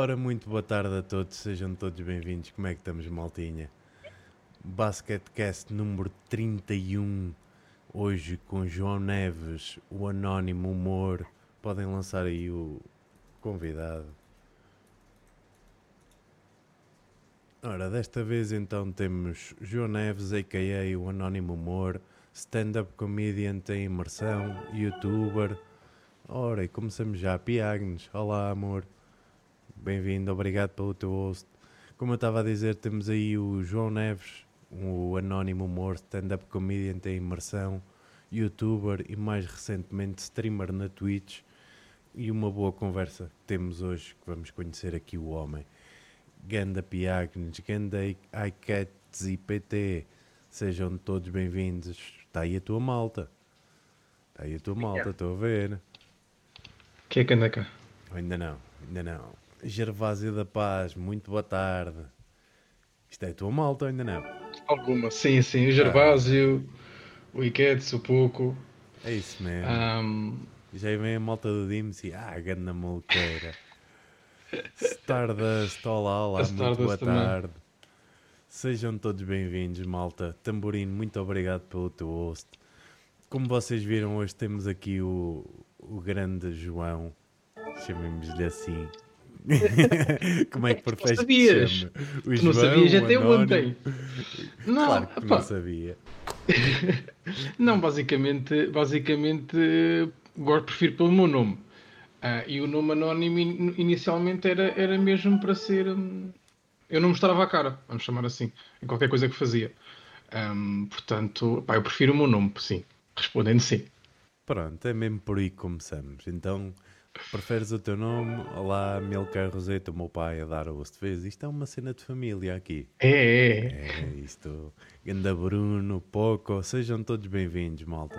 Ora, muito boa tarde a todos, sejam todos bem-vindos. Como é que estamos, maltinha? Basketcast número 31. Hoje com João Neves, o Anónimo Humor. Podem lançar aí o convidado. Ora, desta vez então temos João Neves, a.k.a. o Anónimo Humor, stand-up comedian em imersão, youtuber. Ora, e começamos já. Piagnes, olá amor. Bem-vindo, obrigado pelo teu host. Como eu estava a dizer, temos aí o João Neves, o Anónimo Humor, stand-up comedian em imersão, youtuber e mais recentemente streamer na Twitch. E uma boa conversa que temos hoje, que vamos conhecer aqui o homem. Ganda Piagnes, Ganda iCats e PT. Sejam todos bem-vindos. Está aí a tua malta. Está aí a tua malta, estou a ver. Que é que anda cá? Ainda não, ainda não. Gervásio da Paz, muito boa tarde. Isto é a tua malta, ainda não? Alguma, sim, sim. O Gervásio, o Iquetes, o Pouco. É isso mesmo. Um, Já vem a malta do Dimes e ah, ganda maluqueira. Stardust, olá, olá, A muito Stardust boa também. tarde. Sejam todos bem-vindos, malta. Tamborino, muito obrigado pelo teu host. Como vocês viram, hoje temos aqui o, o grande João, chamemos-lhe assim. Como é que te sabias? O tu não sabias até Anónimo? ontem. Não, Claro que não sabia. não, basicamente, basicamente gosto, prefiro pelo meu nome. Ah, e o nome anónimo in- inicialmente era, era mesmo para ser. hum, eu não mostrava a cara, vamos chamar assim, em qualquer coisa que fazia. Hum, portanto, pá, eu prefiro o meu nome, sim. Respondendo sim. Pronto, é mesmo por aí que começamos. Então, preferes o teu nome? Olá, Milcar Roseta, o meu pai a dar o host. Vês, isto é uma cena de família aqui. É, é, é. Isto. Ganda Bruno, Poco, sejam todos bem-vindos, malta.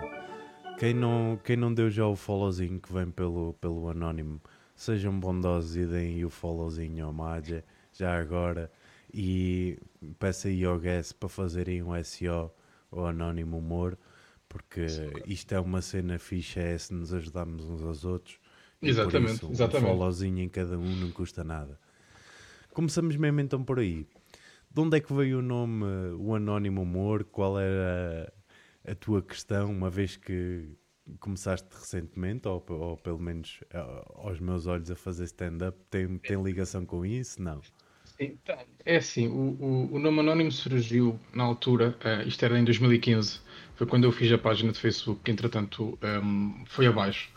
Quem não, quem não deu já o followzinho que vem pelo, pelo anónimo, sejam bondosos e deem o followzinho ao Madja, já agora. E peço aí ao Guess para fazerem um SEO, o Anónimo Humor, porque isto é uma cena fixa, é se nos ajudarmos uns aos outros. Exatamente, isso, exatamente. Um followzinho em cada um não custa nada. Começamos mesmo então por aí. De onde é que veio o nome O Anónimo Humor? Qual era a, tua questão, uma vez que começaste recentemente, ou, ou pelo menos aos meus olhos, a fazer stand-up? Tem, tem ligação com isso? Não. Então, é assim, o, o, o nome anónimo surgiu na altura, eh, isto era em 2015, foi quando eu fiz a página de Facebook, que entretanto ehm, foi abaixo,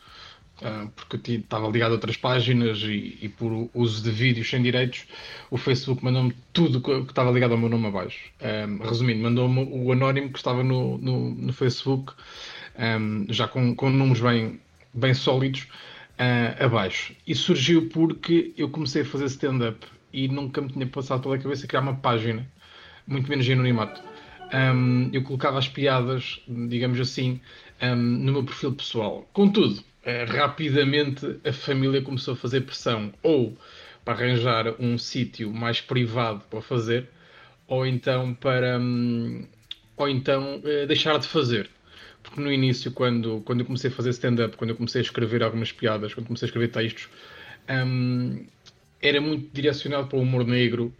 porque eu ti- estava ligado a outras páginas e, e por uso de vídeos sem direitos, o Facebook mandou-me tudo que estava ligado ao meu nome abaixo. Ehm, resumindo, mandou-me o anónimo que estava no, no, no Facebook, ehm, já com, com números bem, bem sólidos, ah, abaixo. E surgiu porque eu comecei a fazer stand-up e nunca me tinha passado pela cabeça criar uma página, muito menos em anonimato. Um, eu colocava as piadas, digamos assim, um, no meu perfil pessoal. Contudo, rapidamente a família começou a fazer pressão ou para arranjar um sítio mais privado para fazer, ou então para hum, ou então eh, deixar de fazer. Porque no início, quando, quando eu comecei a fazer stand-up, quando eu comecei a escrever algumas piadas, quando comecei a escrever textos, hum, era muito direcionado para o humor negro,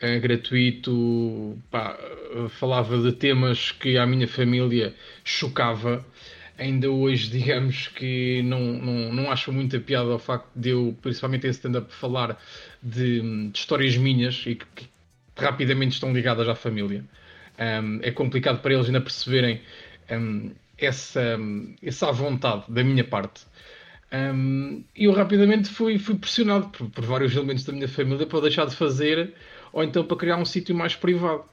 eh, gratuito, pá, eh, falava de temas que à minha família chocava. Ainda hoje, digamos que não, não, não acho muita piada ao facto de eu, principalmente em stand-up, falar de, de histórias minhas e que, que rapidamente estão ligadas à família. Um, é complicado para eles ainda perceberem um, essa, essa vontade da minha parte. Um, eu rapidamente fui, fui pressionado por, por vários elementos da minha família para deixar de fazer ou então para criar um sítio mais privado.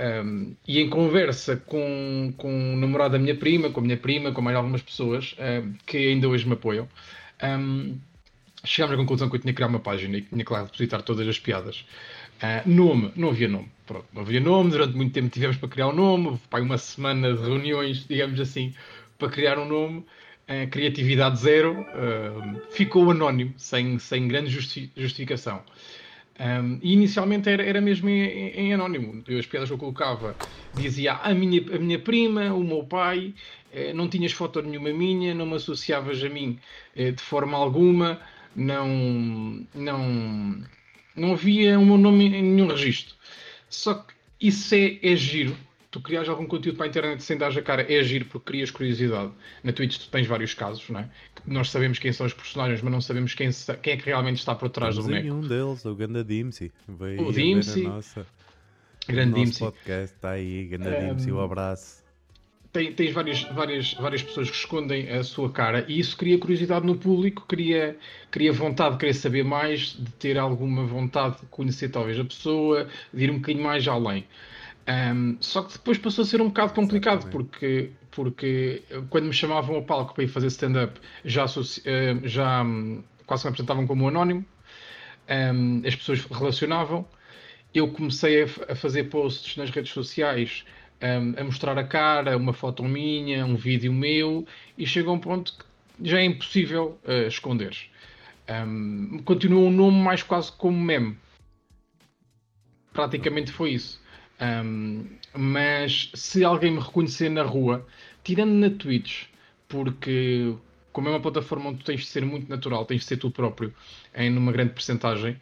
Um, e em conversa com, com o namorado da minha prima, com a minha prima, com mais algumas pessoas um, que ainda hoje me apoiam, um, chegámos à conclusão que eu tinha que criar uma página e que tinha que lá depositar todas as piadas. Ah, nome, não havia nome. Pronto, não havia nome, durante muito tempo tivemos para criar um nome, houve, uma semana de reuniões, digamos assim, para criar um nome. Ah, criatividade zero, ah, ficou anónimo, sem, sem grande justi- justificação. Um, e inicialmente era, era mesmo em, em- anónimo. Eu, as piadas que eu colocava dizia a minha, a minha prima, o meu pai, eh, não tinhas foto nenhuma minha, não me associavas a mim eh, de forma alguma. não, não, não havia o meu nome em nenhum registro. Só que isso é, é giro. Tu crias algum conteúdo para a internet sem dar a cara, é giro porque crias curiosidade. Na Twitch tu tens vários casos, não é? Nós sabemos quem são os personagens, mas não sabemos quem, quem é que realmente está por trás Temos do boneco. um deles, o Ganda Dimsy. Veio O Dimsy. nossa, Grande o nosso Dimsy. podcast está aí, Ganda Um, Dimsy, um abraço. tem, tens várias, várias, várias pessoas que escondem a sua cara e isso cria curiosidade no público, cria, cria vontade de querer saber mais, de ter alguma vontade de conhecer talvez a pessoa, de ir um bocadinho mais além. Um, só que depois passou a ser um bocado complicado porque, porque quando me chamavam ao palco para ir fazer stand-up já, já hum, quase me apresentavam como anónimo, um, as pessoas relacionavam. Eu comecei a, a fazer posts nas redes sociais um, a mostrar a cara, uma foto minha, um vídeo meu, e chega a um ponto que já é impossível uh, esconder. Continua um nome mais quase como meme. Praticamente foi isso. Um, mas se alguém me reconhecer na rua, tirando na Twitch, porque como é uma plataforma onde tens de ser muito natural, tens de ser tu próprio, em numa grande percentagem,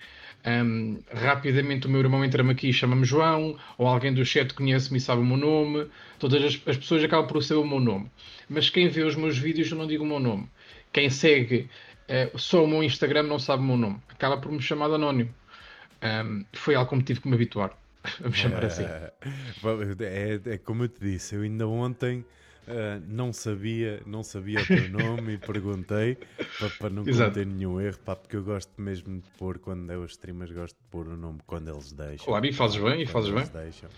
um, rapidamente o meu irmão entra-me aqui e chama-me João, ou alguém do chat conhece-me e sabe o meu nome, todas as, as pessoas acabam por saber o meu nome. Mas quem vê os meus vídeos eu não digo o meu nome. Quem segue eh, só o meu Instagram não sabe o meu nome. Acaba por me chamar de anónimo. Um, foi algo como tive que me habituar me chamar assim. É, é, é como eu te disse, eu ainda ontem ah, não sabia, não sabia o teu nome e perguntei para, para não Exato. cometer nenhum erro, pá, porque eu gosto mesmo de pôr quando é os streamers, gosto de pôr o nome quando eles deixam. Claro, e fazes bem, e fazes bem. deixam.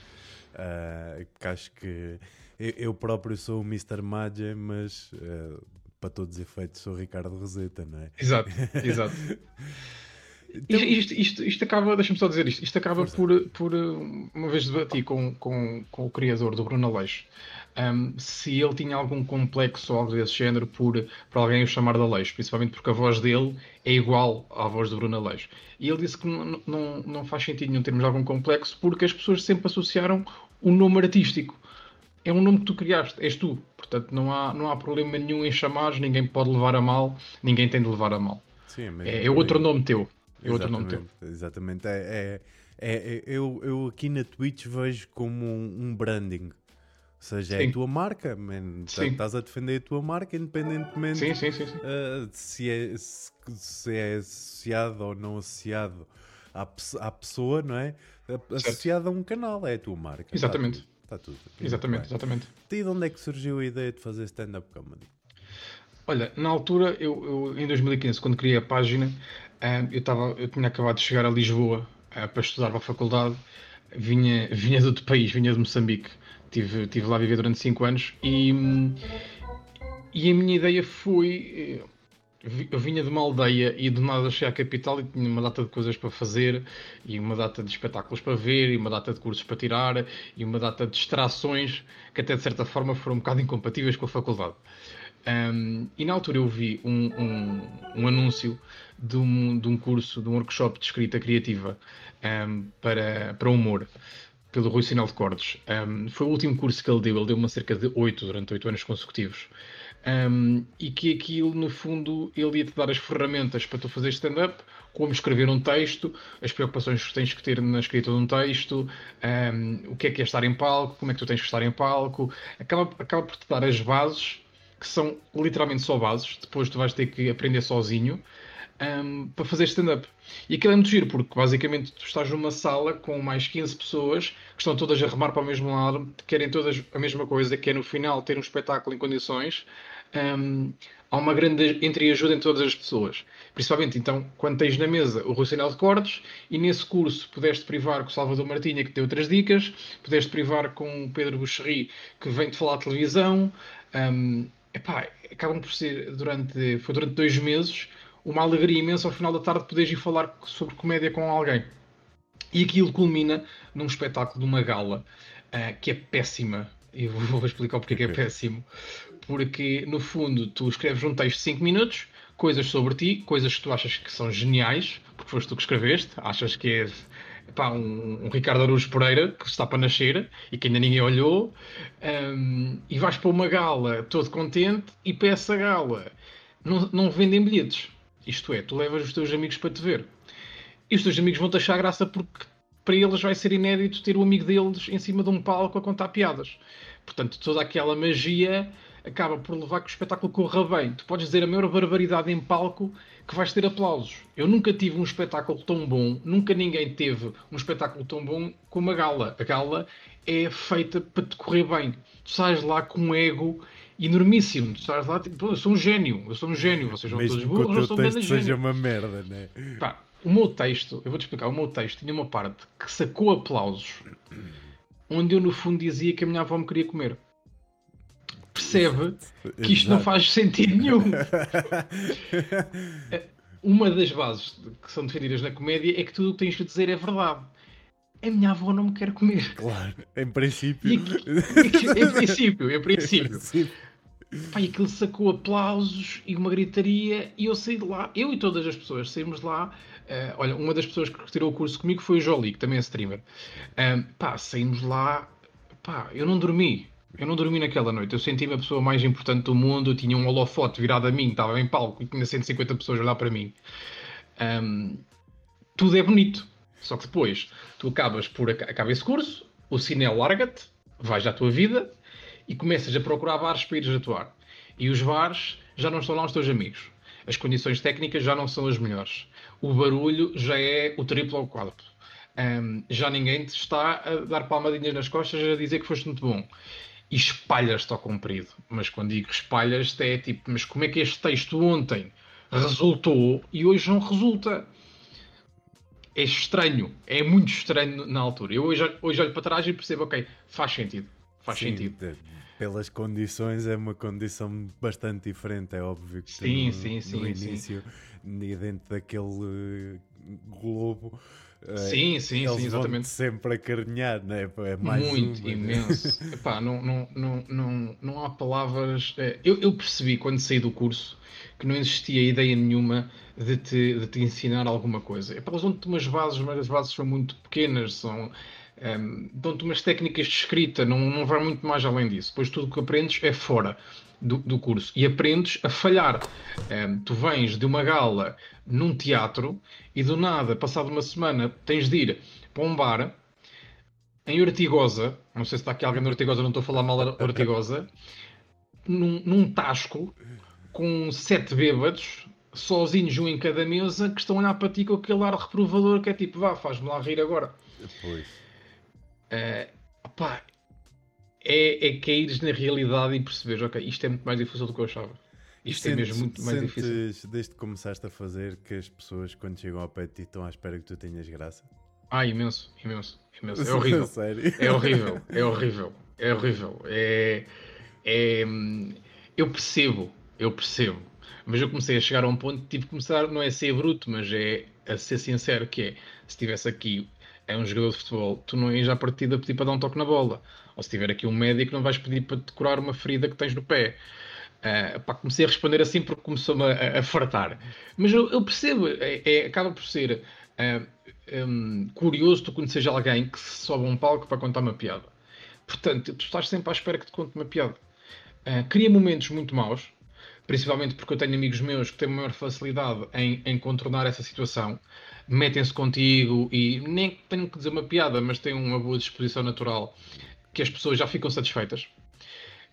Ah, porque acho que eu, eu próprio sou o Mr. Magia, mas ah, para todos os efeitos sou o Ricardo Roseta, não é? Exato, exato. Então- Isto, isto, isto, acaba, deixa-me só dizer isto, isto acaba por, por, uma vez debati com, com, com o criador do Bruno Aleixo, um, se ele tinha algum complexo ou algo desse género por, por alguém o chamar de Aleixo, principalmente porque a voz dele é igual à voz do Bruno Aleixo. E ele disse que não, não, não faz sentido nenhum termos algum complexo porque as pessoas sempre associaram o nome artístico. É um nome que tu criaste, és tu. Portanto, não há, não há problema nenhum em chamares, ninguém pode levar a mal, ninguém tem de levar a mal. Sim, É, é outro aí. nome teu. É outro nome teu. Exatamente. É, é- é- é- eu, eu aqui na Twitch vejo como um, um branding. Ou seja, é Sim. a tua marca, man. Tá-. Estás a defender a tua marca independentemente Sim, sim, sim. sim. uh, se, é, se, se é associado ou não associado à, à pessoa, não é? Associado a um canal, é a tua marca. Tá Exatamente. tudo, Está tudo. Exatamente, bem. exatamente. E de onde é que surgiu a ideia de fazer stand-up comedy? Olha, na altura, eu, eu, em 2015, quando criei a página, eu, tava, eu tinha acabado de chegar a Lisboa ah, para estudar para a faculdade. Vinha, vinha de outro país, vinha de Moçambique. Tive, tive lá a viver durante 5 anos e, e a minha ideia foi. Eu vinha de uma aldeia e do nada cheguei à capital e tinha uma data de coisas para fazer, e uma data de espetáculos para ver, e uma data de cursos para tirar, e uma data de distrações que, até de certa forma, foram um bocado incompatíveis com a faculdade. Um, e na altura eu vi um, um, um anúncio de um, de um curso, de um workshop de escrita criativa para, para humor, pelo Rui Sinal de Cordes. Foi o último curso que ele deu, ele deu uma cerca de 8 durante 8 anos consecutivos. Um, e que aquilo, no fundo, ele ia-te dar as ferramentas para tu fazer stand-up, como escrever um texto, as preocupações que tens que ter na escrita de um texto, um, o que é que é estar em palco, como é que tu tens que estar em palco, acaba, acaba por te dar as bases que são literalmente só bases, depois tu vais ter que aprender sozinho um, para fazer stand-up. E aquilo é muito giro, porque basicamente tu estás numa sala com mais 15 pessoas que estão todas a remar para o mesmo lado, querem todas a mesma coisa, que é no final ter um espetáculo em condições. Um, há uma grande entreajuda em todas as pessoas. Principalmente, então, quando tens na mesa o Rui Sinal de Cortes, e nesse curso pudeste privar com o Salvador Martinha, que deu outras dicas, pudeste privar com o Pedro Buxerri, que vem de falar de televisão. Um, epá, acabam por ser, durante, foi durante dois meses, uma alegria imensa ao final da tarde poderes ir falar sobre comédia com alguém. E aquilo culmina num espetáculo de uma gala uh, que é péssima. E vou, explicar o porquê que é péssimo. Porque, no fundo, tu escreves um texto de 5 minutos, coisas sobre ti, coisas que tu achas que são geniais, porque foste tu que escreveste, achas que és epá, um, um Ricardo Araújo Pereira que está para nascer e que ainda ninguém olhou, um, e vais para uma gala todo contente e para essa gala não, não vendem bilhetes. Isto é, tu levas os teus amigos para te ver. E os teus amigos vão-te achar graça porque para eles vai ser inédito ter o amigo deles em cima de um palco a contar piadas. Portanto, toda aquela magia acaba por levar que o espetáculo corra bem. Tu podes dizer a maior barbaridade em palco que vais ter aplausos. Eu nunca tive um espetáculo tão bom, nunca ninguém teve um espetáculo tão bom como a gala. A gala é feita para te correr bem. Tu sais lá com um ego enormíssimo. Tu sais lá, tipo, eu sou um gênio, eu sou um gênio, vocês vão todos burros, eu sou um grande seja uma merda, né? Pá, o meu texto, eu vou-te explicar, o meu texto tinha uma parte que sacou aplausos, onde eu no fundo dizia que a minha avó me queria comer. Percebe que isto Exato. não faz sentido nenhum. uma das bases que são defendidas na comédia é que tudo o que tens de dizer é verdade. A minha avó não me quer comer. Claro, em princípio. em princípio, em princípio. Pá, e aquilo sacou aplausos e uma gritaria e eu saí de lá, eu e todas as pessoas saímos de lá. Uh, olha, uma das pessoas que retirou o curso comigo foi o Jolie, que também é streamer. Uh, pá, saímos lá, pá, eu não dormi. Eu não dormi naquela noite. Eu senti-me a pessoa mais importante do mundo. Eu tinha um holofote virado a mim, estava em palco e tinha 150 pessoas a olhar para mim. Um, tudo é bonito. Só que depois tu acabas por. Acaba esse curso, o cine larga-te, vais à tua vida e começas a procurar bares para ires atuar. E os bares já não estão lá os teus amigos. As condições técnicas já não são as melhores. O barulho já é o triplo ou o quádruplo. Um, já ninguém te está a dar palmadinhas nas costas a dizer que foste muito bom e espalhas-te ao comprido. Mas quando digo espalhas-te é tipo, mas como é que este texto ontem resultou e hoje não resulta? É estranho, é muito estranho na altura. Eu hoje, hoje olho para trás e percebo, ok, faz sentido. Faz Sim, sentido. De, pelas condições é uma condição bastante diferente, é óbvio que sim, no, sim, sim, no início e dentro daquele globo é, sim, sim, Eles sim, exatamente. sempre a carinhar, né? é mais Muito, uma, imenso. Né? Epá, não, não, não, não, não há palavras. É, eu, eu percebi quando saí do curso que não existia ideia nenhuma de te, de te ensinar alguma coisa. Epá, eles dão-te umas bases, mas as bases são muito pequenas, são. Um, ehm, dão-te umas técnicas de escrita, não, não vai muito mais além disso. Depois tudo o que aprendes é fora do, do curso e aprendes a falhar. Um, ehm, tu vens de uma gala num teatro e do nada, passado uma semana, tens de ir para um bar em Ortigosa, não sei se está aqui alguém de Ortigosa, não estou a falar mal da Ortigosa, num, num tasco com sete bêbados, sozinhos um em cada mesa, que estão a olhar para ti com aquele ar reprovador que é tipo, vá, faz-me lá rir agora. Pois. Uh, pá, é, é caíres na realidade e perceberes, ok, isto é muito mais difícil do que eu achava. Isto sentes, é mesmo muito mais difícil. Desde que começaste a fazer, que as pessoas, quando chegam ao pé de ti, estão à espera que tu tenhas graça? Ah, imenso, imenso, imenso. É horrível. É horrível, é horrível, é horrível. É, é, eu percebo, eu percebo. Mas eu comecei a chegar a um ponto que tive que começar, não é a ser bruto, mas é a ser sincero, que é, se estivesse aqui é um jogador de futebol, tu não ias à partida pedir para dar um toque na bola. Ou se tiver aqui um médico, não vais pedir para te curar uma ferida que tens no pé. Uh, pá, comecei a responder assim porque começou-me a, a, fartar. Mas eu, eu percebo, é, é, acaba por ser uh, ah, um, curioso tu conheces alguém que sobe a um palco para contar uma piada. Portanto, tu estás sempre à espera que te conte uma piada. Uh, cria momentos muito maus, principalmente porque eu tenho amigos meus que têm maior facilidade em, em contornar essa situação. Metem-se contigo e nem tenho que dizer uma piada, mas têm uma boa disposição natural que as pessoas já ficam satisfeitas.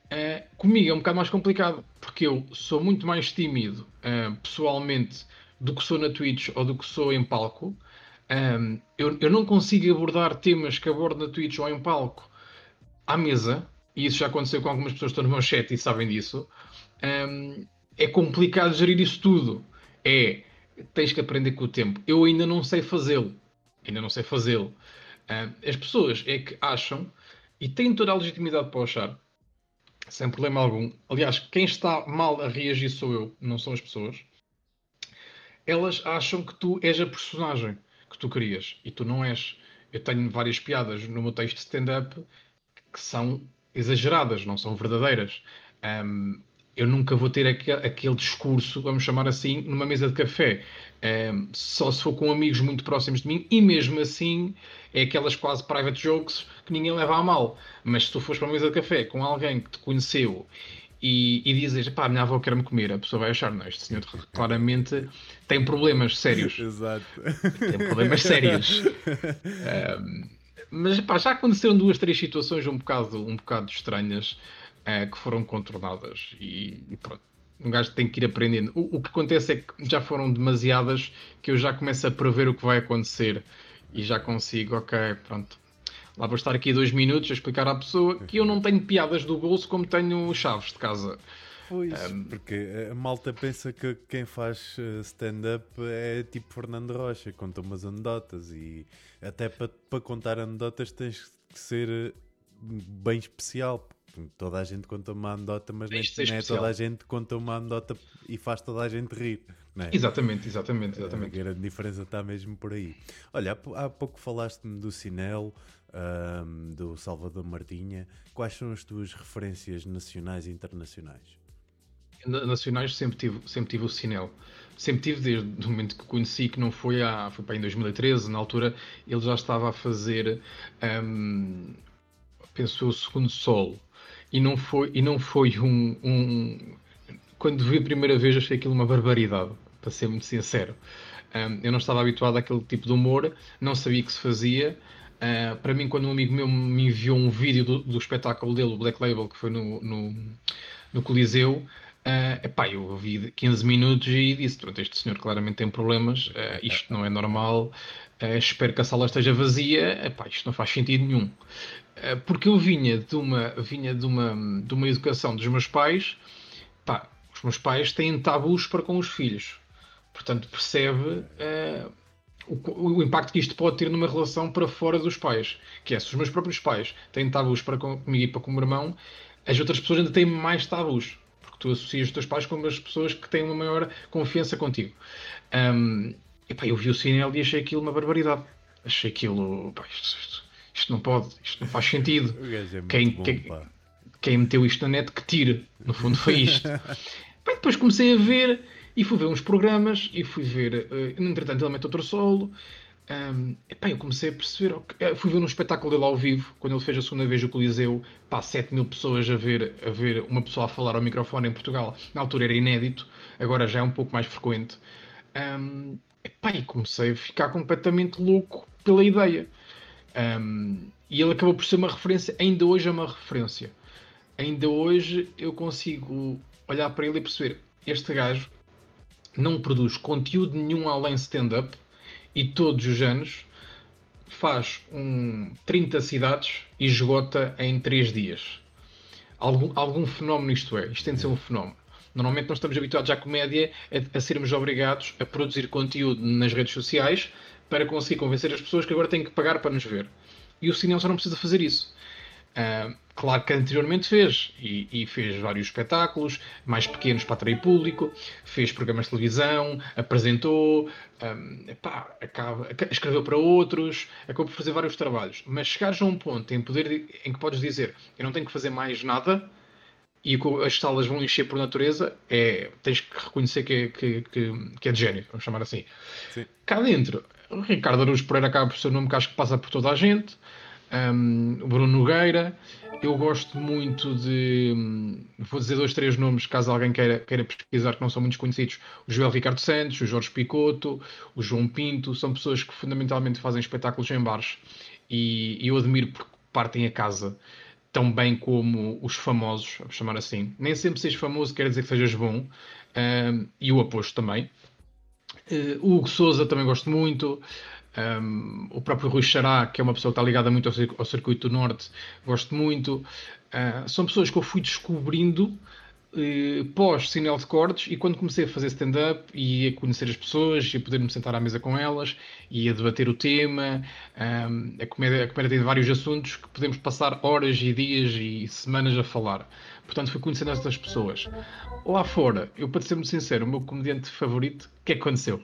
Uh, comigo é um bocado mais complicado, porque eu sou muito mais tímido uh, pessoalmente do que sou na Twitch ou do que sou em palco. Um, eh, eu, eu, não consigo abordar temas que abordo na Twitch ou em palco à mesa, e isso já aconteceu com algumas pessoas que estão no meu chat e sabem disso. É complicado gerir isso tudo. É, tens que aprender com o tempo. Eu ainda não sei fazê-lo. Ainda não sei fazê-lo. as pessoas é que acham, e têm toda a legitimidade para achar, sem problema algum. Aliás, quem está mal a reagir sou eu, não são as pessoas. Elas acham que tu és a personagem que tu querias e tu não és. Eu tenho várias piadas no meu texto de stand-up que são exageradas, não são verdadeiras. Um, eu nunca vou ter aquele, aquele, discurso, vamos chamar assim, numa mesa de café. Um, só se for com amigos muito próximos de mim, e mesmo assim é aquelas quase private jokes que ninguém leva a mal. Mas se tu fores para uma mesa de café com alguém que te conheceu e, e dizes, pá, a minha avó quer-me comer, a pessoa vai achar, não, este senhor claramente tem problemas sérios. Exato. Tem problemas sérios. um, mas pá, já aconteceram duas, três situações um bocado, um bocado estranhas uh, que foram contornadas e, e, pronto. Um gajo tem que ir aprendendo. O, o, que acontece é que já foram demasiadas que eu já começo a prever o que vai acontecer e já consigo, ok, pronto. Lá vou estar aqui dois minutos a explicar à pessoa que eu não tenho piadas do bolso como tenho chaves de casa. Pois, um, porque a malta pensa que quem faz eh, stand-up é tipo Fernando Rocha, conta umas anedotas e até para, para contar anedotas tens que ser eh, bem especial. Toda a gente conta uma anedota, mas nem, é toda a gente conta uma anedota e faz toda a gente rir. É? Exatamente, exatamente, exatamente. A grande diferença está mesmo por aí. Olha, há pouco falaste-me do Cinel, um, do Salvador Martinha. Quais são as tuas referências nacionais e internacionais? Nacionais sempre tive, sempre tive o Cinel. Sempre tive desde o momento que conheci, que não foi, há, foi para em 2013, na altura ele já estava a fazer, um, pensou o segundo solo. E não foi, e não foi um, um quando vi a primeira vez achei aquilo uma barbaridade, para ser muito sincero. Um, eu não estava habituado àquele tipo de humor, não sabia que se fazia. Uh, para mim, quando um amigo meu me enviou um vídeo do, do espetáculo dele, o Black Label, que foi no, no, no Coliseu, uh, epá, eu ouvi 15 minutos e disse: Pronto, este senhor claramente tem problemas, uh, isto não é normal, uh, espero que a sala esteja vazia, epá, isto não faz sentido nenhum. Uh, porque eu vinha de uma, vinha de uma, de uma educação dos meus pais, os meus pais têm tabus para com os filhos, portanto, percebe o, o, impacto que isto pode ter numa relação para fora dos pais. Que é, se os meus próprios pais têm tabus para comigo e para com o meu irmão, as outras pessoas ainda têm mais tabus. Porque tu associas os teus pais com as pessoas que têm uma maior confiança contigo. Um, epá, eu vi o cinema e achei aquilo uma barbaridade. Achei aquilo. Pá, isto, isto, isto, não pode, isto não faz sentido. É quem, bom, quem, quem, meteu isto na net que tire. No fundo foi isto. depois comecei a ver e fui ver uns programas e fui ver, uh, entretanto, ele mete outro solo. Um, epá, eu comecei a perceber. Okay, fui ver um espetáculo dele ao vivo, quando ele fez a segunda vez o Coliseu, pá, 7 mil pessoas a ver, a ver uma pessoa a falar ao microfone em Portugal. Na altura era inédito, agora já é um pouco mais frequente. Um, epá, e comecei a ficar completamente louco pela ideia. Um, e ele acabou por ser uma referência, ainda hoje é uma referência. Ainda hoje eu consigo olhar para ele e perceber: este gajo não produz conteúdo nenhum além stand-up e todos os anos faz um 30 cidades e esgota em 3 dias. Algum, algum fenómeno isto é, isto tem de ser um fenómeno. Normalmente nós estamos habituados à comédia a, a sermos obrigados a produzir conteúdo nas redes sociais para conseguir convencer as pessoas que agora têm que pagar para nos ver. E o cinema só não precisa fazer isso. Uh, claro que anteriormente fez, e, e, fez vários espetáculos, mais pequenos para atrair público, fez programas de televisão, apresentou, um, epá, acaba, escreveu para outros, acabou por fazer vários trabalhos. Mas chegares a um ponto em, poder, em que podes dizer eu não tenho que fazer mais nada e as salas vão encher por natureza, é, tens que reconhecer que é, que, que, que é de gênio, vamos chamar assim. Sim. Cá dentro, o Ricardo Araújo Pereira acaba por ser um nome que acho que passa por toda a gente um, Bruno Nogueira. Eu gosto muito de. Vou dizer dois, três nomes, caso alguém queira, queira pesquisar, que não são muito conhecidos: o Joel Ricardo Santos, o Jorge Picoto, o João Pinto. São pessoas que fundamentalmente fazem espetáculos em bares e, e eu admiro porque partem a casa tão bem como os famosos, vamos chamar assim. Nem sempre seres famoso quer dizer que sejas bom, um, e o aposto também. Uh, o Hugo Souza também gosto muito. Um, o próprio Rui Xará, que é uma pessoa que está ligada muito ao, circuito do Norte, gosto muito. Uh, são pessoas que eu fui descobrindo uh, pós Sinel de Cortes e quando comecei a fazer stand-up e a conhecer as pessoas e a poder-me sentar à mesa com elas e a debater o tema. Um, a, comédia, a comédia tem vários assuntos que podemos passar horas e dias e semanas a falar. Portanto, fui conhecendo essas pessoas. Lá fora, eu para ser muito sincero, o meu comediante favorito, o que é que aconteceu?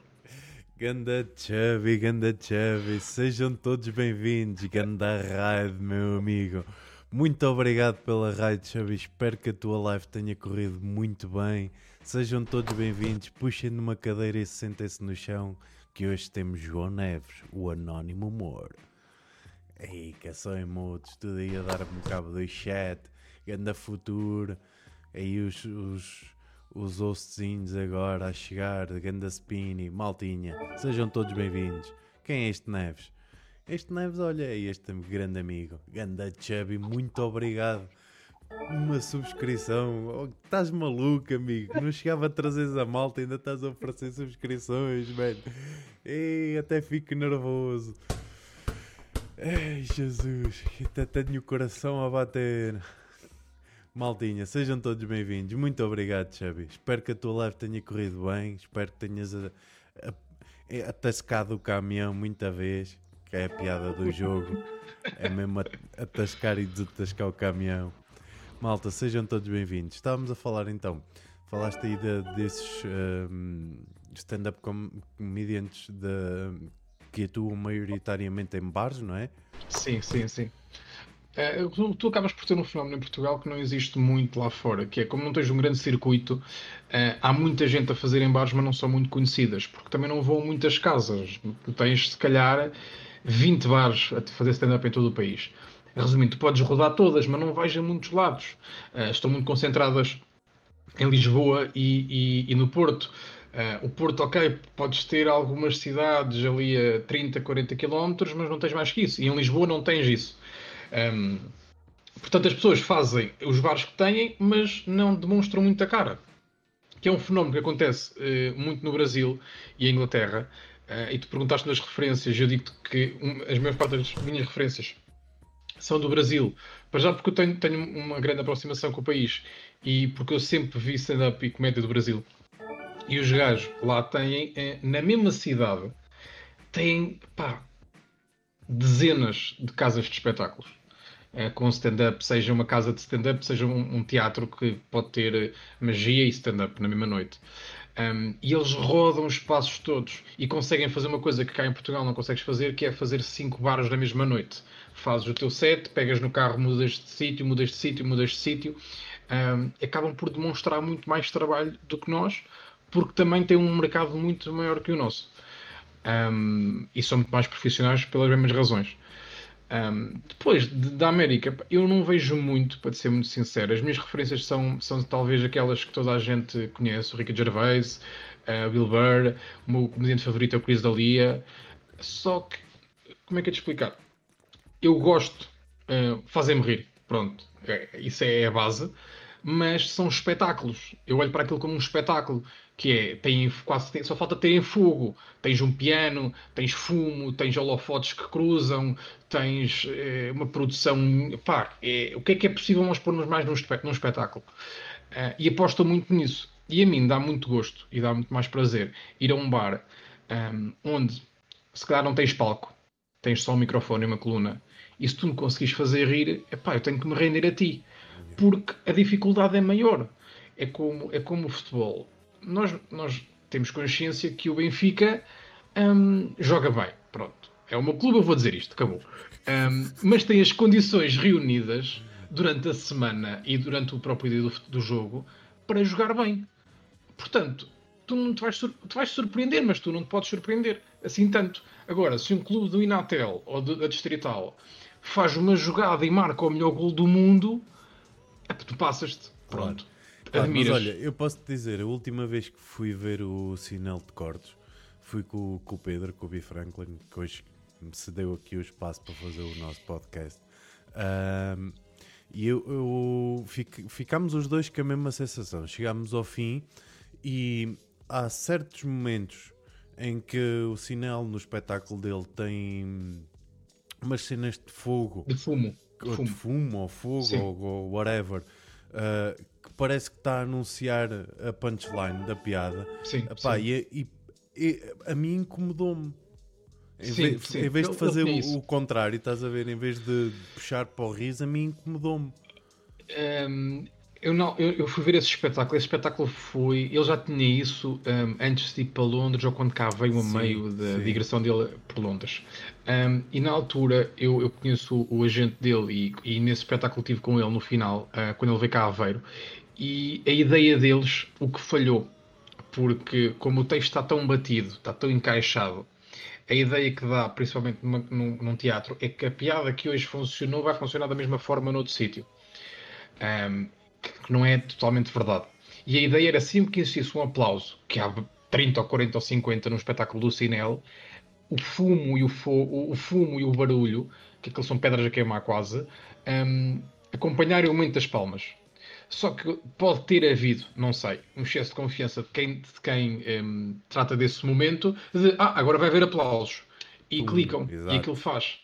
Ganda Chubby, Ganda Chubby, sejam todos bem-vindos, Ganda Raid, meu amigo. Muito obrigado pela raid, Chubby. Espero que a tua live tenha corrido muito bem. Sejam todos bem-vindos. Puxem numa cadeira e sentem-se no chão. Que hoje temos João Neves, o Anónimo Humor. Ei, que é só emotes, tudo aí a dar-me cabo do chat. Ganda Futuro. Aí os, os, os hostzinhos agora a chegar, Ganda Spini, Maltinha, sejam todos bem-vindos. Quem é este Neves? Este Neves, olha, é este grande amigo, Ganda Chubby, muito obrigado. Uma subscrição, oh, estás maluco, amigo? Não chegava a trazer a malta, ainda estás a oferecer subscrições, velho. Ei, até fico nervoso. Ei, Jesus, até tenho o coração a bater. Maltinha, sejam todos bem-vindos. Muito obrigado, Chubby. Espero que a tua live tenha corrido bem. Espero que tenhas atascado o caminhão muita vez, que é a piada do jogo. É mesmo atascar e desatascar o caminhão. Malta, sejam todos bem-vindos. Estávamos a falar então. Falaste aí de, desses um, stand-up comedians de, que atuam maioritariamente em bares, não é? Sim, sim, sim. É, tu, tu, acabas por ter um fenómeno em Portugal que não existe muito lá fora, que é como não tens um grande circuito, é, há muita gente a fazer em bares, mas não são muito conhecidas, porque também não vão muitas casas. Tu tens, se calhar, 20 bares a fazer stand-up em todo o país. Resumindo, tu podes rodar todas, mas não vais a muitos lados. É, estão muito concentradas em Lisboa e, e, e no Porto. Uh, o Porto, ok, podes ter algumas cidades ali a 30, 40 km, mas não tens mais que isso. E em Lisboa não tens isso. Um, portanto, as pessoas fazem os bares que têm, mas não demonstram muita cara. Que é um fenómeno que acontece uh, muito no Brasil e em Inglaterra. Uh, e tu perguntaste nas referências, eu digo-te que um, as maiores das minhas referências são do Brasil. Para já porque eu tenho, tenho uma grande aproximação com o país e porque eu sempre vi stand-up e comédia do Brasil. E os gajos lá têm, eh, na mesma cidade, têm pá, dezenas de casas de espetáculos é, com stand-up, seja uma casa de stand-up, seja um, um, teatro que pode ter magia e stand-up na mesma noite. Um, e eles rodam os espaços todos e conseguem fazer uma coisa que cá em Portugal não consegues fazer, que é fazer cinco bares na mesma noite. Fazes o teu set, pegas no carro, mudas de sítio, mudas de sítio, mudas de sítio. Um, acabam por demonstrar muito mais trabalho do que nós, porque também têm um mercado muito maior que o nosso. Um, e são muito mais profissionais pelas mesmas razões. Um, depois de, da América, eu não vejo muito, para ser muito sincero. As minhas referências são, são talvez aquelas que toda a gente conhece: o Ricky Gervais, uh, Bill Burr, o meu comediante favorito é o Chris D'Elia. Só que, como é que é de explicar? Eu gosto, uh, fazem-me rir, pronto, é, isso é a base, mas são espetáculos. Eu olho para aquilo como um espetáculo que é, tem, quase, tem, só falta terem fogo. Tens um piano, tens fumo, tens holofotes que cruzam, tens é, uma produção. Pá, é, o que é que é possível nós pormos mais num, num espetáculo? Uh, e aposto muito nisso. E a mim dá muito gosto e dá muito mais prazer ir a um bar um, onde se calhar não tens palco, tens só um microfone e uma coluna. E se tu me conseguires fazer rir, epá, eu tenho que me render a ti. Porque a dificuldade é maior. É como, é como o futebol nós, nós temos consciência que o Benfica um, joga bem. Pronto. É o meu clube, eu vou dizer isto, acabou. Um, mas tem as condições reunidas durante a semana e durante o próprio dia do, do jogo para jogar bem. Portanto, tu não te vais, vais surpreender, mas tu não te podes surpreender assim tanto. Agora, se um clube do Inatel ou da Distrital faz uma jogada e marca o melhor gol do mundo, é tu passas-te. Pronto. Ah, mas olha, eu posso te dizer, a última vez que fui ver o Sinal de Cortes fui com, com o Pedro, com o B. Franklin, que hoje me cedeu aqui o espaço para fazer o nosso podcast. Um, e eu, eu fic, ficámos os dois com a mesma sensação. Chegámos ao fim e há certos momentos em que o Sinal no espetáculo dele tem umas cenas de fogo, de fumo, de ou fumo, de fumo ou fogo ou, ou, whatever, uh, parece que está a anunciar a punchline da piada. Sim. Epá, sim. E, e, e, a mim incomodou-me. Em, sim, vez, sim. em vez de fazer o, o, contrário, estás a ver, em vez de puxar para o riso, a mim incomodou-me. Um, eu, não, eu, eu, fui ver esse espetáculo. Esse espetáculo foi. Ele já tinha isso um, antes de ir para Londres ou quando cá veio a meio da digressão dele por Londres. Um, e na altura eu, eu conheço o, o agente dele e, e, nesse espetáculo tive com ele no final, uh, quando ele veio cá a Aveiro. E a ideia deles, o que falhou, porque como o texto está tão batido, está tão encaixado, a ideia que dá, principalmente numa, num, num, teatro, é que a piada que hoje funcionou vai funcionar da mesma forma noutro sítio. Um, que não é totalmente verdade. E a ideia era sempre que existisse um aplauso, que há 30 ou 40 ou 50 no espetáculo do Cinel, o fumo e o, fo o fumo e o barulho, que aqueles são pedras a queimar quase, um, acompanharem o momento das palmas. Só que pode ter havido, não sei, um excesso de confiança de quem, de quem um, trata desse momento, de ah, agora vai haver aplausos. E hum, clicam, exato. e aquilo faz.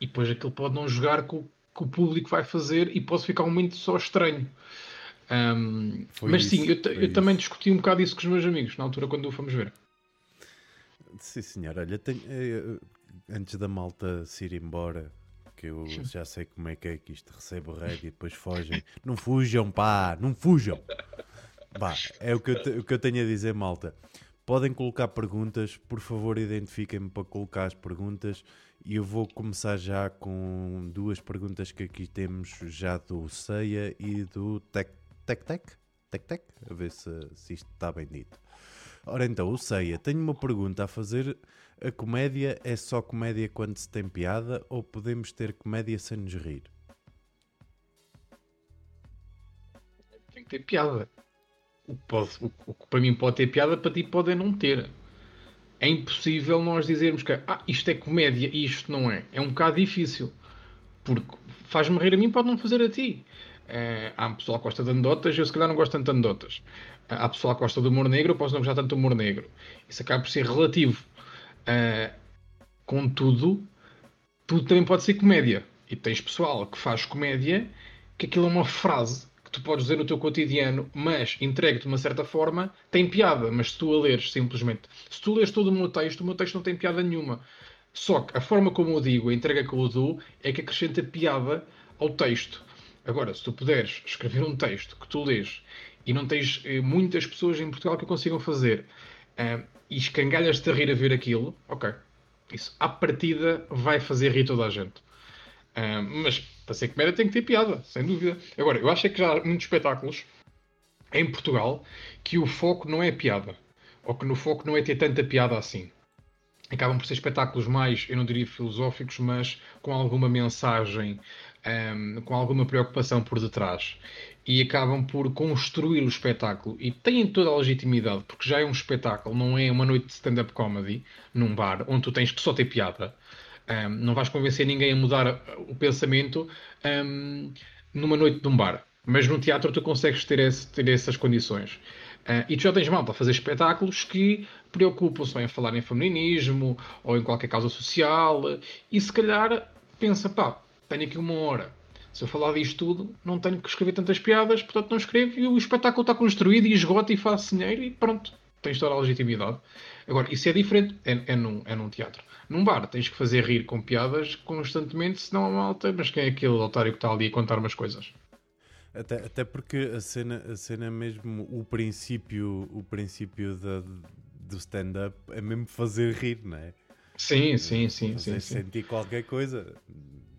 E depois aquilo pode não jogar com o que o público vai fazer e pode ficar um momento só estranho. Um, mas isso, sim, eu, eu também discuti um bocado isso com os meus amigos na altura quando o fomos ver. Sim, senhor. Olha, tenho, eh, antes da malta se ir embora, eu já sei como é que é que isto recebe o reg e depois fogem. Não fujam, pá, não fujam. Pá, é o que, eu o que eu tenho a dizer, malta. Podem colocar perguntas, por favor, identifiquem-me para colocar as perguntas e eu vou começar já com duas perguntas que aqui temos já do Ceia e do Tec Tec Tec, Tec Tec, a ver se, se isto está bem dito. Ora então, o Ceia, tenho uma pergunta a fazer. A comédia é só comédia quando se tem piada ou podemos ter comédia sem nos rir? Tem que ter piada. O que, pode, o, que para mim pode ter piada, para ti pode não ter. É impossível nós dizermos que ah, isto é comédia e isto não é. É um bocado difícil. Porque faz-me rir a mim, pode não fazer a ti. Uh, há pessoal que gosta de anedotas, eu se calhar não gosto tanto de anedotas. Uh, há pessoal que gosta do humor negro, eu posso não gostar tanto do humor negro. Isso acaba por ser relativo. Uh, contudo, tudo também pode ser comédia. E tens pessoal que faz comédia, que aquilo é uma frase que tu podes dizer no teu cotidiano, mas entregue de uma certa forma, tem piada. Mas se tu a leres simplesmente, se tu lês todo o meu texto, o meu texto não tem piada nenhuma. Só que a forma como eu digo, a entrega que eu dou, é que acrescenta piada ao texto. Agora, se tu puderes escrever um texto que tu lês e não tens eh, muitas pessoas em Portugal que o consigam fazer uh, e escangalhas-te a rir a ver aquilo, ok. Isso, à partida, vai fazer rir toda a gente. Uh, mas para ser comédia tem que ter piada, sem dúvida. Agora, eu acho é que já há muitos espetáculos em Portugal que o foco não é piada. Ou que no foco não é ter tanta piada assim. Acabam por ser espetáculos mais, eu não diria filosóficos, mas com alguma mensagem um, com alguma preocupação por detrás e acabam por construir o espetáculo e têm toda a legitimidade, porque já é um espetáculo, não é uma noite de stand-up comedy num bar onde tu tens que só ter piada. Um, não vais convencer ninguém a mudar o pensamento um, numa noite de um bar. Mas no teatro tu consegues ter, esse, ter essas condições. Uh, e tu já tens mal para fazer espetáculos que preocupam-se em falar em feminismo ou em qualquer causa social e se calhar pensa, pá, tenho aqui uma hora. Se eu falar disto tudo, não tenho que escrever tantas piadas, portanto não escrevo e o espetáculo está construído e esgota e faço dinheiro e pronto, tens toda a legitimidade. Agora, isso é diferente, é, é, num, é num teatro. Num bar, tens que fazer rir com piadas constantemente, senão a malta, mas quem é aquele otário que está ali a contar umas coisas? Até, até porque a cena, a cena mesmo, o princípio, o princípio da, do stand-up é mesmo fazer rir, não é? Sim, sim, sim. sim, sim. sentir qualquer coisa.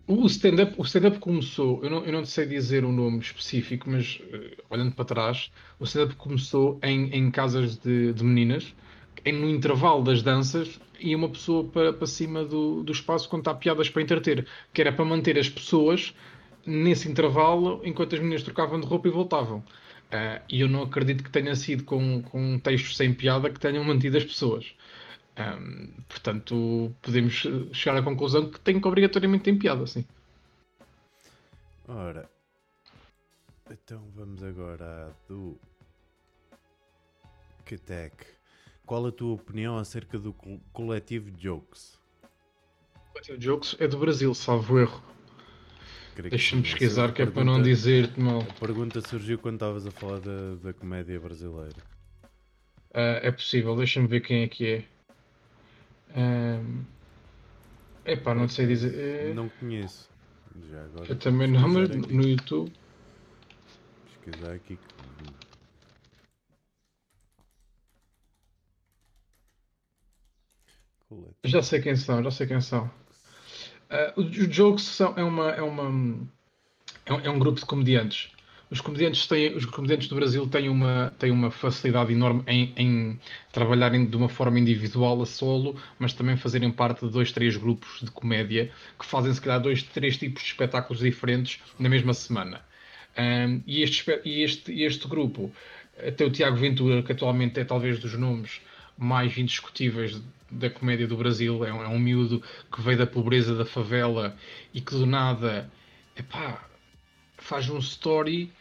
O stand-up stand começou, eu não, eu não sei dizer um nome específico, mas uh, olhando para trás, o stand-up começou em, em casas de, de meninas, em, no intervalo das danças, ia uma pessoa para, para cima do, do espaço contar piadas para entreter, que era para manter as pessoas nesse intervalo enquanto as meninas trocavam de roupa e voltavam. Uh, e eu não acredito que tenha sido com, com textos sem piada que tenham mantido as pessoas. Um, portanto, podemos chegar à conclusão que tem que obrigatoriamente ter piada, sim. Ora, então vamos agora do Ketec. Qual a tua opinião acerca do coletivo Jokes? O coletivo Jokes é do Brasil, salvo erro. Deixa-me pesquisar que é para não dizer-te mal. A pergunta surgiu quando estavas a falar da, da comédia brasileira. Uh, é possível, deixa-me ver quem é que é. Um, epá, não sei dizer. É... Não conheço. Já agora. Eu também não, mas no YouTube. Pesquisar aqui. Já sei quem são, já sei quem são. Uh, os Jokes são, é, uma, é, uma, é, um, é um grupo de comediantes os comediantes, têm, os comediantes do Brasil têm uma, têm uma facilidade enorme em, em trabalharem de uma forma individual a solo, mas também fazerem parte de dois, três grupos de comédia que fazem se calhar dois, três tipos de espetáculos diferentes na mesma semana. Um, e, este, e este, este grupo, até o Tiago Ventura, que atualmente é talvez dos nomes mais indiscutíveis da comédia do Brasil, é um, é um miúdo que veio da pobreza da favela e que do nada epá, faz um story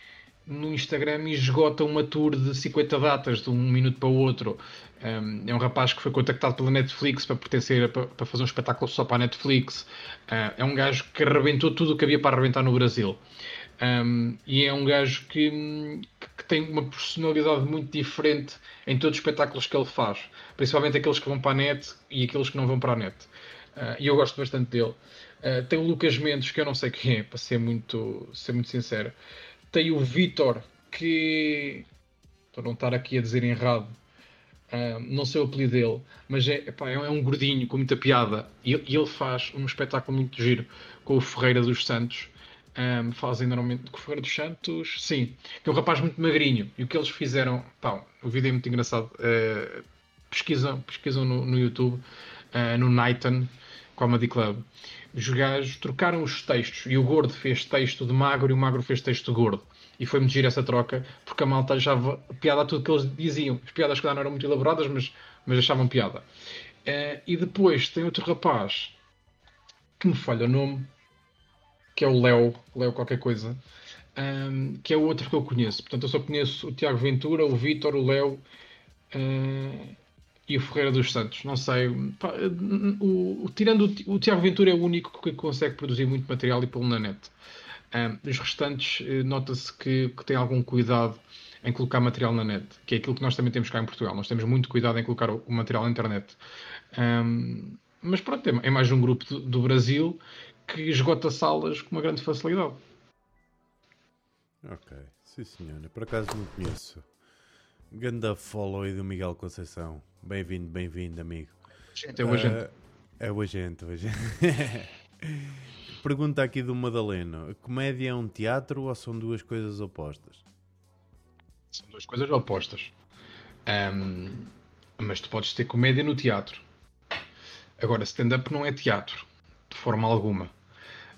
no Instagram e esgota uma tour de 50 datas de um minuto para o outro. Um, é um rapaz que foi contactado pela Netflix para pertencer para, para fazer um espetáculo só para a Netflix. Uh, é um gajo que arrebentou tudo o que havia para arrebentar no Brasil. Um, e é um gajo que, que, tem uma personalidade muito diferente em todos os espetáculos que ele faz, principalmente aqueles que vão para a net e aqueles que não vão para a net. Uh, e eu gosto bastante dele. Uh, tem o Lucas Mendes, que eu não sei quem é, para ser muito, ser muito sincero. Tem o Vitor, que. Estou a não estar aqui a dizer errado. Uh, não sei o apelido dele, mas é, epá, é um gordinho com muita piada. E, e, ele faz um espetáculo muito giro com o Ferreira dos Santos. Um, fazem normalmente com o Ferreira dos Santos, sim, que é um rapaz muito magrinho. E o que eles fizeram, pá, o vídeo é muito engraçado. Uh, pesquisam, pesquisam no, no YouTube, uh, no Nighton Comedy Club os gajos trocaram os textos e o gordo fez texto de magro e o magro fez texto de gordo. E foi-me giro essa troca, porque a malta achava piada a tudo que eles diziam. As piadas que não eram muito elaboradas, mas, mas achavam piada. Uh, e depois tem outro rapaz que me falha o nome, que é o Léo, Léo qualquer coisa, um, que é o outro que eu conheço. Portanto, eu só conheço o Tiago Ventura, o Vitor, o Léo. Uh, e o Ferreira dos Santos. Não sei. Pá, o, o, tirando o, o, Tiago Ventura é o único que consegue produzir muito material e pô-lo na net. Um, os restantes, eh, nota-se que, que tem algum cuidado em colocar material na net, que é aquilo que nós também temos cá em Portugal. Nós temos muito cuidado em colocar o, o material na internet. Um, mas pronto, é, é mais um grupo do, do Brasil que esgota salas com uma grande facilidade. Ok, sim senhora. Por acaso não conheço. Ganda follow aí do Miguel Conceição. Bem-vindo, bem-vindo, amigo. Gente, é o agente. Uh, é o agente, o agente. Pergunta aqui do Madaleno: comédia é um teatro ou são duas coisas opostas? São duas coisas opostas. Um, mas tu podes ter comédia no teatro. Agora, stand-up não é teatro, de forma alguma.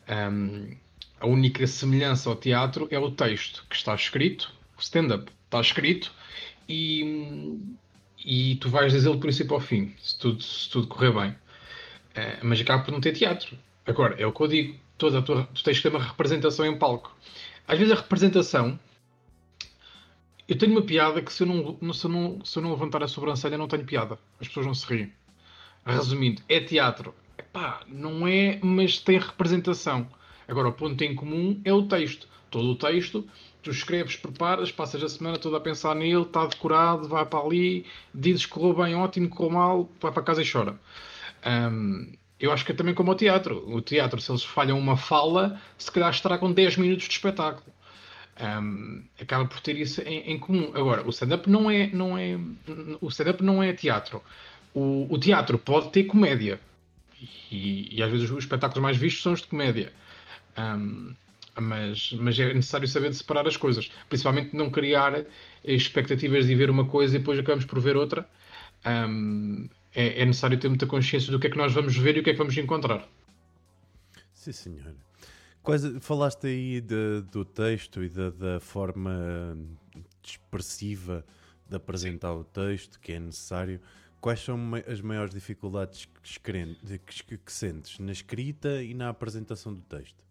Um, a única semelhança ao teatro é o texto que está escrito, o stand-up está escrito e, e tu vais dizê-lo do princípio ao fim, se tudo, se tudo correr bem. Uh, mas acaba por não ter teatro. Agora, é o que eu digo, toda tua, tu tens que ter uma representação em palco. Às vezes a representação. Eu tenho uma piada que se eu não, se eu não, se eu não levantar a sobrancelha não tenho piada. As pessoas não se riem. Resumindo, é teatro. Epá, não é, mas tem representação. Agora, o ponto em comum é o texto. Todo o texto tu escreves, preparas, passas a semana toda a pensar nele, está decorado, vai para ali, dizes que correu bem, ótimo, correu mal, vai para casa e chora. Um, eu acho que é também como o teatro. O teatro, se eles falham uma fala, se calhar estragam 10 minutos de espetáculo. Um, acaba por ter isso em, em comum. Agora, o stand-up não é, não é, o stand-up não é teatro. O, o teatro pode ter comédia. E, e, às vezes os espetáculos mais vistos são os de comédia. Um, mas, mas é necessário saber separar as coisas, principalmente não criar expectativas de ver uma coisa e depois acabamos por ver outra. Um, é, é, necessário ter muita consciência do que é que nós vamos ver e o que é que vamos encontrar. Sim, senhor. Quais, falaste aí de, do texto e da, da forma expressiva de apresentar o texto que é necessário. Quais são as maiores dificuldades que, que, que sentes na escrita e na apresentação do texto?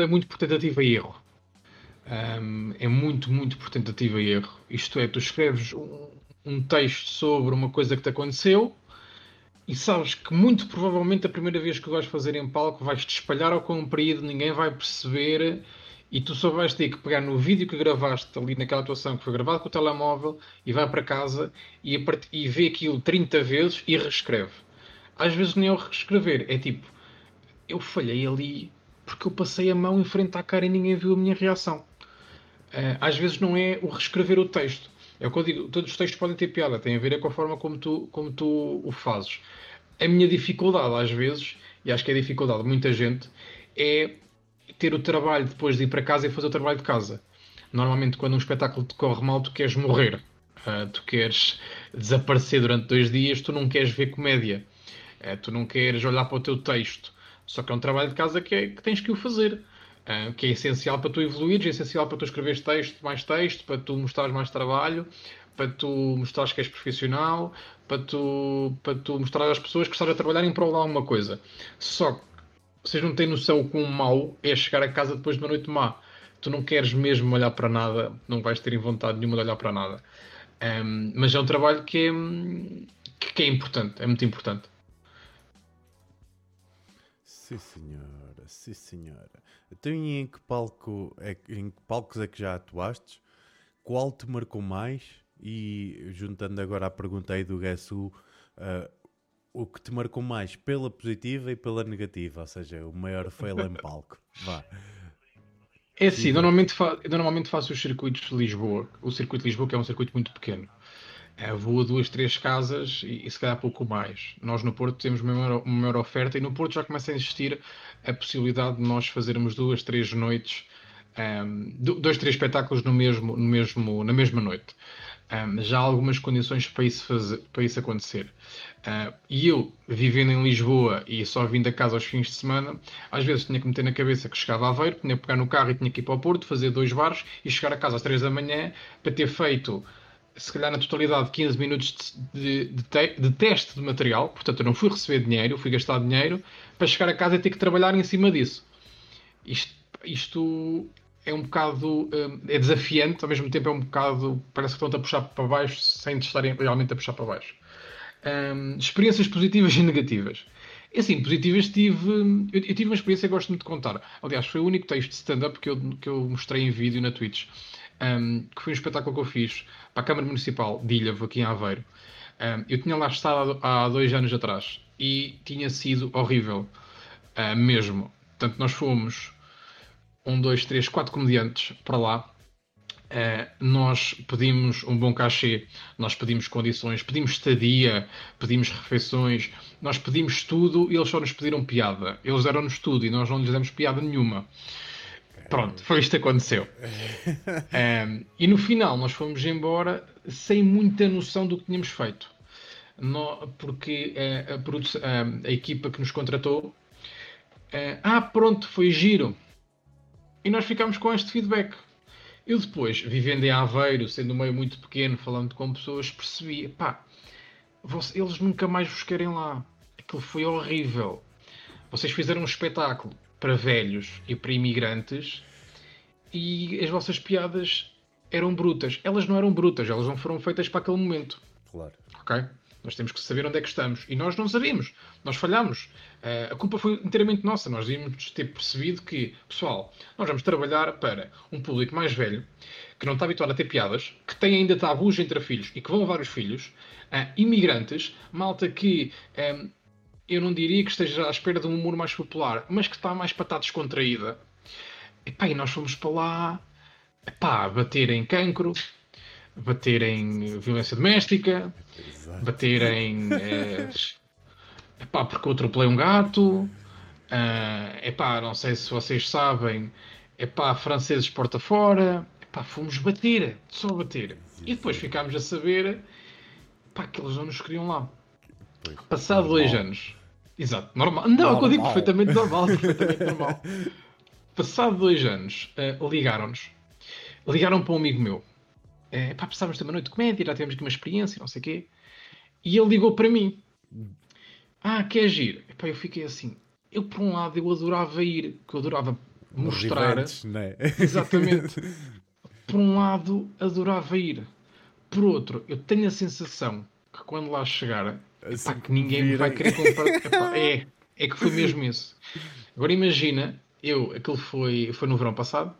É muito por tentativa e erro. Um, é muito, muito por tentativa e erro. Isto é, tu escreves um, um, texto sobre uma coisa que te aconteceu e sabes que muito provavelmente a primeira vez que vais fazer em palco vais te espalhar ao comprido, ninguém vai perceber e tu só vais ter que pegar no vídeo que gravaste ali naquela atuação que foi gravado com o telemóvel e vai para casa e, part... e vê aquilo 30 vezes e reescreve. Às vezes nem é o reescrever, é tipo, eu falhei ali, porque eu passei a mão em frente à cara e ninguém viu a minha reação. Uh, às vezes não é o reescrever o texto. É o que eu digo, todos os textos podem ter piada, tem a ver é com a forma como tu, como tu o fazes. A minha dificuldade, às vezes, e acho que é a dificuldade de muita gente, é ter o trabalho depois de ir para casa e fazer o trabalho de casa. Normalmente, quando um espetáculo te corre mal, tu queres morrer. Uh, tu queres desaparecer durante dois dias, tu não queres ver comédia. Uh, tu não queres olhar para o teu texto. Só que é um trabalho de casa que, é, que tens que o fazer. Uh, que é essencial para tu evoluires, é essencial para tu escreveres texto, mais texto, para tu mostrares mais trabalho, para tu mostrares que és profissional, para tu, para tu mostrar às pessoas que estás a trabalhar em prol de alguma coisa. Só que vocês não têm noção o quão mau é chegar a casa depois de uma noite má. Tu não queres mesmo olhar para nada, não vais ter vontade nenhuma de olhar para nada. Um, mas é um trabalho que é, que é importante, é muito importante. Sim, senhora, sim, senhora. Então, e em que, palco é, em que palcos é que já atuaste? Qual te marcou mais? E juntando agora a pergunta aí do GSU, uh, o que te marcou mais pela positiva e pela negativa? Ou seja, o maior fail em palco. Vá. É assim, normalmente, fa normalmente faço os circuitos de Lisboa. O circuito de Lisboa, que é um circuito muito pequeno. É, vou a duas, três casas e, e, se calhar pouco mais. Nós no Porto temos uma maior, uma maior, oferta e no Porto já começa a existir a possibilidade de nós fazermos duas, três noites, um, ehm, dois, três espetáculos no mesmo, no mesmo, na mesma noite. Um, ehm, já há algumas condições para isso, fazer, para isso acontecer. Uh, e eu, vivendo em Lisboa e só vindo a casa aos fins de semana, às vezes tinha que meter na cabeça que chegava a Aveiro, tinha que pegar no carro e tinha que ir para o Porto, fazer dois bares e chegar a casa às três da manhã para ter feito se calhar na totalidade 15 minutos de, de, te, de, teste de material, portanto eu não fui receber dinheiro, fui gastar dinheiro para chegar a casa e ter que trabalhar em cima disso. Isto, isto é um bocado hum, é desafiante, ao mesmo tempo é um bocado parece que estão a puxar para baixo sem estarem realmente a puxar para baixo. Um, experiências positivas e negativas. É assim, positivas tive. Eu, eu, tive uma experiência que gosto muito de contar. Aliás, foi o único texto de stand-up que eu, que eu mostrei em vídeo na Twitch um, que foi um espetáculo que eu fiz para a Câmara Municipal de Ilhavo, aqui em Aveiro. Um, eu tinha lá estado há dois anos atrás e tinha sido horrível, uh, mesmo. Portanto, nós fomos um, dois, três, quatro comediantes para lá. Uh, nós pedimos um bom cachê, nós pedimos condições, pedimos estadia, pedimos refeições, nós pedimos tudo e eles só nos pediram piada. Eles deram-nos tudo e nós não lhes demos piada nenhuma. Pronto, foi isto que aconteceu. um, e no final nós fomos embora sem muita noção do que tínhamos feito. No, porque uh, a, uh, a, equipa que nos contratou, uh, ah, pronto, foi giro. E nós ficámos com este feedback. Eu depois, vivendo em Aveiro, sendo um meio muito pequeno, falando com pessoas, percebi, pá, eles nunca mais vos querem lá. Aquilo foi horrível. Vocês fizeram um espetáculo para velhos e para imigrantes e as vossas piadas eram brutas. Elas não eram brutas, elas não foram feitas para aquele momento. Claro. Ok? Nós temos que saber onde é que estamos. E nós não sabíamos. Nós falhamos. Uh, a culpa foi inteiramente nossa. Nós devíamos ter percebido que, pessoal, nós vamos trabalhar para um público mais velho, que não está habituado a ter piadas, que tem ainda tabus entre filhos e que vão levar os filhos, uh, imigrantes, malta que um, eu não diria que esteja à espera de um humor mais popular, mas que está mais para estar descontraída. Epá, e nós fomos para lá epá, bater em cancro, bater em violência doméstica, Exato. bater em. É, epá, porque eu atropelei um gato. Uh, epá, não sei se vocês sabem. Epá, franceses porta fora. Epá, fomos bater, só bater. E depois ficámos a saber epá, que eles não nos queriam lá. Passado dois anos. Exato, normal. Não, normal. eu digo perfeitamente normal, perfeitamente normal. Passado dois anos, uh, ligaram-nos. Ligaram para um amigo meu. Uh, pá, precisávamos ter uma noite de comédia, já tivemos aqui uma experiência, não sei o quê. E ele ligou para mim. Ah, quer ir? Epá, eu fiquei assim. Eu, por um lado, eu adorava ir, que eu adorava mostrar. Eventos, né? Exatamente. por um lado, adorava ir. Por outro, eu tenho a sensação que quando lá chegar Epá, que ninguém me vai querer comprar. Epá, é, é que foi mesmo isso. Agora imagina, eu, aquilo foi, foi no verão passado.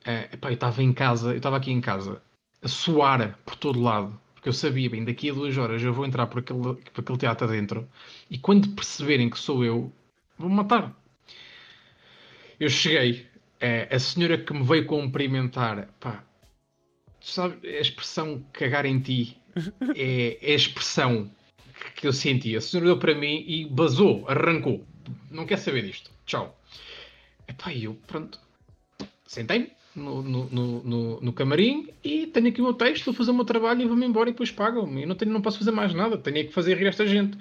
Uh, epá, eu estava em casa, eu estava aqui em casa a suar por todo lado, porque eu sabia bem, daqui a duas horas eu vou entrar por aquele, por aquele teatro dentro e quando perceberem que sou eu, vou-me matar. Eu cheguei, uh, a senhora que me veio cumprimentar, pá, sabe, a expressão cagar em ti é, é a expressão que eu senti. A senhora deu para mim e basou, arrancou. Não quer saber disto. Tchau. Epá, e eu, pronto, sentei-me no, no, no, no, camarim e tenho aqui o meu texto, vou fazer o meu trabalho e vou-me embora e depois pagam-me. Eu não, tenho, não posso fazer mais nada, tenho que fazer rir esta gente.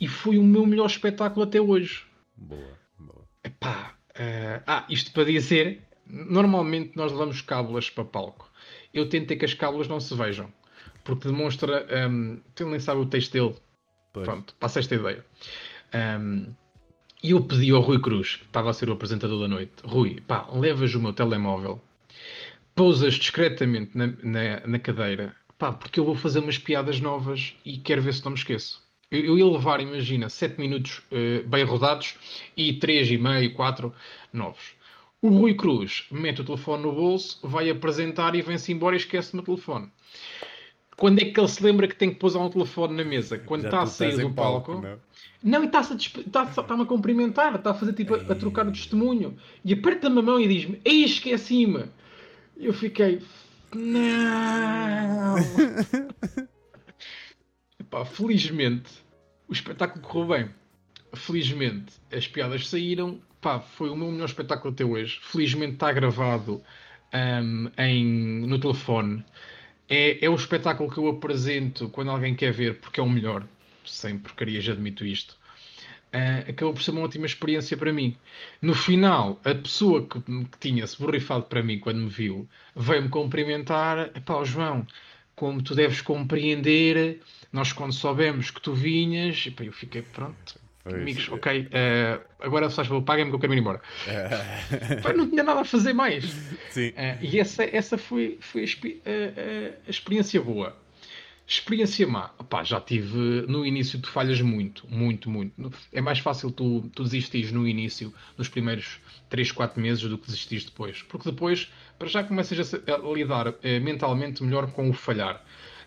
E foi o meu melhor espetáculo até hoje. Boa, boa. Epá, Uh, ah, isto para dizer, normalmente nós levamos cábulas para palco. Eu tento que as cábulas não se vejam, porque demonstra. Um, tu nem sabe o texto dele. Pois. Pronto, passa esta ideia. Um, e eu pedi ao Rui Cruz, que estava a ser o apresentador da noite: Rui, pá, levas o meu telemóvel, pousas discretamente na, na, na cadeira, pá, porque eu vou fazer umas piadas novas e quero ver se não me esqueço. Eu, eu ia levar, imagina, 7 minutos uh, bem rodados e 3,5, 4 novos. O Rui Cruz mete o telefone no bolso, vai apresentar e vem-se embora e esquece-me o telefone. Quando é que ele se lembra que tem que pousar um telefone na mesa? Quando Já está a sair do palco. palco não? Não, e está-me está tá a cumprimentar, está a fazer tipo a, a trocar o testemunho. E aperta-me a mão e diz-me: Ei, esqueci-me. Eu fiquei: Não! Epá, felizmente, o espetáculo correu bem. Felizmente, as piadas saíram. Pá, foi o meu melhor espetáculo até hoje. Felizmente está gravado um, em, no telefone. É, é o espetáculo que eu apresento quando alguém quer ver, porque é o melhor sem porcarias admito isto, uh, acabou por ser uma ótima experiência para mim. No final, a pessoa que, que tinha-se borrifado para mim quando me viu veio-me cumprimentar: pá, João, como tu deves compreender, nós quando soubemos que tu vinhas, pá, eu fiquei pronto. Amigos, ok, uh, agora se faz paguem-me que eu quero ir embora. Pá, não tinha nada a fazer mais. Uh, e essa, essa foi, foi a, a experiência boa. Experiência má. Opá, já tive. No início tu falhas muito, muito, muito. É mais fácil tu, tu desistires no início, nos primeiros 3, 4 meses, do que desistires depois. Porque depois, para já começas a, a lidar eh, mentalmente melhor com o falhar.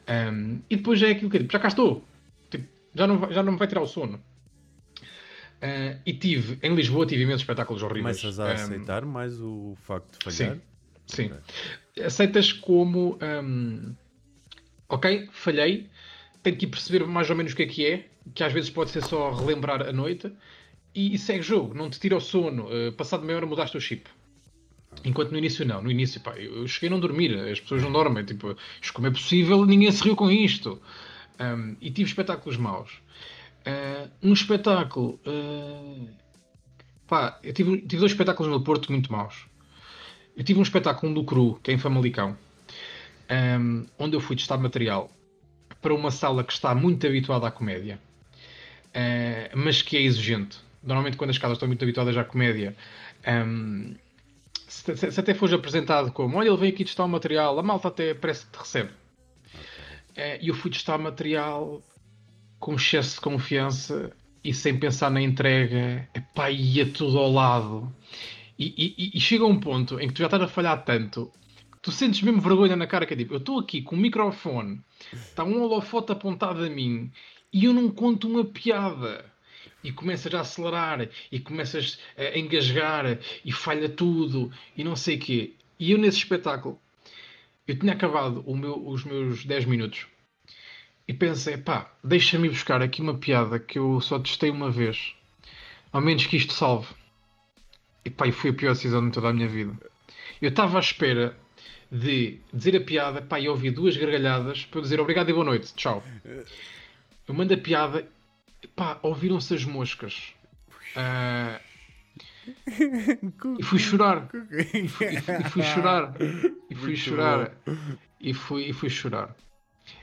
Um, e depois já é aquilo que eu digo, já cá estou. Tipo, já, não, já não me vai tirar o sono. Uh, e tive, em Lisboa, tive imensos espetáculos horríveis. Começas a aceitar um, mais o facto de falhar? Sim. sim. Okay. Aceitas como. Um, ok, falhei, tenho que perceber mais ou menos o que é que é, que às vezes pode ser só relembrar a noite, e, e segue jogo, não te tira o sono. Uh, passado meia hora mudaste o chip. Enquanto no início não, no início pá, eu cheguei a não dormir, as pessoas não dormem, tipo, como é possível, ninguém se riu com isto. Um, e tive espetáculos maus. Uh, um espetáculo. Uh, pá, eu tive, tive dois espetáculos no Porto muito maus. Eu tive um espetáculo um do Cru, que é em Famalicão, um, onde eu fui testar material para uma sala que está muito habituada à comédia, uh, mas que é exigente. Normalmente, quando as casas estão muito habituadas à comédia, um, se, se, até fores apresentado como olha, ele vem aqui testar o material, a malta até parece que te recebe. Uh, e eu fui testar material com excesso de confiança e sem pensar na entrega, epá, ia tudo ao lado. E, e, e, chega um ponto em que tu já estás a falhar tanto tu sentes mesmo vergonha na cara que é tipo, eu estou aqui com o microfone, está um holofote apontado a mim e eu não conto uma piada. E começas a acelerar e começas a engasgar e falha tudo e não sei o quê. E eu nesse espetáculo, eu tinha acabado meu, os meus 10 minutos e pensei, pá, deixa-me buscar aqui uma piada que eu só testei uma vez. Ao menos que isto salve. E pá, e foi a pior decisão de toda a minha vida. Eu estava à espera de dizer a piada, pá, e ouvir duas gargalhadas para eu dizer obrigado e boa noite, tchau. Eu mando a piada, pá, ouviram-se as moscas. Uh, e fui chorar. E fui, e fui, chorar. E fui Muito chorar. E fui, e fui chorar.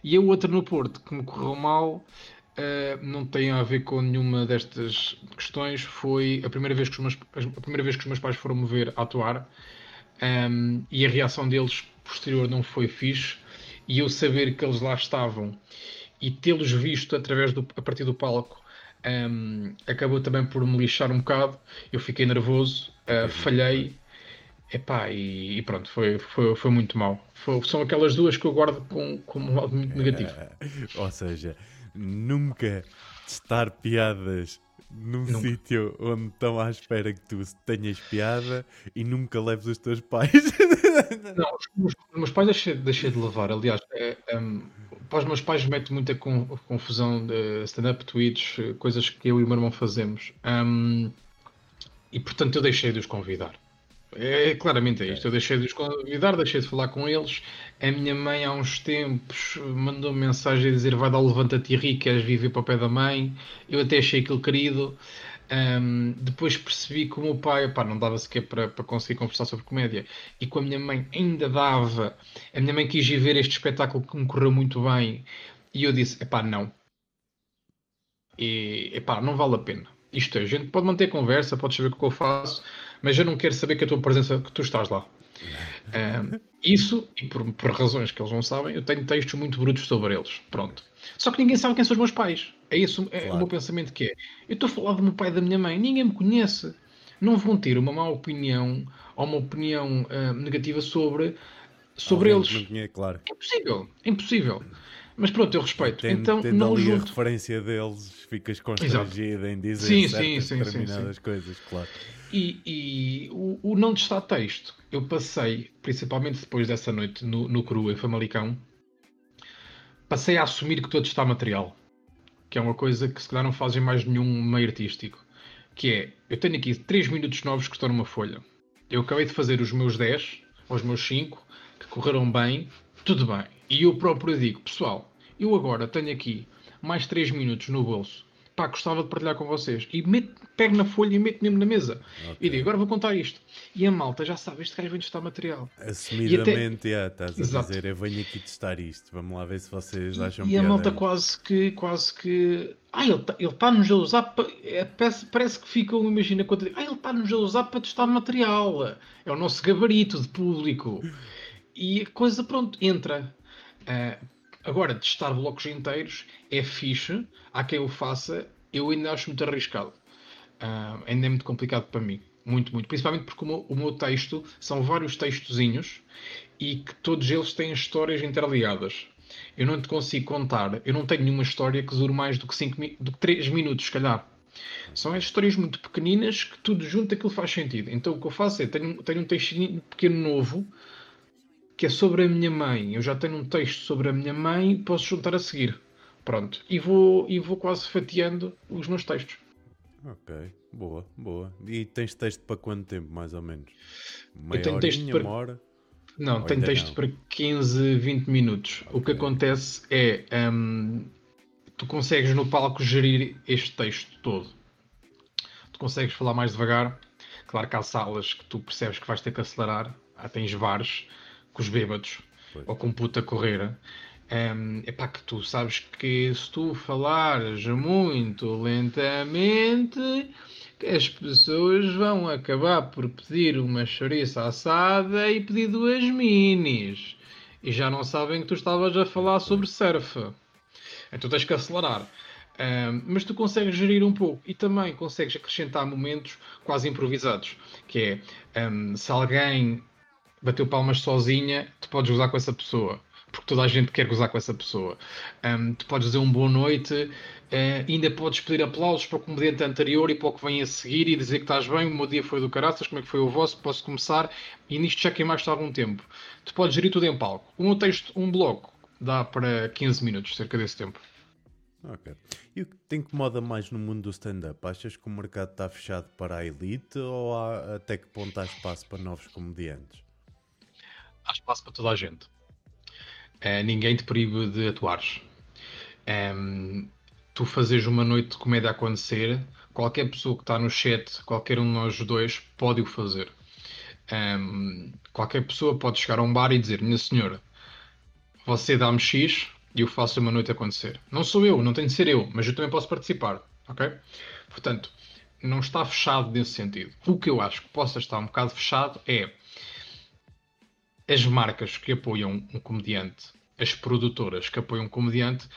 E a outra no Porto, que me correu mal, uh, não tem a ver com nenhuma destas questões. Foi a primeira vez que os meus, a primeira vez que os meus pais foram me ver atuar um, e a reação deles posterior não foi fixe. E eu saber que eles lá estavam e tê-los visto através do, a partir do palco um, acabou também por me lixar um bocado. Eu fiquei nervoso, uh, falhei. Epá, e, e pronto, foi, foi, foi muito mal. Foi, são aquelas duas que eu guardo com, com um lado muito negativo. ou seja, nunca testar piadas num sítio onde estão à espera que tu tenhas piada e nunca leves os teus pais. Não, os, meus pais deixei, deixei de levar. Aliás, é, é, para os meus pais mete muita confusão de stand-up, tweets, coisas que eu e o meu irmão fazemos. Um, e portanto eu deixei de os convidar. É, claramente é isto. Eu deixei de os convidar, deixei de falar com eles. A minha mãe, há uns tempos, mandou -me mensagem a dizer: Vai dar, levanta-te e ri, queres viver para o pé da mãe. Eu até achei aquilo querido. Um, depois percebi que o meu pai pá, não dava sequer para, para conseguir conversar sobre comédia e com a minha mãe ainda dava. A minha mãe quis ir ver este espetáculo que me correu muito bem e eu disse: epá, não. E epá, não vale a pena. Isto é, a gente pode manter conversa, pode saber o que eu faço, mas eu não quero saber que a tua presença, que tu estás lá. Um, isso, e por, por razões que eles não sabem, eu tenho textos muito brutos sobre eles. Pronto. Só que ninguém sabe quem são os meus pais. É isso é claro. o meu pensamento que é. Eu estou a falar do meu pai e da minha mãe, ninguém me conhece. Não vão ter uma má opinião ou uma opinião uh, negativa sobre, sobre eles. Tinha, claro. É impossível, é impossível. Mas pronto, eu respeito. Tendo, então, tendo não ali junto. a referência deles, ficas constrangido em dizer sim, certas sim, determinadas sim, coisas, claro. E, e o, o, não testar texto, eu passei, principalmente depois dessa noite no, no Cru, em Famalicão, passei a assumir que a testar material. Que é uma coisa que se calhar não fazem mais nenhum meio artístico. Que é, eu tenho aqui 3 minutos novos que estão numa folha. Eu acabei de fazer os meus 10, ou os meus 5, que correram bem, tudo bem. E eu próprio digo, pessoal, eu agora tenho aqui mais 3 minutos no bolso pá, gostava de partilhar com vocês. E meto, pego na folha e meto mesmo na mesa. Okay. E digo, agora vou contar isto. E a malta já sabe, este gajo vem testar material. Assumidamente, até... estás a Exato. dizer, eu venho aqui testar isto. Vamos lá ver se vocês acham E a malta quase que, quase que... Ah, ele tá nos a usar para... É, parece, parece que ficam, imagina, quando ah, ele está nos a usar para testar material. É o nosso gabarito de público. E a coisa, pronto, entra. Uh, Agora, testar blocos inteiros é fixe, há quem o faça, eu ainda acho muito arriscado. Uh, ainda é muito complicado para mim. Muito, muito. Principalmente porque o meu, o meu, texto são vários textozinhos e que todos eles têm histórias interligadas. Eu não te consigo contar, eu não tenho nenhuma história que dure mais do que, cinco, do que 3 minutos, se calhar. São as histórias muito pequeninas que tudo junto aquilo faz sentido. Então o que eu faço é tenho, tenho um textinho pequeno novo que é sobre a minha mãe. Eu já tenho um texto sobre a minha mãe, posso juntar a seguir. Pronto. E vou, e vou quase fatiando os meus textos. Ok, boa, boa. E tens texto para quanto tempo, mais ou menos? Meia eu tenho texto para... uma hora? Não, ou tenho texto não? para 15, 20 minutos. Okay. O que acontece é. Um, tu consegues no palco gerir este texto todo. Tu consegues falar mais devagar. Claro que há salas que tu percebes que vais ter que acelerar. Tens vários com os bêbados pois. ou com puta correr. Um, é pá, que tu sabes que se tu falares muito lentamente, as pessoas vão acabar por pedir uma chouriça assada e pedir duas minis. E já não sabem que tu estavas a falar sobre surf. Então tens que acelerar. Um, mas tu consegues gerir um pouco e também consegues acrescentar momentos quase improvisados. Que é um, se alguém bateu palmas sozinha, tu podes gozar com essa pessoa. Porque toda a gente quer gozar com essa pessoa. Um, tu podes dizer um boa noite, uh, ainda podes pedir aplausos para o comediante anterior e para o que vem a seguir e dizer que estás bem, o meu dia foi do caraças, como é que foi o vosso, posso começar. E nisto já queimaste algum tempo. Tu podes gerir tudo em palco. Um texto, um bloco, dá para 15 minutos, cerca desse tempo. Ok. E o que te incomoda mais no mundo do stand-up? Achas que o mercado está fechado para a elite ou há, até que ponto há espaço para novos comediantes? Há espaço para toda a gente. Uh, ninguém te proíbe de atuares. Um, tu fazes uma noite de comédia acontecer, qualquer pessoa que está no chat, qualquer um de nós dois, pode o fazer. Um, qualquer pessoa pode chegar a um bar e dizer: Minha senhora, você dá-me X e eu faço uma noite acontecer. Não sou eu, não tem de ser eu, mas eu também posso participar. Ok? Portanto, não está fechado nesse sentido. O que eu acho que possa estar um bocado fechado é as marcas que apoiam um comediante, as produtoras que apoiam um comediante,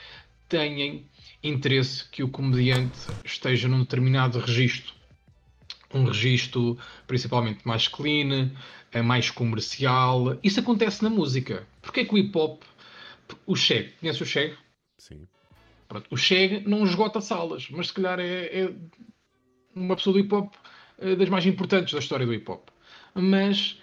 têm interesse que o comediante esteja num determinado registro. Um registro principalmente mais clean, eh, mais comercial. Isso acontece na música. Porquê que o hip hop, o Cheg, conhece o Cheg? Sim. Pronto, o Cheg não esgota salas, mas se calhar é, é uma pessoa do hip hop é das mais importantes da história do hip hop. Mas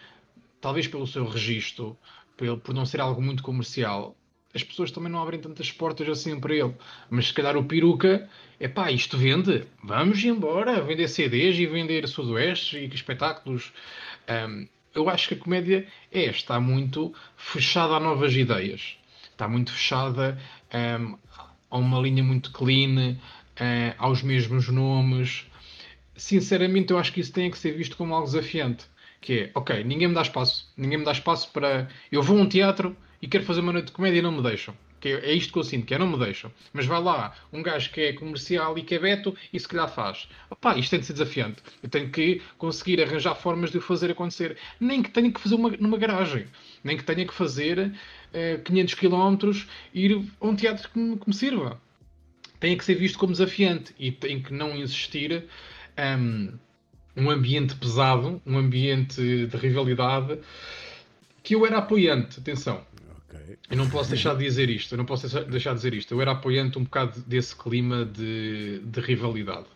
talvez pelo seu registro, por, por não ser algo muito comercial, as pessoas também não abrem tantas portas assim para ele. Mas se calhar o peruca, é pá, isto vende, vamos embora, vender CDs e vender sudoestes e espetáculos. Um, eu acho que a comédia é, está muito fechada a novas ideias, está muito fechada um, a uma linha muito clean, uh, aos mesmos nomes. sinceramente, eu acho que isso tem que ser visto como algo desafiante. Que é, ok, ninguém me dá espaço. Ninguém me dá espaço para. Eu vou a um teatro e quero fazer uma noite de comédia e não me deixam. Que é, é isto que eu sinto, que é não me deixam. Mas vai lá, um gajo que é comercial e que é beto e se calhar faz. Opá, isto tem de ser desafiante. Eu tenho que conseguir arranjar formas de o fazer acontecer. Nem que tenha que fazer uma, numa garagem. Nem que tenha que fazer uh, 500 km ir a um teatro que me, que me sirva. Tem que ser visto como desafiante e tem que não existir um, um ambiente pesado, um ambiente de rivalidade que eu era apoiante, atenção. Okay. Eu não posso deixar de dizer isto, eu não posso deixar de dizer isto. Eu era apoiante um bocado desse clima de, de rivalidade.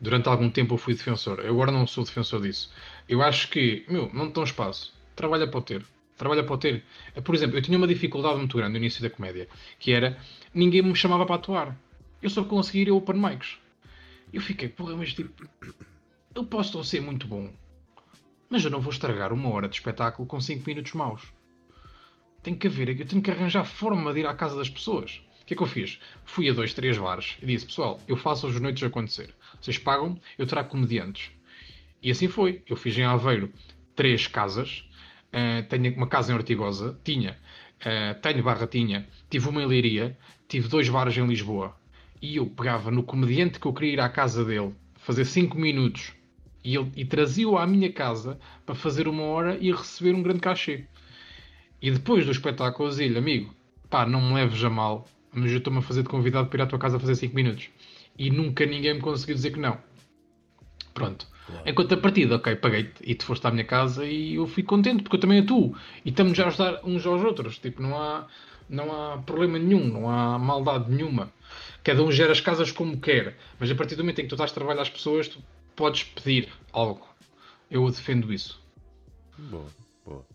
Durante algum tempo eu fui defensor. Eu agora não sou defensor disso. Eu acho que, meu, não te dão espaço. Trabalha para o ter. Trabalha para o ter. Por exemplo, eu tinha uma dificuldade muito grande no início da comédia, que era ninguém me chamava para atuar. Eu só conseguia ir a open mics. Eu fiquei, porra, mas tipo, eu posso não ser muito bom, mas eu não vou estragar uma hora de espetáculo com 5 minutos maus. Tem que haver, eu tenho que arranjar forma de ir à casa das pessoas. O que é que eu fiz? Fui a dois, três bares e disse, pessoal, eu faço as noites acontecer. Vocês pagam, eu trago comediantes. E assim foi. Eu fiz em Aveiro três casas. Uh, tenho uma casa em Ortigosa. Tinha. Uh, tenho barra tinha. Tive uma em. Tive dois bares em Lisboa e eu pegava no comediante que eu queria ir à casa dele, fazer 5 minutos, e, ele, e trazia-o à minha casa para fazer uma hora e receber um grande cachê. E depois do espetáculo, eu dizia-lhe, amigo, pá, não me leves a mal, mas eu estou-me a fazer de convidado para ir à tua casa fazer 5 minutos. E nunca ninguém me conseguiu dizer que não. Pronto. Claro. Enquanto a partida, ok, paguei-te e tu foste à minha casa e eu fui contente, porque eu também atuo. E estamos a ajudar uns aos outros. Tipo, não há, não há problema nenhum, não há maldade nenhuma. Cada um gera as casas como quer, mas a partir do momento em que tu estás a trabalhar às pessoas, tu podes pedir algo. Eu defendo isso. Boa, boa.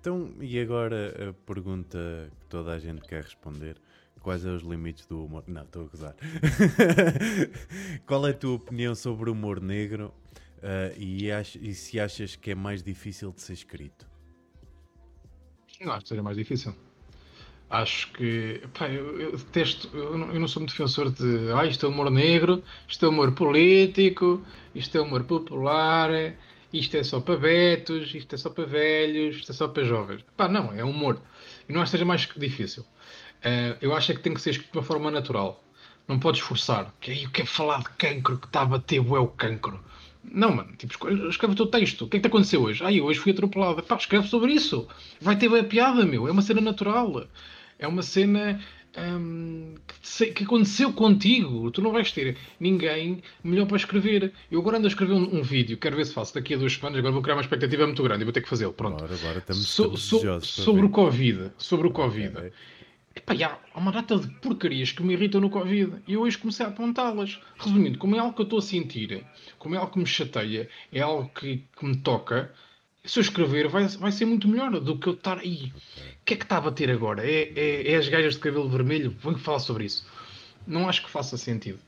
Então, e agora a pergunta que toda a gente quer responder: quais são os limites do humor? Não, estou a gozar. Qual é a tua opinião sobre o humor negro uh, e, ach e se achas que é mais difícil de ser escrito? Não acho que seja mais difícil. Acho que. Pá, eu, eu detesto. Eu não, eu não, sou muito defensor de. Ah, isto é humor negro, isto é humor político, isto é humor popular, isto é só para betos, isto é só para velhos, isto é só para jovens. Pá, não, é humor. E não acho que seja mais difícil. Uh, eu acho é que tem que ser escrito de uma forma natural. Não podes forçar. Que aí eu quero falar de cancro, que está a bater é o cancro. Não, mano, tipo, escreve o teu texto. O que é que te aconteceu hoje? Ai, hoje fui atropelado. Pá, escreve sobre isso. Vai ter bem a piada, meu. É uma cena natural. É uma cena hum, que, que, aconteceu contigo. Tu não vais ter ninguém melhor para escrever. Eu agora ando a escrever um, um, vídeo, quero ver se faço daqui a duas semanas. Agora vou criar uma expectativa muito grande e vou ter que fazê-lo. Pronto. Agora, agora estamos, so, so, sobre o Covid. Sobre o Covid. Okay. Epá, há uma data de porcarias que me irritam no Covid e eu hoje comecei a apontá-las. Resumindo, como é algo que eu estou a sentir, como é algo que me chateia, é algo que, que me toca, se eu escrever vai, vai ser muito melhor do que eu estar aí. O que é que está a bater agora? É, é, é as gajas de cabelo vermelho? Vou falar sobre isso. Não acho que faça sentido.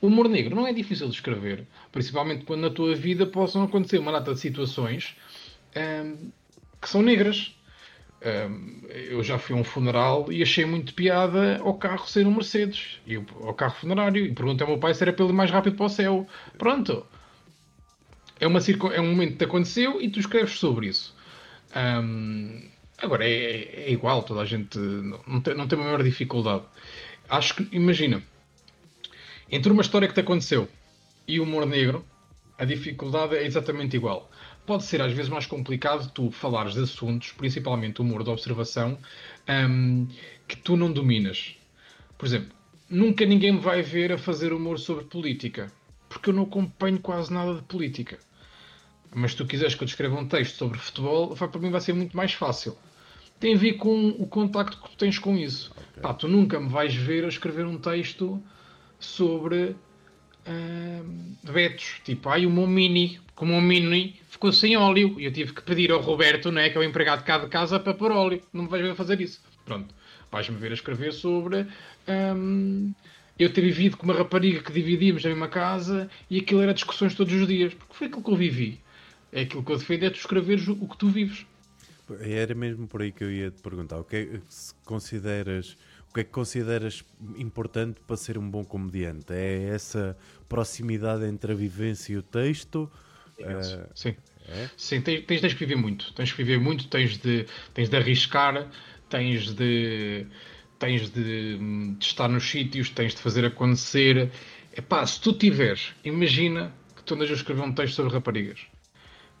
O humor negro não é difícil de escrever, principalmente quando na tua vida possam acontecer uma data de situações hum, que são negras. Hum, eu já fui a um funeral e achei muito piada ao carro ser um Mercedes, e ao carro funerário, e perguntei ao meu pai se era pelo mais rápido para o céu. Pronto, é, uma é um momento que aconteceu e tu escreves sobre isso. Um, agora, é, é, igual, toda a gente não tem, não tem a maior dificuldade. Acho que, imagina, entre uma história que te aconteceu e o humor negro, a dificuldade é exatamente igual. Pode ser às vezes mais complicado tu falares de assuntos, principalmente humor de observação, um, que tu não dominas. Por exemplo, nunca ninguém me vai ver a fazer humor sobre política, porque eu não acompanho quase nada de política. Mas se tu quiseres que eu descreva um texto sobre futebol, para mim vai ser muito mais fácil. Tem a ver com o contacto que tu tens com isso. Okay. Pá, tu nunca me vais ver a escrever um texto sobre uh, betos. Tipo, ai, o meu mini, como o mini ficou sem óleo. E eu tive que pedir ao Roberto, né, que é o empregado de cada casa, para pôr óleo. Não me vais ver a fazer isso. Pronto. Vais-me ver a escrever sobre... Um, eu ter vivido com uma rapariga que dividíamos na mesma casa e aquilo era discussões todos os dias. Porque foi aquilo que eu vivi. É aquilo que eu defendo, é tu escreveres o que tu vives. Era mesmo por aí que eu ia te perguntar. O que é, se consideras que é que consideras importante para ser um bom comediante? É essa proximidade entre a vivência e o texto? Uh, sim. É? Sim, tens, tens de escrever muito. Tens de escrever muito, tens de, tens de arriscar, tens de, tens de, de estar nos sítios, tens de fazer acontecer. Epá, se tu tiveres, imagina que tu andas a escrever um texto sobre raparigas.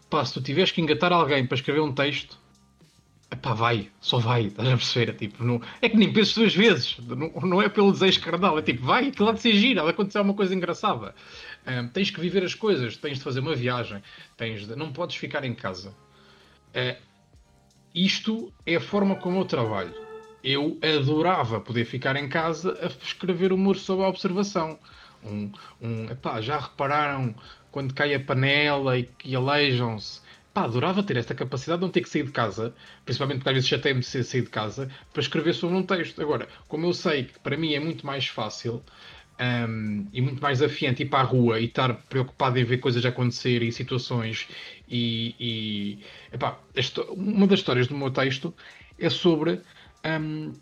Pá, se tu tiveres que engatar alguém para escrever um texto, Epá, vai, só vai, estás a perceber? É, tipo, não, é que nem penses duas vezes, não, não é pelo desejo carnal, é tipo, vai, aquilo há de ser gira, de acontecer uma coisa engraçada. Um, tens que viver as coisas, tens de fazer uma viagem, tens de, não podes ficar em casa. Uh, isto é a forma como eu trabalho. Eu adorava poder ficar em casa a escrever humor sobre a observação. Um, um, epá, já repararam quando cai a panela e, e aleijam-se? pá, adorava ter esta capacidade de não ter que sair de casa, principalmente porque às vezes já tenho de sair de casa, para escrever sobre um texto. Agora, como eu sei que para mim é muito mais fácil um, e muito mais afiante ir para a rua e estar preocupado em ver coisas acontecer e situações e, e epá, uma das histórias do meu texto é sobre um,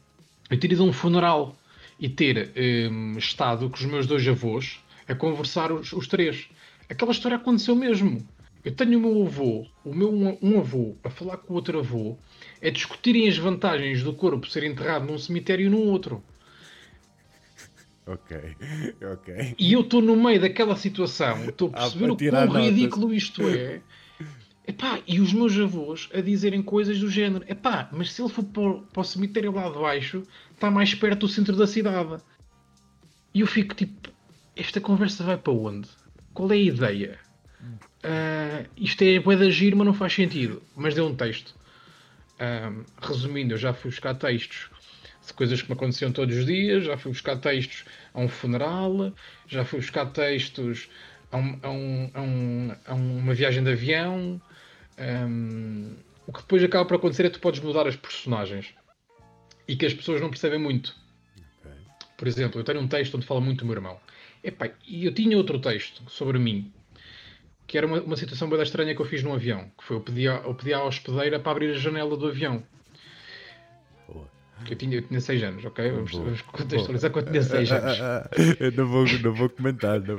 eu ter ido a um funeral e ter um, estado com os meus dois avós a conversar os, os três. Aquela história aconteceu mesmo. Eu tenho o meu avô, o meu um avô, a falar com o outro avô, a discutirem as vantagens do corpo ser enterrado num cemitério e num outro. Ok, ok. E eu estou no meio daquela situação, estou a perceber ah, o quão ridículo isto é. Epá, e os meus avós a dizerem coisas do género: epá, mas se ele for para o, para o cemitério lá de baixo, está mais perto do centro da cidade. E eu fico tipo: esta conversa vai para onde? Qual é a ideia? Uh, isto é bué de agir, mas não faz sentido. Mas deu um texto. Uh, resumindo, eu já fui buscar textos de coisas que me aconteciam todos os dias, já fui buscar textos a um funeral, já fui buscar textos a, um, a, um, a, um, a uma viagem de avião. Um, o que depois acaba por acontecer é que tu podes mudar as personagens e que as pessoas não percebem muito. Okay. Por exemplo, eu tenho um texto onde fala muito do meu irmão. Epá, e eu tinha outro texto sobre mim que era uma, uma situação bem estranha que eu fiz no avião, que foi eu pedi, a, eu pedi à hospedeira para abrir a janela do avião. Boa. Eu tinha, eu tinha 6 anos, ok? Vamos, vamos contextualizar quando tinha 6 anos. eu não vou, não vou comentar. Não.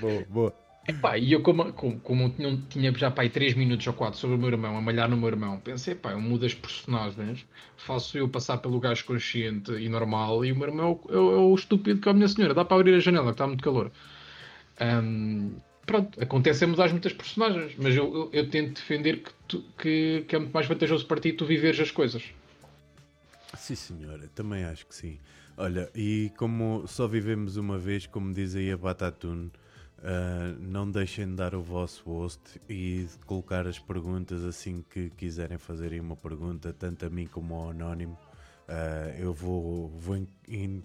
boa, boa. Epá, e eu como, como, como tinha, já pá, 3 minutos ou 4 sobre o meu irmão, a malhar no meu irmão, pensei, pá, eu mudo as personagens, faço eu passar pelo gajo consciente e normal, e o meu irmão é o, é o estúpido que é a minha senhora, dá para abrir a janela, que está muito calor. Um, pronto, acontece a mudar muitas personagens, mas eu, eu, eu tento defender que, tu, que, que, é muito mais vantajoso para ti tu viveres as coisas. Sim, senhora, também acho que sim. Olha, e como só vivemos uma vez, como diz aí a Batatune, uh, não deixem de dar o vosso host e de colocar as perguntas assim que quiserem fazerem uma pergunta, tanto a mim como ao Anónimo. Uh, eu vou, vou in, in,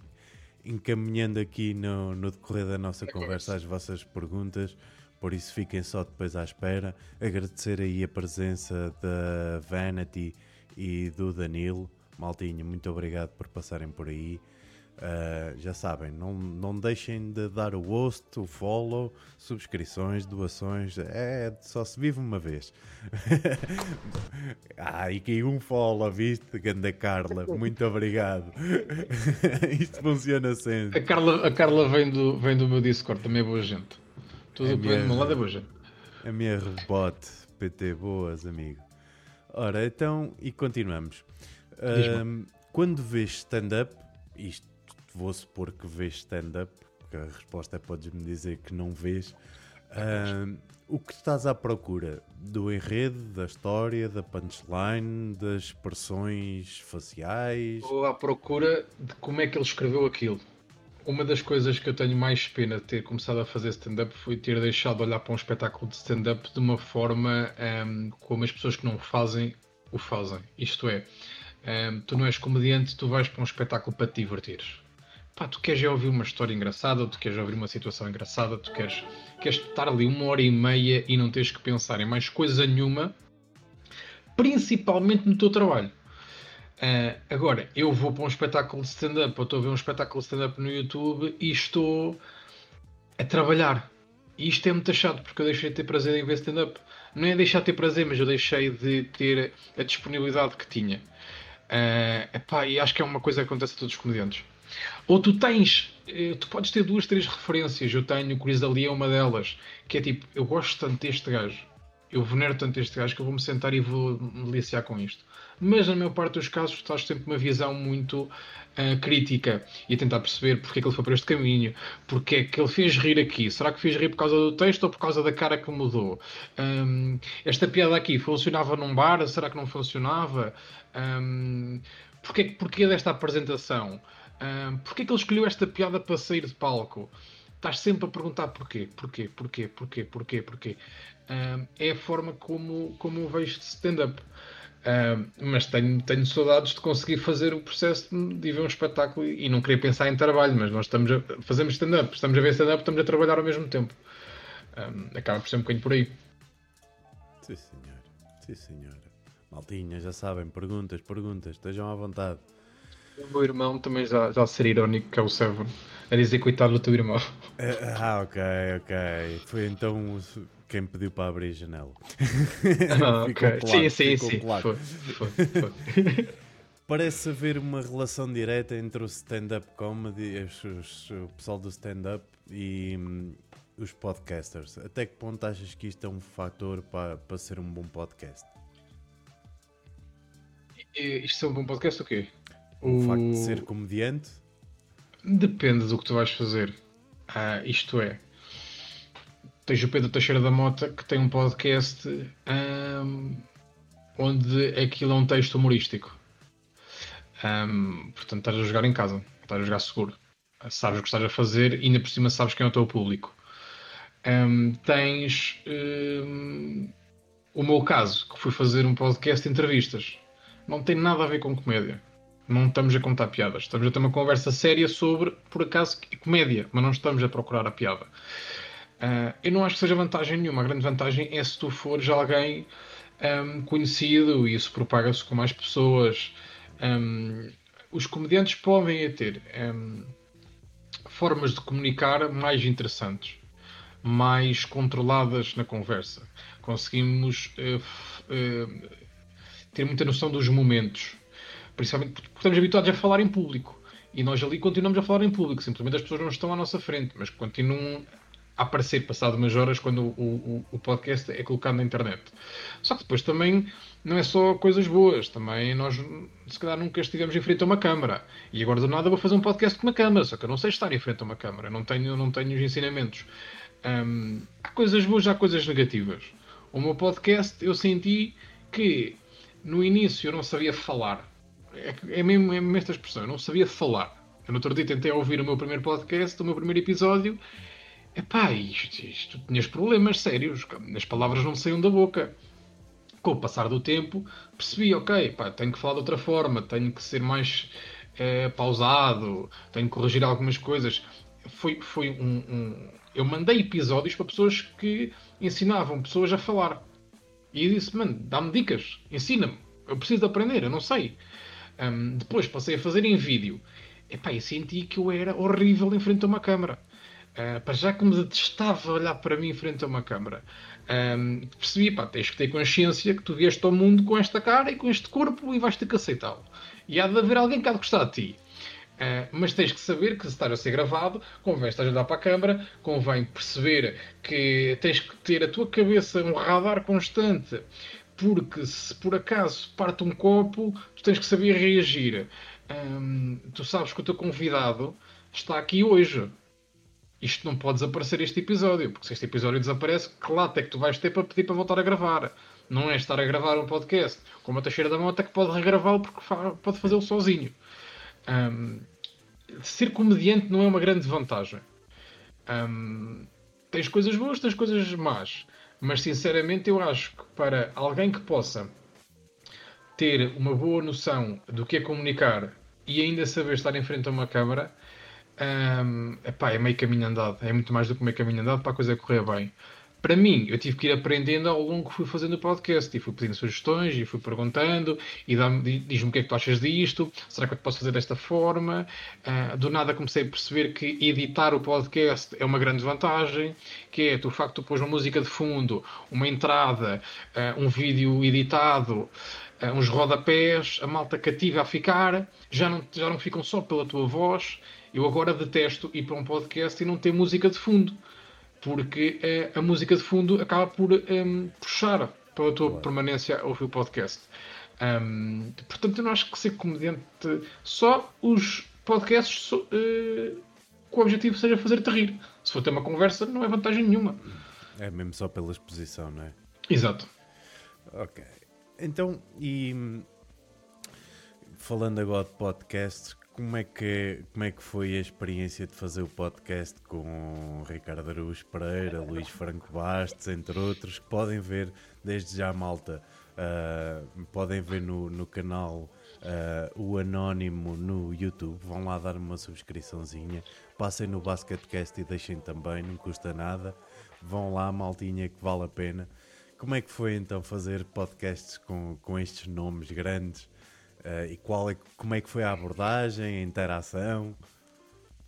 encaminhando aqui no, no decorrer da nossa conversa as vossas perguntas, por isso fiquem só depois à espera. Agradecer aí a presença da Vanity e do Danilo. Maltinho, muito obrigado por passarem por aí. Uh, já sabem, não, não deixem de dar o host, o follow, subscrições, doações. É, só se vive uma vez. ah, e que um follow, viste? Ganda Carla, muito obrigado. Isto funciona sempre. A Carla, a Carla vem, do, vem do meu Discord, também é boa gente. Tudo o que vem do meu lado é boa gente. A minha rebote, PT, boas, amigo. Ora, então, e continuamos. Um, quando vês stand-up, isto vou supor que vês stand-up, porque a resposta é podes-me dizer que não vês. Uh, o que estás à procura? Do enredo, da história, da punchline, das expressões faciais? Estou à procura de como é que ele escreveu aquilo. Uma das coisas que eu tenho mais pena de ter começado a fazer stand-up foi ter deixado de olhar para um espetáculo de stand-up de uma forma um, como as pessoas que não fazem o fazem. Isto é, um, tu não és comediante, tu vais para um espetáculo para te divertires pá, tu queres ouvir uma história engraçada, tu queres ouvir uma situação engraçada, tu queres, queres estar ali uma hora e meia e não tens que pensar em mais coisa nenhuma, principalmente no teu trabalho. Uh, agora, eu vou para um espetáculo de stand-up, ou estou a ver um espetáculo de stand-up no YouTube e estou a trabalhar. E isto é muito chato, porque eu deixei de ter prazer em ver stand-up. Não é deixar de ter prazer, mas eu deixei de ter a disponibilidade que tinha. Uh, epá, e acho que é uma coisa que acontece a todos os comediantes. Ou tu tens, eh, tu podes ter duas, três referências. Eu tenho o Chris Ali é uma delas, que é tipo, eu gosto tanto deste gajo, eu venero tanto este gajo que eu vou-me sentar e vou me deliciar com isto. Mas na maior parte dos casos, estás sempre uma visão muito uh, crítica e a tentar perceber porque é que ele foi para este caminho, porque é que ele fez rir aqui. Será que fez rir por causa do texto ou por causa da cara que mudou? Um, esta piada aqui funcionava num bar? Será que não funcionava? Um, porque, porquê desta apresentação? Um, porquê que ele escolheu esta piada para sair de palco? Estás sempre a perguntar porquê, porquê, porquê, porquê, porquê, porquê. Um, é a forma como, como eu vejo de stand-up. Um, mas tenho, tenho saudades de conseguir fazer o processo de ver um espetáculo e não querer pensar em trabalho, mas nós estamos a, fazemos stand-up, estamos a ver stand-up, estamos a trabalhar ao mesmo tempo. Acaba por ser um bocadinho por aí. Sim, senhor. Sim, senhora. Maltinha, já sabem, perguntas, perguntas, estejam à vontade. O meu irmão também já, já ser irónico, que é o Seven, a dizer coitado do teu irmão. Eh, ah, ok, ok. Foi então quem pediu para abrir a janela. Ah, ok. sim, sim, sim. Foi, foi, foi. Parece haver uma relação direta entre o stand-up comedy, o pessoal do stand-up e hum, os podcasters. Até que ponto achas que isto é um fator para, para ser um bom podcast? Isto é um bom podcast o quê? O, o facto de ser comediante? Depende do que tu vais fazer. Ah, isto é, tens o Pedro Teixeira da Mota que tem um podcast um, onde aquilo é um texto humorístico. Um, portanto, estás a jogar em casa, estás a jogar seguro. Sabes o que estás a fazer e ainda por cima sabes quem é o teu público. Um, tens o meu caso, que fui fazer um podcast de entrevistas. Não tem nada a ver com comédia não estamos a contar piadas. Estamos a ter uma conversa séria sobre, por acaso, comédia, mas não estamos a procurar a piada. Uh, eu não acho que seja vantagem nenhuma. A grande vantagem é se tu fores alguém um, conhecido e isso propaga-se com mais pessoas. Um, os comediantes podem ter um, formas de comunicar mais interessantes, mais controladas na conversa. Conseguimos uh, uh, ter muita noção dos momentos Principalmente porque estamos habituados a falar em público. E nós ali continuamos a falar em público. Simplesmente as pessoas não estão à nossa frente, mas continuam a aparecer passado umas horas quando o, o, o, podcast é colocado na internet. Só que depois também não é só coisas boas, também nós se calhar nunca estivemos em frente a uma câmara e agora do nada vou fazer um podcast com uma câmara, só que eu não sei estar em frente a uma câmara, não tenho, não tenho os ensinamentos. Hum, há coisas boas, há coisas negativas. O meu podcast eu senti que no início eu não sabia falar é, é, mesmo, é mesmo esta expressão, eu não sabia falar. Eu no outro dia tentei ouvir o meu primeiro podcast, o meu primeiro episódio. Epá, isto, isto tinhas problemas sérios, as palavras não saíam da boca. Com o passar do tempo, percebi, ok, pá, tenho que falar de outra forma, tenho que ser mais é, pausado, tenho que corrigir algumas coisas. Foi, foi um, um, Eu mandei episódios para pessoas que ensinavam pessoas a falar. E eu disse, mano, dá-me dicas, ensina-me. Eu preciso de aprender, eu não sei. Um, depois passei a fazer em vídeo. Epá, e senti que eu era horrível em frente a uma câmara. Uh, já que me detestava olhar para mim em frente a uma câmara. Um, percebi, pá, tens que ter consciência que tu vieste ao mundo com esta cara e com este corpo e vais ter que aceitá-lo. E há de haver alguém que há de gostar de ti. Uh, mas tens que saber que se está a ser gravado, convém estar a olhar para a câmara, convém perceber que tens que ter a tua cabeça um radar constante porque se por acaso parte um copo, tu tens que saber reagir. Tu sabes que o teu convidado está aqui hoje. Isto não pode desaparecer este episódio, porque se este episódio desaparece, que é que tu vais ter para pedir para voltar a gravar. Não é estar a gravar um podcast como a Teixeira da Mota que pode regravá-lo porque pode fazê-lo sozinho. Ser comediante não é uma grande vantagem. Tens coisas boas, tens coisas más. Mas sinceramente eu acho que para alguém que possa ter uma boa noção do que é comunicar e ainda saber estar em frente a uma câmara, um, epá, é meio caminho andado. É muito mais do que meio caminho andado para a coisa correr bem para mim, eu tive que ir aprendendo ao longo que fui fazendo o podcast e fui pedindo sugestões e fui perguntando e diz-me o que é que tu achas disto, será que eu te posso fazer desta forma? Uh, do nada comecei a perceber que editar o podcast é uma grande vantagem, que é tu, o facto de pôs uma música de fundo, uma entrada, uh, um vídeo editado, uh, uns rodapés, a malta cativa a ficar, já não, já não ficam só pela tua voz. Eu agora detesto ir para um podcast e não ter música de fundo, porque uh, a música de fundo acaba por um, puxar pela tua claro. permanência a ouvir o podcast. Um, portanto, eu não acho que ser comediante só os podcasts so, uh, com o objetivo seja fazer-te rir. Se for ter uma conversa, não é vantagem nenhuma. É mesmo só pela exposição, não é? Exato. Ok. Então, e falando agora de podcasts, como é que, como é que foi a experiência de fazer o podcast com Ricardo Araújo Pereira, Luís Franco Bastos, entre outros, que podem ver desde já, malta, uh, podem ver no, no canal uh, o Anónimo no YouTube, vão lá dar uma subscriçãozinha, passem no Basketcast e deixem também, não custa nada, vão lá, maltinha, que vale a pena. Como é que foi então fazer podcasts com, com estes nomes grandes? Uh, e qual é, como é que foi a abordagem, a interação?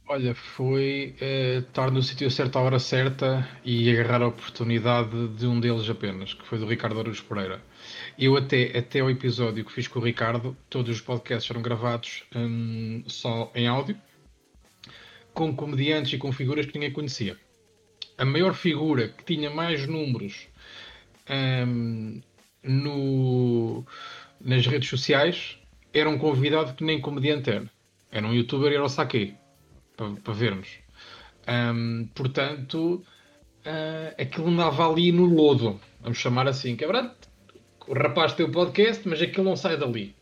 Olha, foi uh, estar no sítio certo à hora certa e agarrar a oportunidade de um deles apenas, que foi do Ricardo Aruz Pereira. Eu até, até o episódio que fiz com o Ricardo, todos os podcasts foram gravados um, só em áudio, com comediantes e com figuras que ninguém conhecia. A maior figura que tinha mais números um, no, nas redes sociais era um convidado que nem comediante era. Era um youtuber e era o Sake, para, para vermos. Um, portanto, uh, aquilo andava ali no lodo, vamos chamar assim. Que é o rapaz tem o podcast, mas aquilo não sai dali.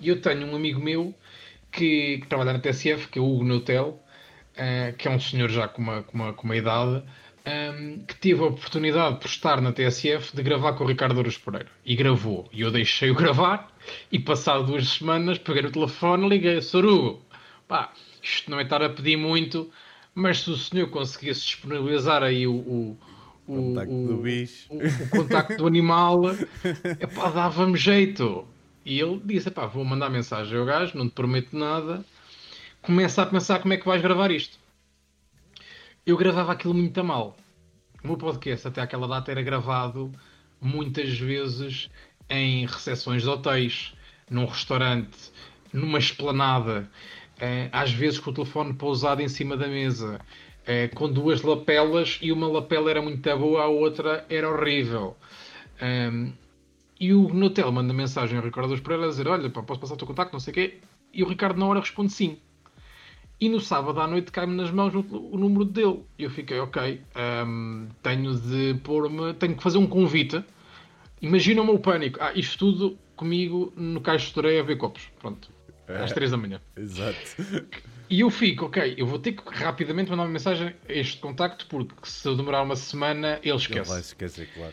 E eu tenho um amigo meu que, que trabalha na TSF, que é o Hugo Neutel, uh, que é um senhor já com uma, com uma, com uma idade, um, que teve a oportunidade, por estar na TSF, de gravar com o Ricardo Ouros Pereira. E gravou. E eu deixei-o gravar. E passado duas semanas, peguei o telefone, liguei. Sorugo, pá, isto não é estar a pedir muito, mas se o senhor conseguisse disponibilizar aí o, o o contacto o, do bicho. O, o contacto do animal, epá, dava-me jeito. E ele disse: epá, vou mandar mensagem ao gajo, não te prometo nada. Começa a pensar como é que vais gravar isto eu gravava aquilo muito a mal. O meu podcast até aquela data era gravado muitas vezes em recepções de hotéis, num restaurante, numa esplanada, eh, às vezes com o telefone pousado em cima da mesa, eh, com duas lapelas e uma lapela era muito boa, a outra era horrível. Ehm, e o Notel manda mensagem ao Ricardo dos Pereira a dizer: Olha, posso passar o teu contacto, não sei o quê. E o Ricardo na hora responde sim. E no sábado à noite cai-me nas mãos o, o, número dele. E eu fiquei, ok, um, tenho de pôr-me, tenho que fazer um convite. Imagina o meu pânico. Ah, isto tudo comigo no Caixo de a ver copos. Pronto. Às 3 da manhã. Exato. E eu fico, ok, eu vou ter que rapidamente mandar uma mensagem a este contacto, porque se eu demorar uma semana, ele esquece. Ele vai esquecer, claro.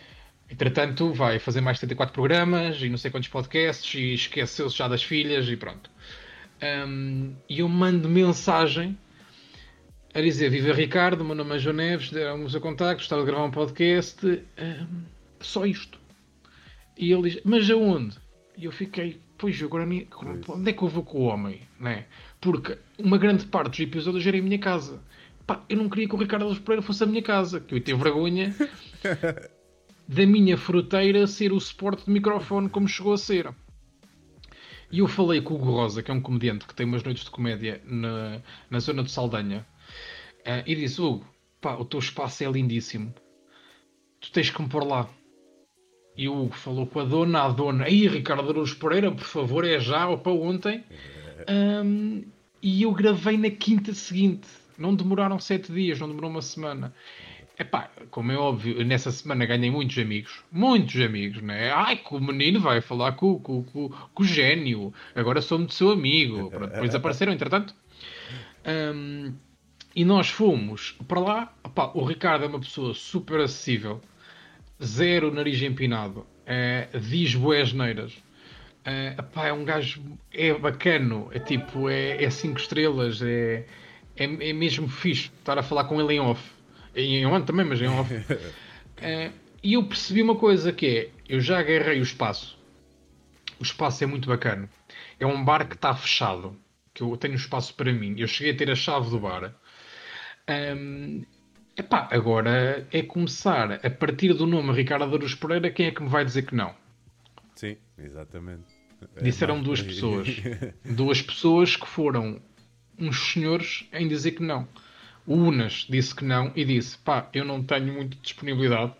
Entretanto, vai fazer mais 74 programas e não sei quantos podcasts e esqueceu-se já das filhas e pronto. Um, e eu mando mensagem a dizer: Viva Ricardo, meu nome é João Neves, deram-me o seu contacto, estava a gravar um podcast, um, só isto. E ele diz: Mas aonde? E eu fiquei: Pois, agora onde é que eu vou com o homem? Né? Porque uma grande parte dos episódios era em minha casa. Pá, eu não queria que o Ricardo Alves Pereira fosse a minha casa, que eu tive vergonha da minha fruteira ser o suporte de microfone como chegou a ser. E eu falei com o Hugo Rosa, que é um comediante que tem umas noites de comédia na, na zona de Saldanha, uh, e disse: Hugo, pá, o teu espaço é lindíssimo, tu tens que me pôr lá. E o Hugo falou com a dona, a dona, aí Ricardo Araújo Pereira, por favor, é já ou para ontem. Um, e eu gravei na quinta seguinte. Não demoraram sete dias, não demorou uma semana. Epá, como é óbvio, nessa semana ganhei muitos amigos. Muitos amigos, né? Ai, que o menino vai falar com, com, com, com o gênio. Agora sou-me de seu amigo. Pronto, depois apareceram, entretanto. Um, e nós fomos para lá. Epá, o Ricardo é uma pessoa super acessível. Zero nariz empinado. É, diz boas neiras. É, epá, é um gajo... É bacano. É tipo... É, é cinco estrelas. É, é, é mesmo fixe estar a falar com ele em off em on também, mas em off. uh, e eu percebi uma coisa que é, eu já agarrei o espaço. O espaço é muito bacana. É um bar que está fechado. Que eu tenho espaço para mim. Eu cheguei a ter a chave do bar. Um, epá, agora é começar a partir do nome Ricardo Aruz Pereira, quem é que me vai dizer que não? Sim, exatamente. Disseram é duas pessoas. duas pessoas que foram uns senhores em dizer que não. O Unas disse que não e disse: pá, eu não tenho muita disponibilidade.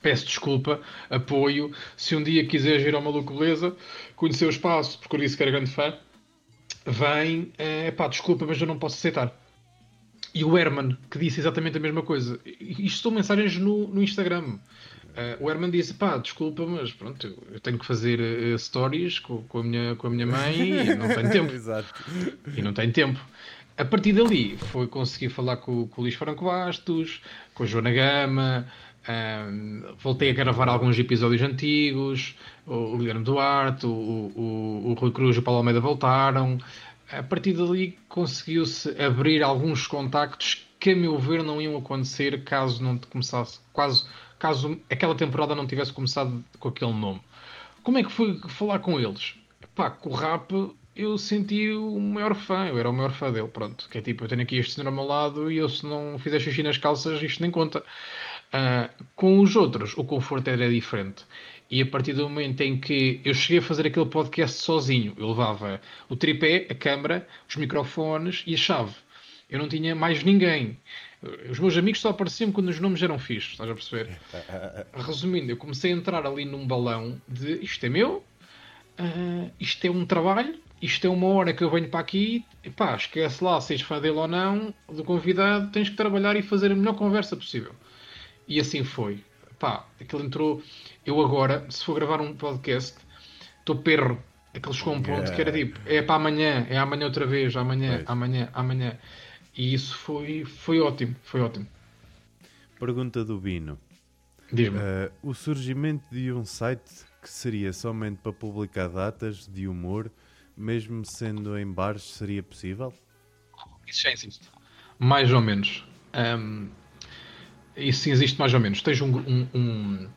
Peço desculpa, apoio. Se um dia quiseres ir ao Maluco Beleza, conhecer o espaço, porque eu disse que era grande fã, vem, é, pá, desculpa, mas eu não posso aceitar. E o Herman, que disse exatamente a mesma coisa. Isto são mensagens no, no Instagram. Uh, o Herman disse: pá, desculpa, mas pronto, eu, eu tenho que fazer uh, stories com, com, a minha, com a minha mãe e não tenho tempo. Exato. E não tenho tempo. A partir dali foi conseguir falar com, com o Luís Franco Bastos, com a Joana Gama, um, voltei a gravar alguns episódios antigos, o, o Guilherme Duarte, o, o, o Rui Cruz e o Paulo Almeida voltaram. A partir dali conseguiu-se abrir alguns contactos que, a meu ver, não iam acontecer caso não começasse, caso, caso aquela temporada não tivesse começado com aquele nome. Como é que foi falar com eles? Pá, com o rap eu senti o maior fã, eu era o maior fã dele, pronto. Que é tipo, eu tenho aqui este senhor ao meu lado e eu se não fizer xixi nas calças, isto nem conta. Uh, com os outros, o conforto era diferente. E a partir do momento em que eu cheguei a fazer aquele podcast sozinho, eu levava o tripé, a câmera, os microfones e a chave. Eu não tinha mais ninguém. Os meus amigos só apareciam quando os nomes eram fixos, estás a perceber? Resumindo, eu comecei a entrar ali num balão de isto é meu, uh, isto é um trabalho, isto é uma hora que eu venho para aqui, e pá, esquece lá se és fã dele ou não, do convidado, tens que trabalhar e fazer a melhor conversa possível. E assim foi. Pá, aquele entrou. Eu agora, se for gravar um podcast, estou perro. Aquele chegou a um ponto yeah. que era tipo, é para amanhã, é amanhã outra vez, amanhã, pois. amanhã, amanhã. E isso foi, foi ótimo, foi ótimo. Pergunta do Bino. Diz-me. Uh, o surgimento de um site que seria somente para publicar datas de humor, mesmo sendo em bares, seria possível? Isso já existe. Mais ou menos. Um, isso sim existe mais ou menos. Tens um, um, um,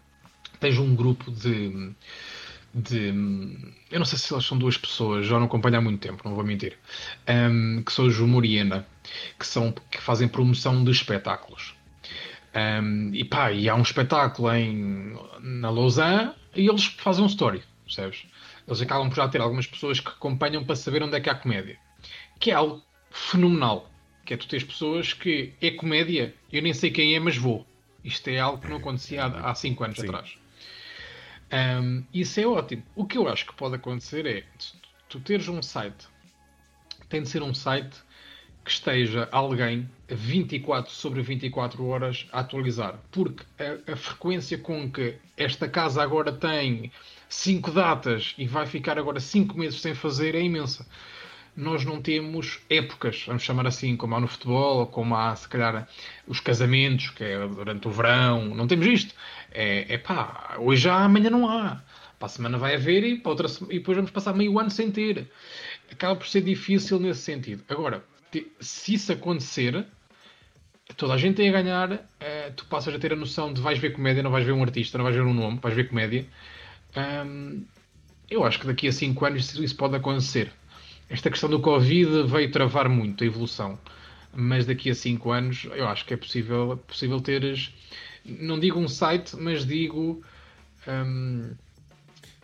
tens um grupo de, de. Eu não sei se elas são duas pessoas, já não acompanho há muito tempo, não vou mentir. Um, que são os Humoriena, que, são, que fazem promoção de espetáculos. Um, e pá, e há um espetáculo em, na Lausanne e eles fazem um story, percebes? Eles acabam por já ter algumas pessoas que acompanham para saber onde é que há comédia. Que é algo fenomenal. Que é tu tens pessoas que é comédia, eu nem sei quem é, mas vou. Isto é algo que não acontecia há 5 anos Sim. atrás. Um, isso é ótimo. O que eu acho que pode acontecer é tu teres um site, tem de ser um site que esteja alguém 24 sobre 24 horas a atualizar. Porque a, a frequência com que esta casa agora tem 5 datas e vai ficar agora 5 meses sem fazer é imensa nós não temos épocas, vamos chamar assim, como há no futebol, ou como há, se calhar, os casamentos, que é durante o verão. Não temos isto. É, é pá, hoje há, amanhã não há. Para a semana vai haver e, para outra, e depois vamos passar meio ano sem ter. Acaba por ser difícil nesse sentido. Agora, se isso acontecer, toda a gente tem a ganhar. É, tu passas a ter a noção de vais ver comédia, não vais ver um artista, não vais ver um nome, vais ver comédia. Hum, eu acho que daqui a 5 anos isso pode acontecer esta questão do Covid veio travar muito a evolução. Mas daqui a 5 anos eu acho que é possível, é possível teres, não digo um site, mas digo hum,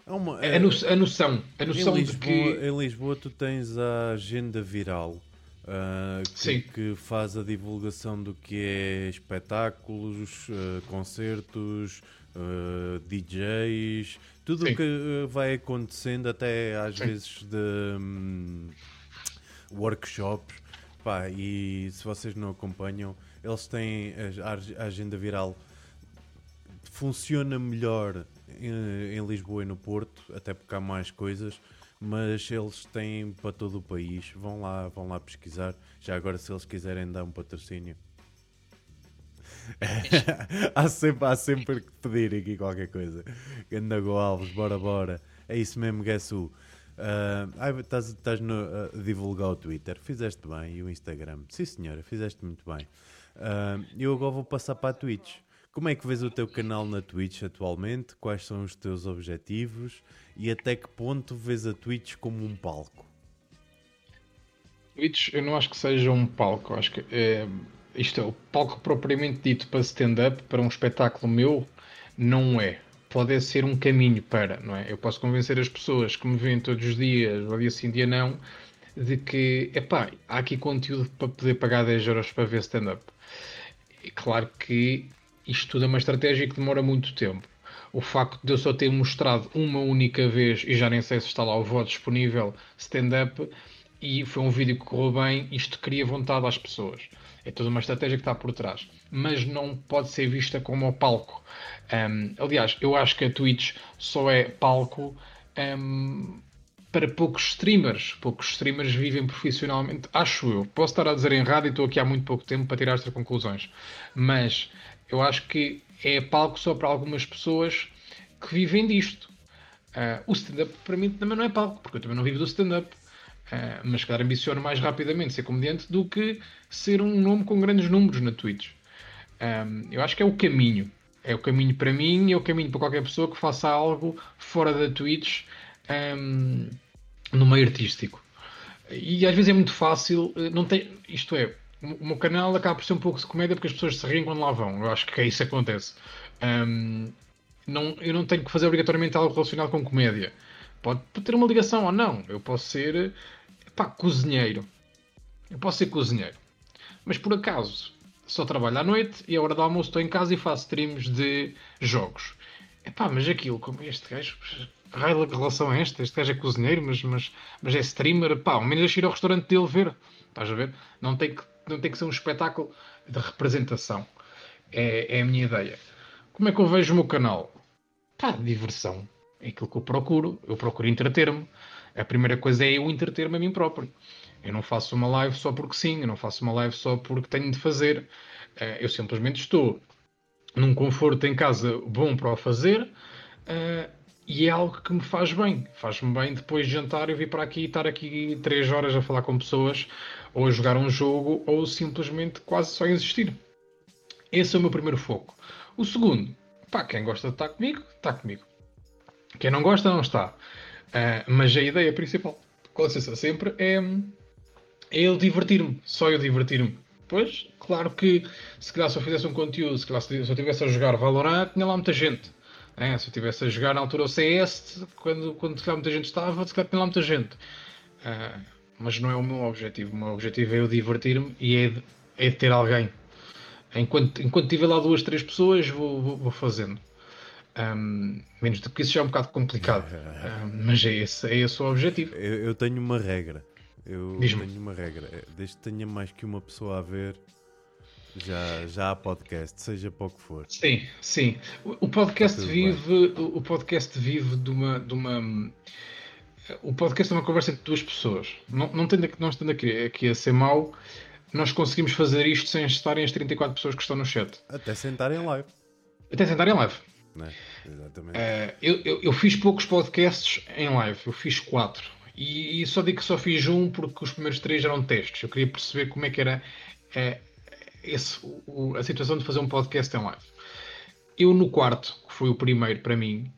uma, a, no, a, noção. A noção em, Lisboa, de que. Em Lisboa tu tens a agenda viral. Uh, que, que, faz a divulgação do que é espetáculos, uh, concertos, uh, DJs, tudo o que uh, vai acontecendo, até às Sim. vezes de um, workshops. Pá, e se vocês não acompanham, eles têm a, a agenda viral funciona melhor em, em, Lisboa e no Porto, até porque há mais coisas, mas eles têm para todo o país. Vão lá, vão lá pesquisar. Já agora, se eles quiserem dar um patrocínio, há, sempre, há sempre que pedir aqui qualquer coisa. Gandago Alves, bora, bora. É isso mesmo, Guess who? Uh, estás, a divulgar o Twitter, fizeste bem, e o Instagram. Sim, senhora, fizeste muito bem. Uh, eu agora vou passar para a Twitch. Como é que vês o teu canal na Twitch atualmente? Quais são os teus objetivos? E até que ponto vês a Twitch como um palco? Twitch, eu não acho que seja um palco. Acho que é, isto é o palco propriamente dito para stand-up, para um espetáculo meu, não é. pode ser um caminho para, não é? Eu posso convencer as pessoas que me veem todos os dias, ou dia sim, dia não, de que, epá, há aqui conteúdo para poder pagar 10 euros para ver stand-up. Claro que isto tudo é uma estratégia que demora muito tempo. O facto de eu só ter mostrado uma única vez, e já nem sei se está lá o voto disponível, stand-up, e foi um vídeo que correu bem, isto cria vontade às pessoas. É toda uma estratégia que está por trás. Mas não pode ser vista como palco. Um, aliás, eu acho que a Twitch só é palco um, para poucos streamers. Poucos streamers vivem profissionalmente, acho eu. Posso estar a dizer em rádio e estou aqui há muito pouco tempo para tirar estas conclusões. Mas eu acho que é palco só para algumas pessoas que vivem disto. Uh, o stand-up para mim também não é palco, porque eu também não vivo do stand-up. Uh, mas, claro, ambiciono mais rapidamente ser comediante do que ser um nome com grandes números na Twitch. Um, eu acho que é o caminho. É o caminho para mim e é o caminho para qualquer pessoa que faça algo fora da Twitch um, no meio artístico. E às vezes é muito fácil, eh, não tem, isto é, o meu canal acaba por ser um pouco de comédia porque as pessoas se riem quando lá vão. Eu acho que é isso que acontece. Um, não, eu não tenho que fazer obrigatoriamente algo relacionado com comédia. Pode ter uma ligação ou não. Eu posso ser pá, cozinheiro. Eu posso ser cozinheiro. Mas por acaso só trabalho à noite e a hora do almoço estou em casa e faço streams de jogos. Epá, mas aquilo, como este gajo, raio de relação a este, este gajo é cozinheiro, mas, mas, mas é streamer, pá, ao menos deixa ir ao restaurante dele ver. Estás a ver? Não tem que, não tem que ser um espetáculo de representação. É, é a minha ideia. Como é que eu vejo o meu canal? Pá, diversão. É aquilo que eu procuro. Eu procuro entreter-me. A primeira coisa é eu entreter-me a mim próprio. Eu não faço uma live só porque sim, eu não faço uma live só porque tenho de fazer. Eh, eu simplesmente estou num conforto em casa bom para o fazer eh, e é algo que me faz bem. Faz-me bem depois de jantar eu vir para aqui e estar aqui três horas a falar com pessoas ou a jogar um jogo ou simplesmente quase só existir. Esse é o meu primeiro foco. O segundo, pá, quem gosta de estar comigo, está comigo. Quem não gosta, não está. Uh, mas a ideia principal, com licença, sempre é é eu divertir-me, só eu divertir-me. Pois, claro que se calhar se eu fizesse um conteúdo, se calhar se eu estivesse a jogar Valorant, tinha lá muita gente. É, se eu estivesse a jogar na altura o CS, quando, quando se calhar muita gente estava, se calhar tinha lá muita gente. Uh, mas não é o meu objetivo. O meu objetivo é eu divertir-me e é de, é de ter alguém. Enquanto, enquanto tiver lá duas, três pessoas, vou, vou, vou fazendo. Um, menos do que isso já é um bocado complicado. Um, mas é esse, é esse o objetivo. Eu, eu tenho uma regra. Eu tenho uma regra. É, desde que tenha mais que uma pessoa a ver, já, já há podcast, seja para o que for. Sim, sim. O, podcast vive, o podcast vive de uma, de uma. O podcast é uma conversa entre duas pessoas. Não, não, tendo, não estando aqui, aqui a ser mau, nós conseguimos fazer isto sem estarem as 34 pessoas que estão no chat. Até sentarem live. Até sentarem live. É, exatamente. Uh, eu, eu, eu, fiz poucos podcasts em live, eu fiz quatro. E, e, só digo que só fiz um porque os primeiros três eram testes. Eu queria perceber como é que era é, esse, o, a situação de fazer um podcast em live. Eu, no quarto, que foi o primeiro para mim,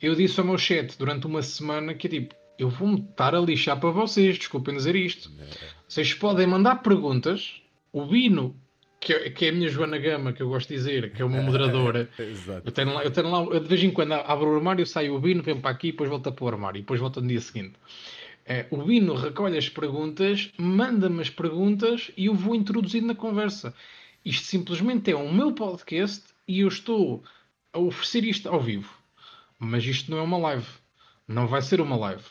eu disse ao meu chat durante uma semana que é tipo, eu vou-me estar a lixar para vocês, desculpem dizer isto. Vocês podem mandar perguntas, o Bino que é, que é, a minha Joana Gama, que eu gosto de dizer, que é uma moderadora. eu, tenho lá, eu tenho lá, eu de vez em quando abro o armário, saio o Bino, venho para aqui, depois volta para o armário, e depois volta no dia seguinte. É, o Bino recolhe as perguntas, manda-me as perguntas e eu vou introduzindo na conversa. Isto simplesmente é o meu podcast e eu estou a oferecer isto ao vivo. Mas isto não é uma live. Não vai ser uma live.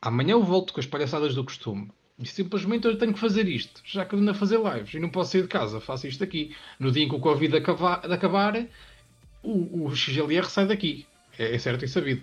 Amanhã eu volto com as palhaçadas do costume. E simplesmente eu tenho que fazer isto, já que ando a fazer lives e não posso sair de casa, faço isto aqui. No dia em que o Covid acabar, acabar o, o XLR sai daqui. É, é certo e sabido.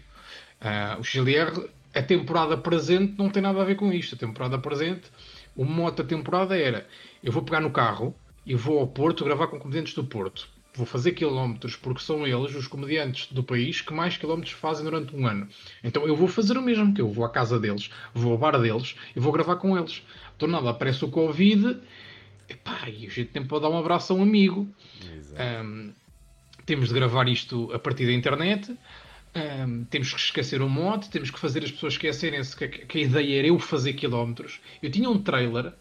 Uh, o XLR, a temporada presente não tem nada a ver com isto. A temporada presente, o moto da temporada era: eu vou pegar no carro e vou ao Porto gravar com comediantes do Porto vou fazer quilómetros porque são eles, os comediantes do país, que mais quilómetros fazem durante um ano. Então eu vou fazer o mesmo, que eu vou à casa deles, vou ao bar deles e vou gravar com eles. Do nada aparece o Covid epá, e a gente tem para dar um abraço a um amigo. Um, temos de gravar isto a partir da internet. Um, temos que esquecer o mote, temos que fazer as pessoas esquecerem-se que, que, a ideia era eu fazer quilómetros. Eu tinha um trailer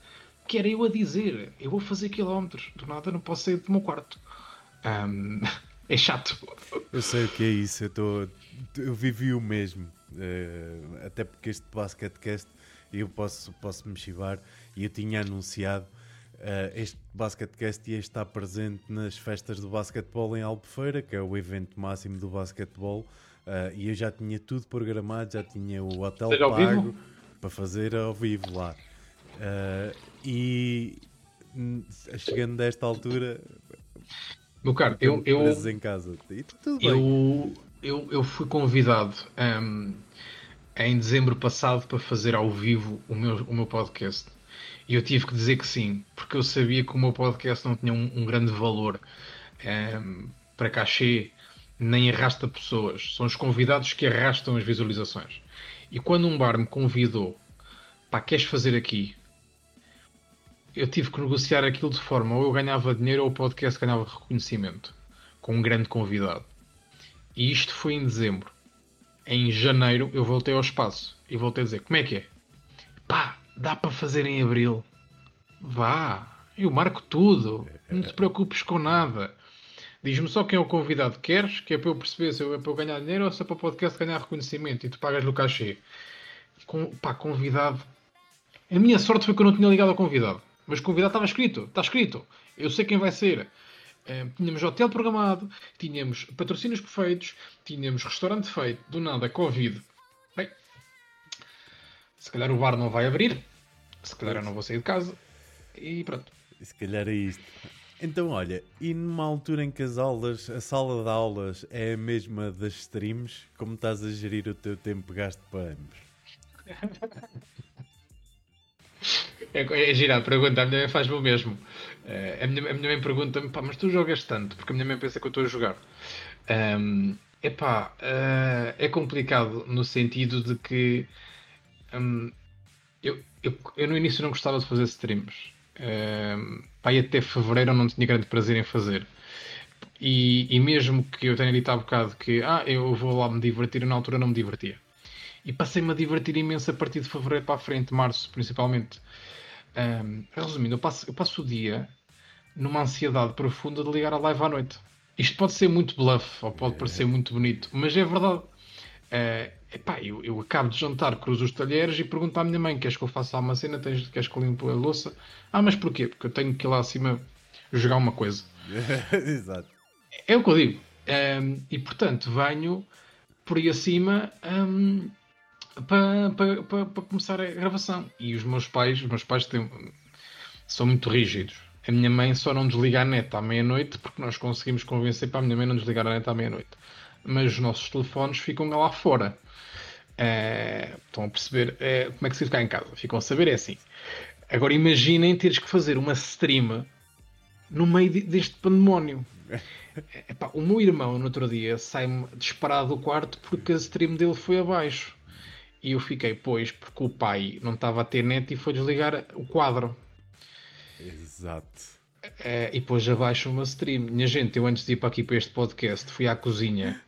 que era eu a dizer: eu vou fazer quilómetros. Do nada não posso sair do meu quarto. Um, É chato. Eu sei o que é isso, eu, tô, eu vivi o mesmo. Uh, até porque este basquetecast eu posso, posso me chivar e eu tinha anunciado uh, este basquetecast ia estar presente nas festas do basquetebol em Albufeira, que é o evento máximo do basquetebol, uh, e eu já tinha tudo programado, já tinha o hotel pago para fazer ao vivo lá. Uh, e chegando desta altura, meu caro, eu, eu, em casa. eu, eu, eu fui convidado um, em dezembro passado para fazer ao vivo o meu, o meu podcast. E eu tive que dizer que sim, porque eu sabia que o meu podcast não tinha um, um grande valor um, para cachê, nem arrasta pessoas. São os convidados que arrastam as visualizações. E quando um bar me convidou, pá, queres fazer aqui? Eu tive que negociar aquilo de forma ou eu ganhava dinheiro ou o podcast ganhava reconhecimento com um grande convidado. E isto foi em dezembro. Em janeiro eu voltei ao espaço e voltei a dizer: Como é que é? Pá, dá para fazer em abril. Vá, eu marco tudo. Não te preocupes com nada. Diz-me só quem é o convidado que queres, que é para eu perceber se é para eu ganhar dinheiro ou se é para o podcast ganhar reconhecimento e tu pagas-lhe o cachê. Com, pá, convidado. A minha sorte foi que eu não tinha ligado ao convidado. Mas o convidado estava escrito, está escrito. Eu sei quem vai ser. Uh, tínhamos hotel programado, tínhamos patrocínios perfeitos, tínhamos restaurante feito, do nada, Covid. Bem, se calhar o bar não vai abrir, se calhar eu não vou sair de casa e pronto. Se calhar é isto. Então, olha, e numa altura em que as aulas, a sala de aulas é a mesma das streams, como estás a gerir o teu tempo gasto para ambos? É, é gira a pergunta, a minha mãe faz-me o mesmo. Uh, a, minha, a minha mãe pergunta-me, pá, mas tu jogas tanto? Porque a minha mãe pensa que eu estou a jogar. Um, epá, uh, é complicado no sentido de que um, eu, eu, eu, no início não gostava de fazer streams. Um, pá, até fevereiro não tinha grande prazer em fazer. E, e mesmo que eu tenha dito há bocado que ah, eu vou lá me divertir, na altura não me divertia. E passei-me a divertir imenso a partir de fevereiro para a frente, março principalmente. Um, resumindo, eu passo, eu passo o dia numa ansiedade profunda de ligar a live à noite. Isto pode ser muito bluff ou pode parecer muito bonito, mas é verdade. Uh, epá, eu, eu acabo de jantar, cruzo os talheres e pergunto à minha mãe: queres que eu faça uma cena? Tens, queres que eu limpe a louça? Ah, mas porquê? Porque eu tenho que ir lá acima jogar uma coisa. Exato. É o que eu digo. Um, e portanto, venho por aí acima um, para, para, para, para, começar a gravação. E os meus pais, os meus pais têm, são muito rígidos. A minha mãe só não desliga a net à meia-noite porque nós conseguimos convencer para a minha mãe não desligar a net à meia-noite. Mas os nossos telefones ficam lá fora. É, estão a perceber é, como é que se fica em casa. Ficam a saber, é assim. Agora imaginem teres que fazer uma stream no meio deste pandemónio. Epá, o meu irmão, no outro dia, sai-me disparado do quarto porque a stream dele foi abaixo. E eu fiquei, pois, porque o pai não estava a ter net e foi desligar o quadro. Exato. É, e depois abaixo uma stream. Minha gente, eu antes de ir para aqui para este podcast, fui à cozinha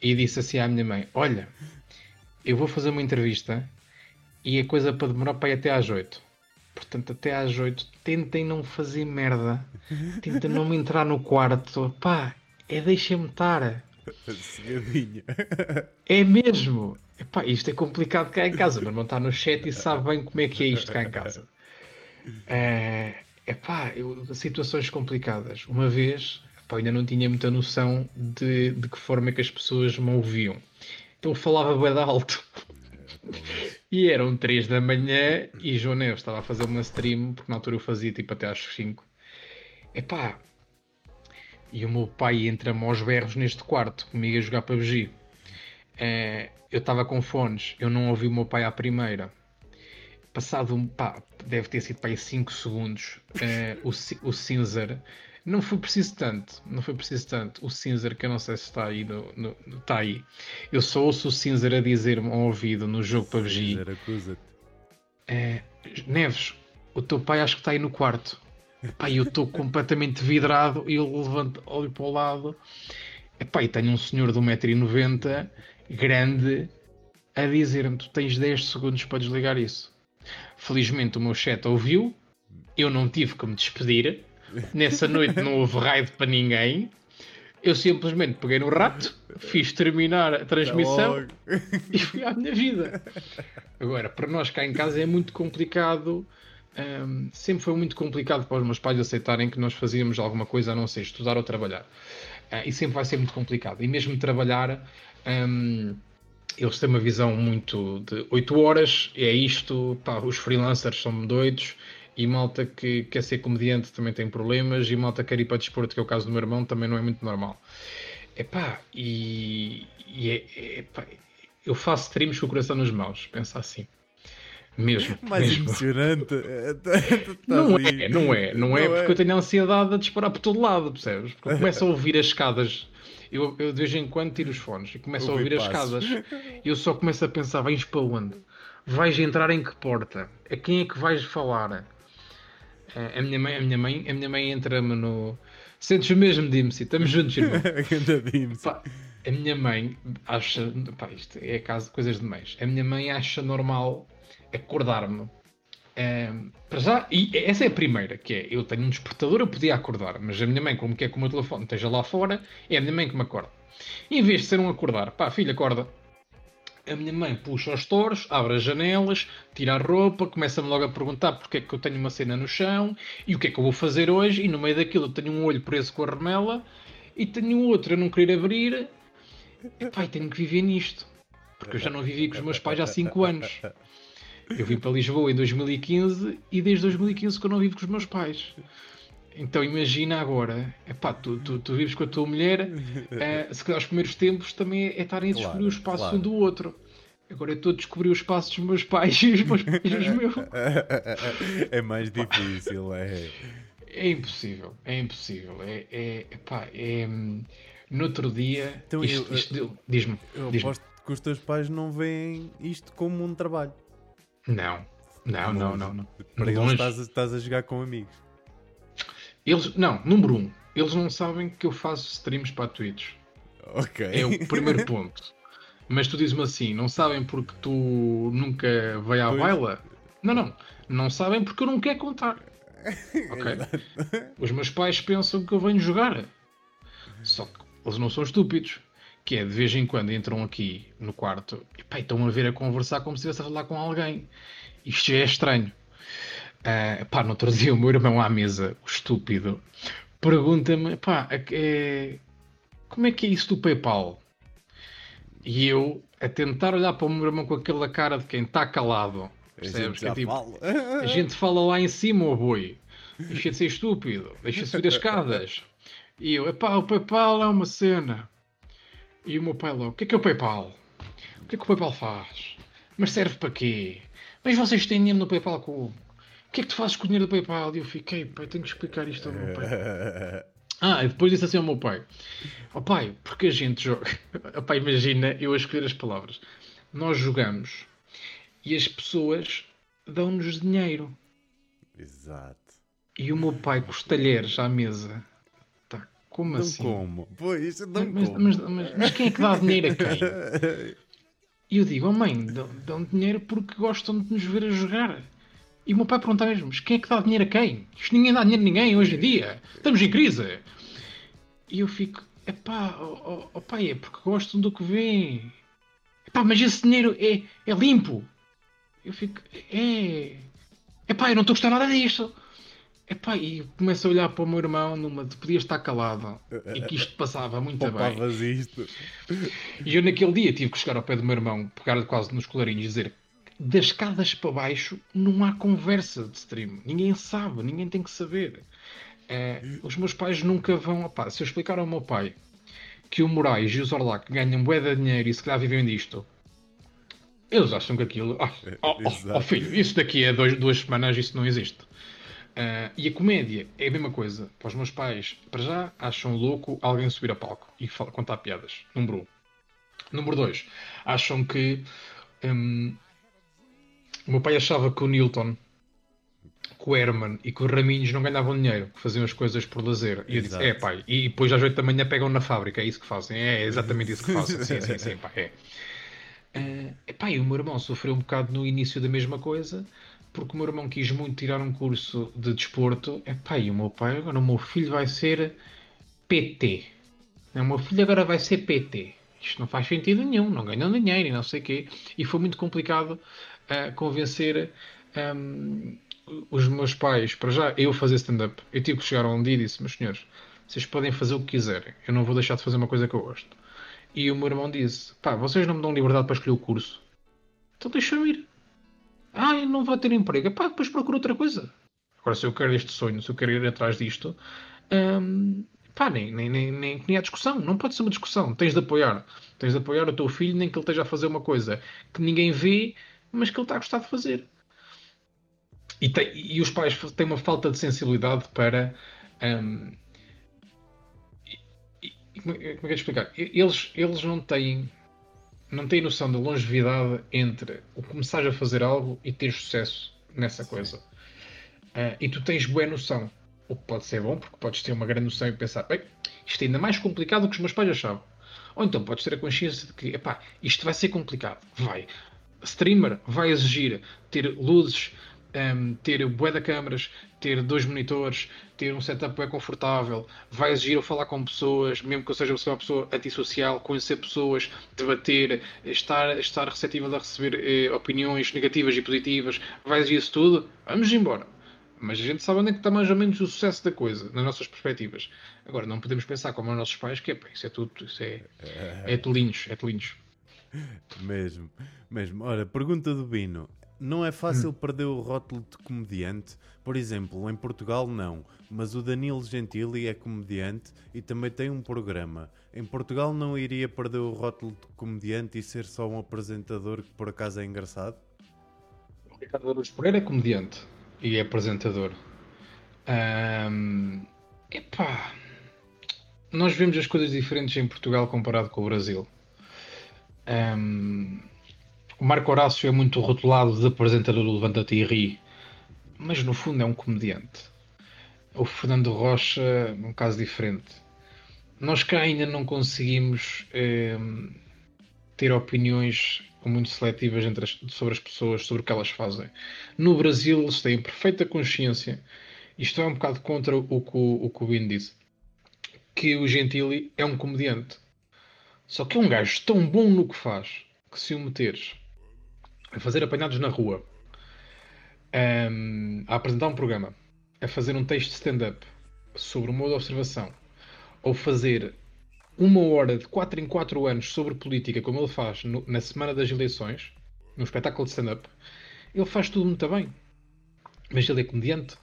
e disse assim à minha mãe: Olha, eu vou fazer uma entrevista e a coisa para demorar para ir até às 8. Portanto, até às 8, tentem não fazer merda. Tentem não me entrar no quarto. Pá, é deixem-me estar. É mesmo. Epá, isto é complicado cá em casa. Meu irmão está no chat e sabe bem como é que é isto cá em casa. É, epá, eu, situações complicadas. Uma vez, epá, ainda não tinha muita noção de, de que forma é que as pessoas me ouviam. Então falava bem alto. E eram 3 da manhã e João Neves estava a fazer uma stream, porque na altura eu fazia tipo até às 5. Epá, e o meu pai entra-me aos berros neste quarto comigo a jogar PUBG. É, eu estava com fones, eu não ouvi o meu pai à primeira. Passado um, pá, deve ter sido para aí 5 segundos, é, o, o Cinzer, não foi preciso tanto, não foi preciso tanto. O Cinzer, que eu não sei se está aí, no, no, está aí. Eu só ouço o Cinzer a dizer-me ao ouvido no jogo PUBG. É, Neves, o teu pai acho que está aí no quarto. Epá, eu estou completamente vidrado e eu levanto, olho para o lado. Epá, e tenho um senhor de 1,90m grande a dizer-me: Tu tens 10 segundos para desligar isso. Felizmente o meu chat ouviu, eu não tive que me despedir. Nessa noite não houve raid para ninguém. Eu simplesmente peguei no rato, fiz terminar a transmissão e fui à minha vida. Agora, para nós cá em casa é muito complicado. Um, sempre foi muito complicado para os meus pais aceitarem que nós fazíamos alguma coisa a não ser estudar ou trabalhar. Uh, e sempre vai ser muito complicado. E mesmo trabalhar, um, eles têm uma visão muito de 8 horas, é isto, pá, os freelancers são doidos, e malta que quer ser comediante também tem problemas, e malta que quer ir para desporto, que é o caso do meu irmão, também não é muito normal. Epá, e, e é, epá, eu faço streams com o coração nas mãos, pensa assim. Mesmo. Mais mesmo. emocionante. não é, não é, não é, porque é. eu tenho a ansiedade a disparar por todo lado, percebes? Porque eu começo a ouvir as escadas. Eu, eu de vez em quando tiro os fones e começo a ouvir as escadas. Eu só começo a pensar: vais para onde? Vais entrar em que porta? A quem é que vais falar? A minha mãe, a minha mãe, a minha mãe entra-me no. Sentes mesmo, Dimsy, estamos juntos, irmão. Pá, a minha mãe acha. Pá, isto é caso coisas de mães. A minha mãe acha normal acordar-me. Um, para já, e essa é a primeira, que é eu tenho um despertador, eu podia acordar, mas a minha mãe, como quer que o meu telefone esteja lá fora, é a minha mãe que me acorda. Em vez de ser um acordar, pá, filha, acorda. A minha mãe puxa os touros, abre as janelas, tira a roupa, começa-me logo a perguntar porque é que eu tenho uma cena no chão e o que é que eu vou fazer hoje. E no meio daquilo eu tenho um olho preso com a remela e tenho outro a não querer abrir. Pá, tenho que viver nisto. Porque eu já não vivi com os meus pais há 5 anos. Eu vim para Lisboa em 2015 e desde 2015 que eu não vivo com os meus pais. Então imagina agora, epá, tu, tu, tu vives com a tua mulher, eh, se calhar os primeiros tempos também é estarem a descobrir claro, o espaço claro. um do outro. Agora eu estou a descobrir o espaço dos meus pais e os meus pais meus. É mais difícil, é. É impossível, é impossível. É, é, epá, é, no outro dia, então, isto, isto diz-me. Eu diz aposto que os teus pais não veem isto como um trabalho. Não, não, não, não. não. Para eles estás, estás a jogar com amigos. Eles, não, número um, eles não sabem que eu faço streams para a Twitch. Ok. É o primeiro ponto. Mas tu dizes-me assim, não sabem porque tu nunca vai à pois. baila? Não, não. Não sabem porque eu não quero contar. Ok? Os meus pais pensam que eu venho jogar. Só que eles não são estúpidos que é de vez em quando entram aqui no quarto e pá, estão a ver a conversar como se estivesse a falar com alguém. Isto já é estranho. Uh, pá, no outro dia o meu irmão à mesa, o estúpido, pergunta-me, pá, é, como é que é isso do PayPal? E eu, a tentar olhar para o meu irmão com aquela cara de quem está calado, percebes? A gente, é, tipo, fala. a gente fala lá em cima, o boi. Deixa de ser estúpido, deixa de subir as escadas. E eu, pá, o PayPal é uma cena. E o meu pai logo, o que é que é o PayPal? O que é que o PayPal faz? Mas serve para quê? Mas vocês têm dinheiro no PayPal com o que é que tu fazes com o dinheiro do PayPal? E eu fiquei, pai, tenho que explicar isto ao meu pai. Ah, e depois disse assim ao meu pai: Ó oh, pai, porque a gente joga. Oh, pai, imagina eu a escolher as palavras. Nós jogamos e as pessoas dão-nos dinheiro. Exato. E o meu pai com os talheres à mesa como não assim? como? Pois, não mas, como. Mas, mas, mas, quem é que dá dinheiro a quem? E eu digo, oh mãe, dão, dão dinheiro porque gostam de nos ver a jogar. E o meu pai pergunta mesmo, mas quem é que dá dinheiro a quem? Isto ninguém dá dinheiro a ninguém hoje em dia. Estamos em crise. E eu fico, epá, oh, oh, pai, é porque gostam do que vêem. Epá, mas esse dinheiro é, é limpo. Eu fico, é... Epá, eu não estou a gostar nada disto. Epá, e começo a olhar para o meu irmão numa de podia estar calado e que isto passava muito bem. isto. E eu naquele dia tive que chegar ao pé do meu irmão, pegar quase nos colarinhos e dizer das escadas para baixo não há conversa de stream. Ninguém sabe, ninguém tem que saber. É, os meus pais nunca vão. Opá, se eu explicar ao meu pai que o Moraes e o Zorlac ganham bué de dinheiro e se calhar vivem disto, eles acham que aquilo. Ah, oh, oh, oh, filho, isso daqui a dois, duas semanas isso não existe. Uh, e a comédia é a mesma coisa. Para os meus pais, para já, acham louco alguém subir a palco e fala, contar piadas. Número um. Número dois, acham que. Um, o meu pai achava que o Newton, que o Herman e que o Raminhos não ganhavam dinheiro, que faziam as coisas por lazer. E eu disse: É, pai. E depois às 8 da manhã pegam na fábrica. É isso que fazem. É exatamente isso que fazem. sim, sim, sim, pai. É. Uh, epá, e o meu irmão sofreu um bocado no início da mesma coisa porque o meu irmão quis muito tirar um curso de desporto. É e o meu pai, agora o meu filho vai ser PT. O meu filho agora vai ser PT. Isto não faz sentido nenhum, não ganham dinheiro e não sei o quê. E foi muito complicado uh, convencer um, os meus pais, para já, eu fazer stand-up. Eu tive que chegar um dia e disse, meus senhores, vocês podem fazer o que quiserem. Eu não vou deixar de fazer uma coisa que eu gosto. E o meu irmão disse, pá, vocês não me dão liberdade para escolher o curso. Então deixa-me ir. Ah, não vou ter emprego. Pá, depois procura outra coisa. Agora, se eu quero este sonho, se eu quero ir atrás disto, hum, pá, nem, nem, nem, nem, nem há discussão. Não pode ser uma discussão. Tens de apoiar. Tens de apoiar o teu filho, nem que ele esteja a fazer uma coisa que ninguém vê, mas que ele está a gostar de fazer. E, tem, e os pais têm uma falta de sensibilidade para. Um, e, e, como é que é explicar? Eles, eles não têm não têm noção da longevidade entre o começares a fazer algo e ter sucesso nessa coisa. Uh, e tu tens boa noção. O que pode ser bom, porque podes ter uma grande noção e pensar, bem, isto é ainda mais complicado do que os meus pais achavam. Ou então podes ter a consciência de que, epá, isto vai ser complicado. Vai. Streamer vai exigir ter luzes, um, ter bué de câmaras, ter dois monitores, ter um setup bem confortável, vai exigir eu falar com pessoas, mesmo que eu seja uma pessoa antissocial, conhecer pessoas, debater, estar, estar receptível a receber eh, opiniões negativas e positivas, vai exigir isso tudo, vamos embora. Mas a gente sabe onde é que está mais ou menos o sucesso da coisa, nas nossas perspectivas. Agora, não podemos pensar como os nossos pais, que é, isso é tudo, isso é, é telinhos, é telinhos. Mesmo, mesmo. Ora, pergunta do Bino. Não é fácil perder o rótulo de comediante? Por exemplo, em Portugal não, mas o Danilo Gentili é comediante e também tem um programa. Em Portugal não iria perder o rótulo de comediante e ser só um apresentador que por acaso é engraçado? O Ricardo Araújo Pereira é comediante e é apresentador. Um, epá, nós vemos as coisas diferentes em Portugal comparado com o Brasil. Um, o Marco Horácio é muito rotulado de apresentador do Levanta-te e Ri, mas no fundo é um comediante. O Fernando Rocha é um caso diferente. Nós cá ainda não conseguimos eh, ter opiniões muito seletivas as, sobre as pessoas, sobre o que elas fazem. No Brasil eles têm perfeita consciência, isto é um bocado contra o que o, o, o Bin disse, que o Gentili é um comediante. Só que é um gajo tão bom no que faz que se o meteres a fazer apanhados na rua, um, a apresentar um programa, a fazer um texto de stand-up sobre o modo de observação, ou fazer uma hora de 4 em 4 anos sobre política, como ele faz no, na semana das eleições, no espetáculo de stand-up, ele faz tudo muito bem. Mas ele é comediante.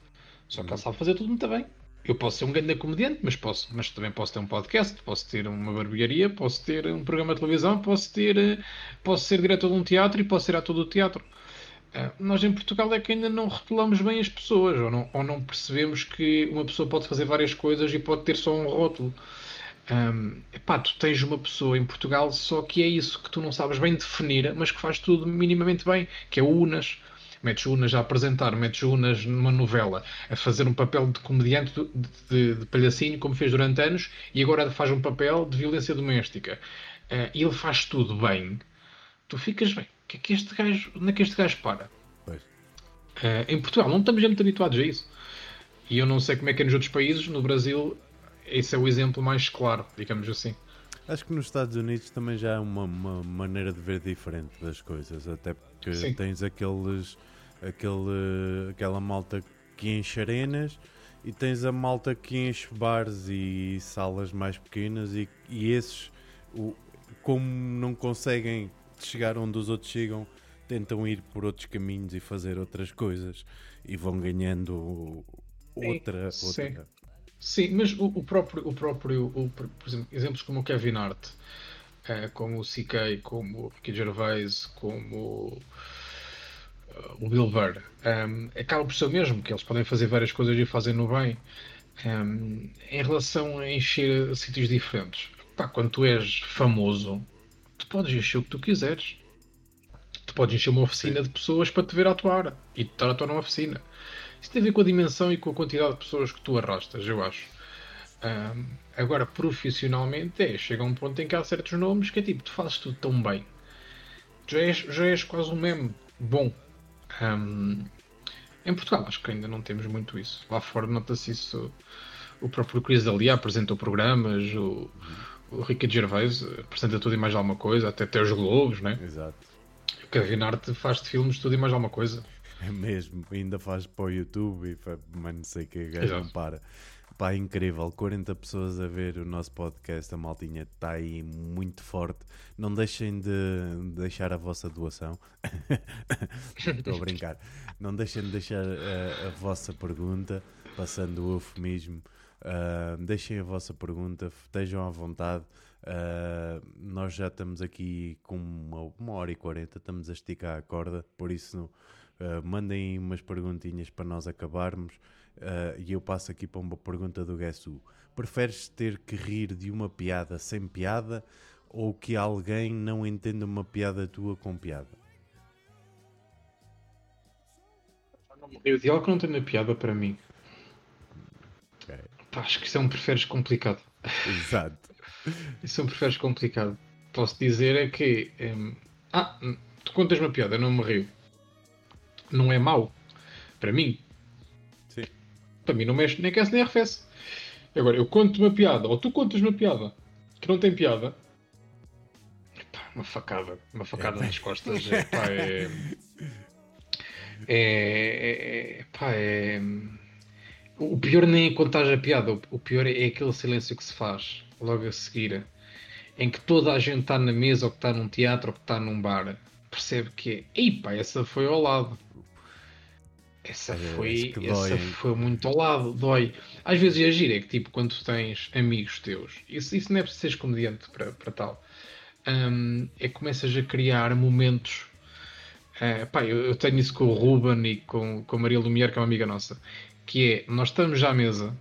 Só que ele sabe fazer tudo muito bem. Eu posso ser um grande comediante, mas posso, mas também posso ter um podcast, posso ter uma barbearia, posso ter um programa de televisão, posso ter, eh, posso ser diretor de um teatro e posso ser ator do teatro. Uh, nós em Portugal é que ainda não rotulamos bem as pessoas, ou não, ou não percebemos que uma pessoa pode fazer várias coisas e pode ter só um rótulo. Um, epá, tu tens uma pessoa em Portugal só que é isso que tu não sabes bem definir, mas que faz tudo minimamente bem, que é o Unas metes Unas a apresentar, metes Unas numa novela, a fazer um papel de comediante de, de, de palhacinho, como fez durante anos, e agora faz um papel de violência doméstica. Uh, e ele faz tudo bem. Tu ficas bem. Que é que este gajo, onde é que este gajo para? Uh, em Portugal não estamos muito habituados a isso. E eu não sei como é que é nos outros países. No Brasil, esse é o exemplo mais claro, digamos assim. Acho que nos Estados Unidos também já há uma, uma maneira de ver diferente das coisas, até porque Sim. tens aqueles aquele, aquela malta que enche arenas e tens a malta que enche bares e salas mais pequenas e, e esses, o, como não conseguem chegar onde os outros chegam, tentam ir por outros caminhos e fazer outras coisas e vão ganhando outra. Sim, outra... sim. sim mas o, o, próprio, o próprio o, por exemplo, exemplos como o Kevin Hart, eh, como o CK, como o Ricky Gervais, como o Bill Burr, um, acaba por ser o mesmo, que eles podem fazer várias coisas e fazem no bem. Um, em relação a encher sítios diferentes, pá, quando tu és famoso, tu podes encher o que tu quiseres. Tu podes encher uma oficina de pessoas para te ver atuar e estar a atuar numa oficina. Isso tem a ver com a dimensão e com a quantidade de pessoas que tu arrastas, eu acho. Um, agora, profissionalmente, é, chega um ponto em que há certos nomes que é tipo, tu fazes tudo tão bem. Já és, já és quase um meme bom. Um, em Portugal acho que ainda não temos muito isso. Lá fora nota-se isso. O próprio Chris Dalia apresentou programas, o, o Ricky Gervais apresenta tudo e mais alguma coisa, até até os Globos, né? Exato. O Kevin Hart faz de filmes tudo e mais alguma coisa. É mesmo, ainda faz para o YouTube e mas não sei o que gajo não para. Pá, incrível, 40 pessoas a ver o nosso podcast, a maltinha está aí muito forte. Não deixem de deixar a vossa doação. Estou a brincar. Não deixem de deixar a, a vossa pergunta, passando o eufemismo. Ah, deixem a vossa pergunta, estejam à vontade. Ah, nós já estamos aqui com uma, uma hora e quarenta, estamos a esticar a corda, por isso Uh, mandem umas perguntinhas para nós acabarmos uh, e eu passo aqui para uma pergunta do Guess Who. Preferes ter que rir de uma piada sem piada ou que alguém não entenda uma piada tua com piada? Eu de algo que não tem na piada para mim. Ok. Pá, acho que isso é um preferes complicado. Exato. Isso é um preferes complicado. Posso dizer é que. hum, ah, hum, tu contas uma piada, eu não me rio. Não é mau. Para mim. Para mim não mexe nem aquece nem arrefece. Agora, eu conto uma piada, ou tu contas uma piada que não tem piada. Epá, uma facada. Uma facada nas costas. É, pá, é. É. é, pá, é. O pior nem é contar a piada, o- pior é aquele silêncio que se faz logo a seguir, em que toda a gente está na mesa, ou que está num teatro, ou que está num bar, percebe que é, ei pá, essa foi ao lado. Essa É, foi, dói, essa foi muito ao lado, dói. Às vezes é giro, é que tipo, quando tu tens amigos teus, isso, isso não é preciso seres comediante para, para tal, hum, é que começas a criar momentos. eh, pá, eu, eu tenho isso com o Ruben e com, com a Maria Lumière, que é uma amiga nossa, que é, nós estamos já à mesa,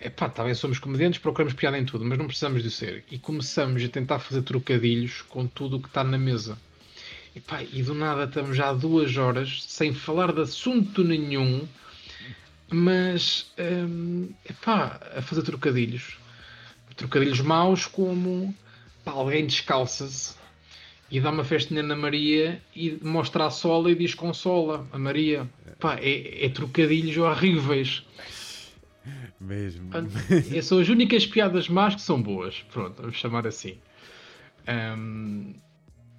é pá, talvez somos comediantes, procuramos piada em tudo, mas não precisamos de ser. E começamos a tentar fazer trocadilhos com tudo o que está na mesa. E, pá, e do nada estamos já há duas horas sem falar de assunto nenhum, mas hum, epá, a fazer trocadilhos. Trocadilhos maus como pá, alguém descalça-se e dá uma festinha na Maria e mostra a sola e diz consola a Maria. Pá, é, é trocadilhos horríveis. Mesmo. Essas são as únicas piadas más que são boas. Pronto, vamos chamar assim. Ahm,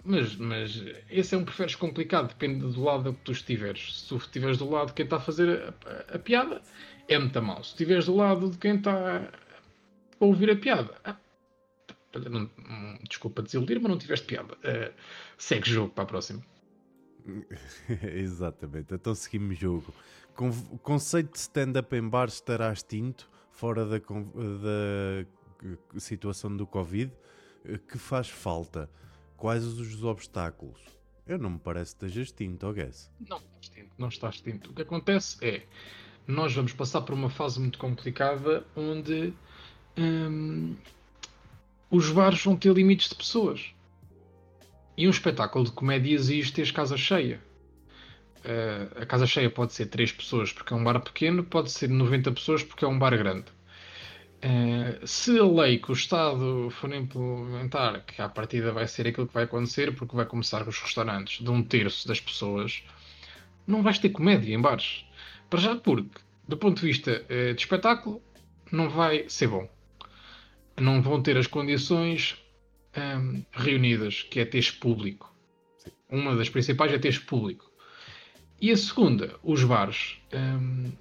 mas, mas esse é um preferes complicado, depende do lado que tu estiveres. Se tu estiveres do lado de quem está a fazer a, a- a piada, é muito mal. Se estiveres do lado de quem está a ouvir a piada, ah, não- hum, desculpa desiludir, mas não tiveste piada. Ah, segue jogo para a próxima. Exatamente, então seguimos jogo. O conceito de stand-up em bar estará extinto fora da, da situação do Covid. Eh, Que faz falta? Quais os obstáculos? Eu não me parece que esteja extinto, guess. Não está extinto. Não está extinto. O que acontece é nós vamos passar por uma fase muito complicada onde hum, os bares vão ter limites de pessoas. E um espetáculo de comédia exige ter casa cheia. Uh, a casa cheia pode ser 3 pessoas porque é um bar pequeno, pode ser 90 pessoas porque é um bar grande. Uh, se a lei que o Estado for implementar, que à partida vai ser aquilo que vai acontecer, porque vai começar com os restaurantes de um terço das pessoas, não vais ter comédia em bares. Para já, porque, do ponto de vista eh, de espetáculo, não vai ser bom. Não vão ter as condições ahm, reunidas, que é teres público. Uma das principais é teres público. E a segunda, os bares. ahm,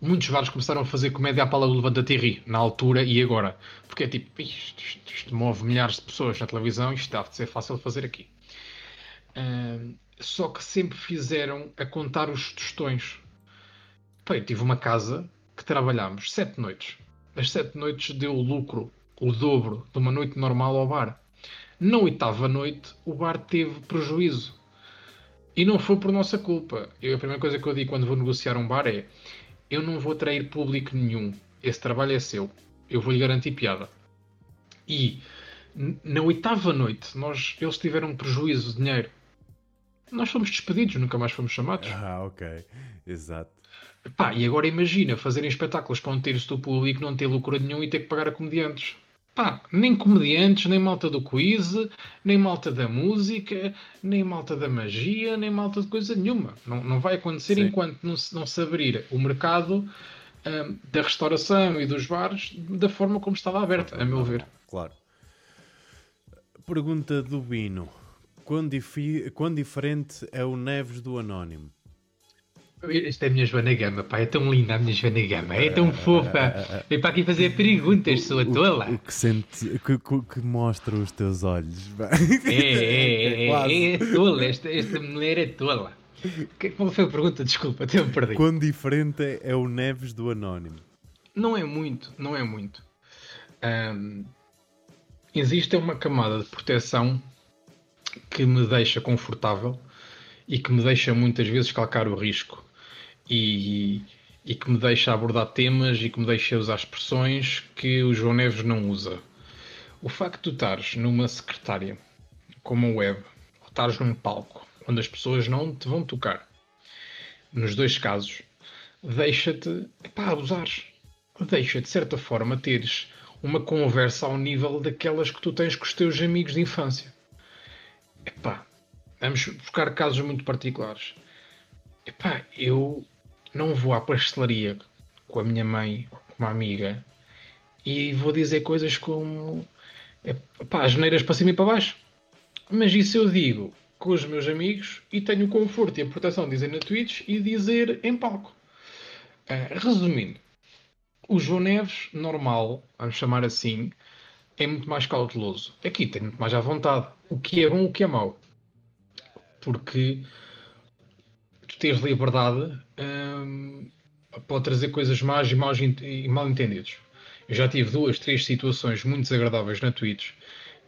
muitos bares começaram a fazer comédia à pala do Levanta-te e ri, na altura e agora. Porque é tipo, isto, isto- isto move milhares de pessoas na televisão, isto deve ser fácil de fazer aqui. Ahm, só que sempre fizeram a contar os tostões. Eu tive uma casa que trabalhámos sete noites. As sete noites deu lucro, o dobro de uma noite normal ao bar. Na oitava noite, o bar teve prejuízo. E não foi por nossa culpa. Eu, a primeira coisa que eu digo quando vou negociar um bar é: eu não vou atrair público nenhum. Esse trabalho é seu. Eu vou-lhe garantir piada. E na oitava noite, nós, eles tiveram um prejuízo de dinheiro. Nós fomos despedidos, nunca mais fomos chamados. Ah, ok. Exato. Pá, e agora imagina fazerem espetáculos para um terço do público, não ter lucro nenhum e ter que pagar a comediantes. Pá, nem comediantes, nem malta do quiz, nem malta da música, nem malta da magia, nem malta de coisa nenhuma. Não, não vai acontecer Sim. enquanto não se, não se abrir o mercado um, da restauração e dos bares da forma como estava aberta, a meu ver. Claro. Pergunta do Bino. Quão, difi... Quão diferente é o Neves do Anónimo? Esta é a minha Joana Gama, pá, é tão linda a minha Joana Gama, é tão fofa. Vem para aqui fazer perguntas, sua tola. O que, sente, que, que, mostra os teus olhos. É, é, é, é, é tola, esta, esta mulher é tola. Qual foi a pergunta? Desculpa, até me perdi. Quão diferente é o Neves do Anónimo? Não é muito, não é muito. Um, existe uma camada de proteção que me deixa confortável e que me deixa muitas vezes calcar o risco e, e que me deixa abordar temas e que me deixa usar expressões que o João Neves não usa. O facto de tu estares numa secretária como a web, ou estares num palco onde as pessoas não te vão tocar, nos dois casos, deixa-te para abusares. Deixa de certa forma teres uma conversa ao nível daquelas que tu tens com os teus amigos de infância. Epá, vamos buscar casos muito particulares. Epá, eu não vou à pastelaria com a minha mãe com uma amiga e vou dizer coisas como epá, as neiras para cima e para baixo. Mas isso eu digo com os meus amigos e tenho o conforto e a proteção de dizer na Twitch e dizer em palco. Uh, resumindo, o João Neves, normal, vamos chamar assim, é muito mais cauteloso. Aqui tem muito mais à vontade. O que é bom, o que é mau. Porque tens liberdade hum, pode trazer coisas más e, maus, e mal entendidos. Eu já tive duas, três situações muito desagradáveis na Twitch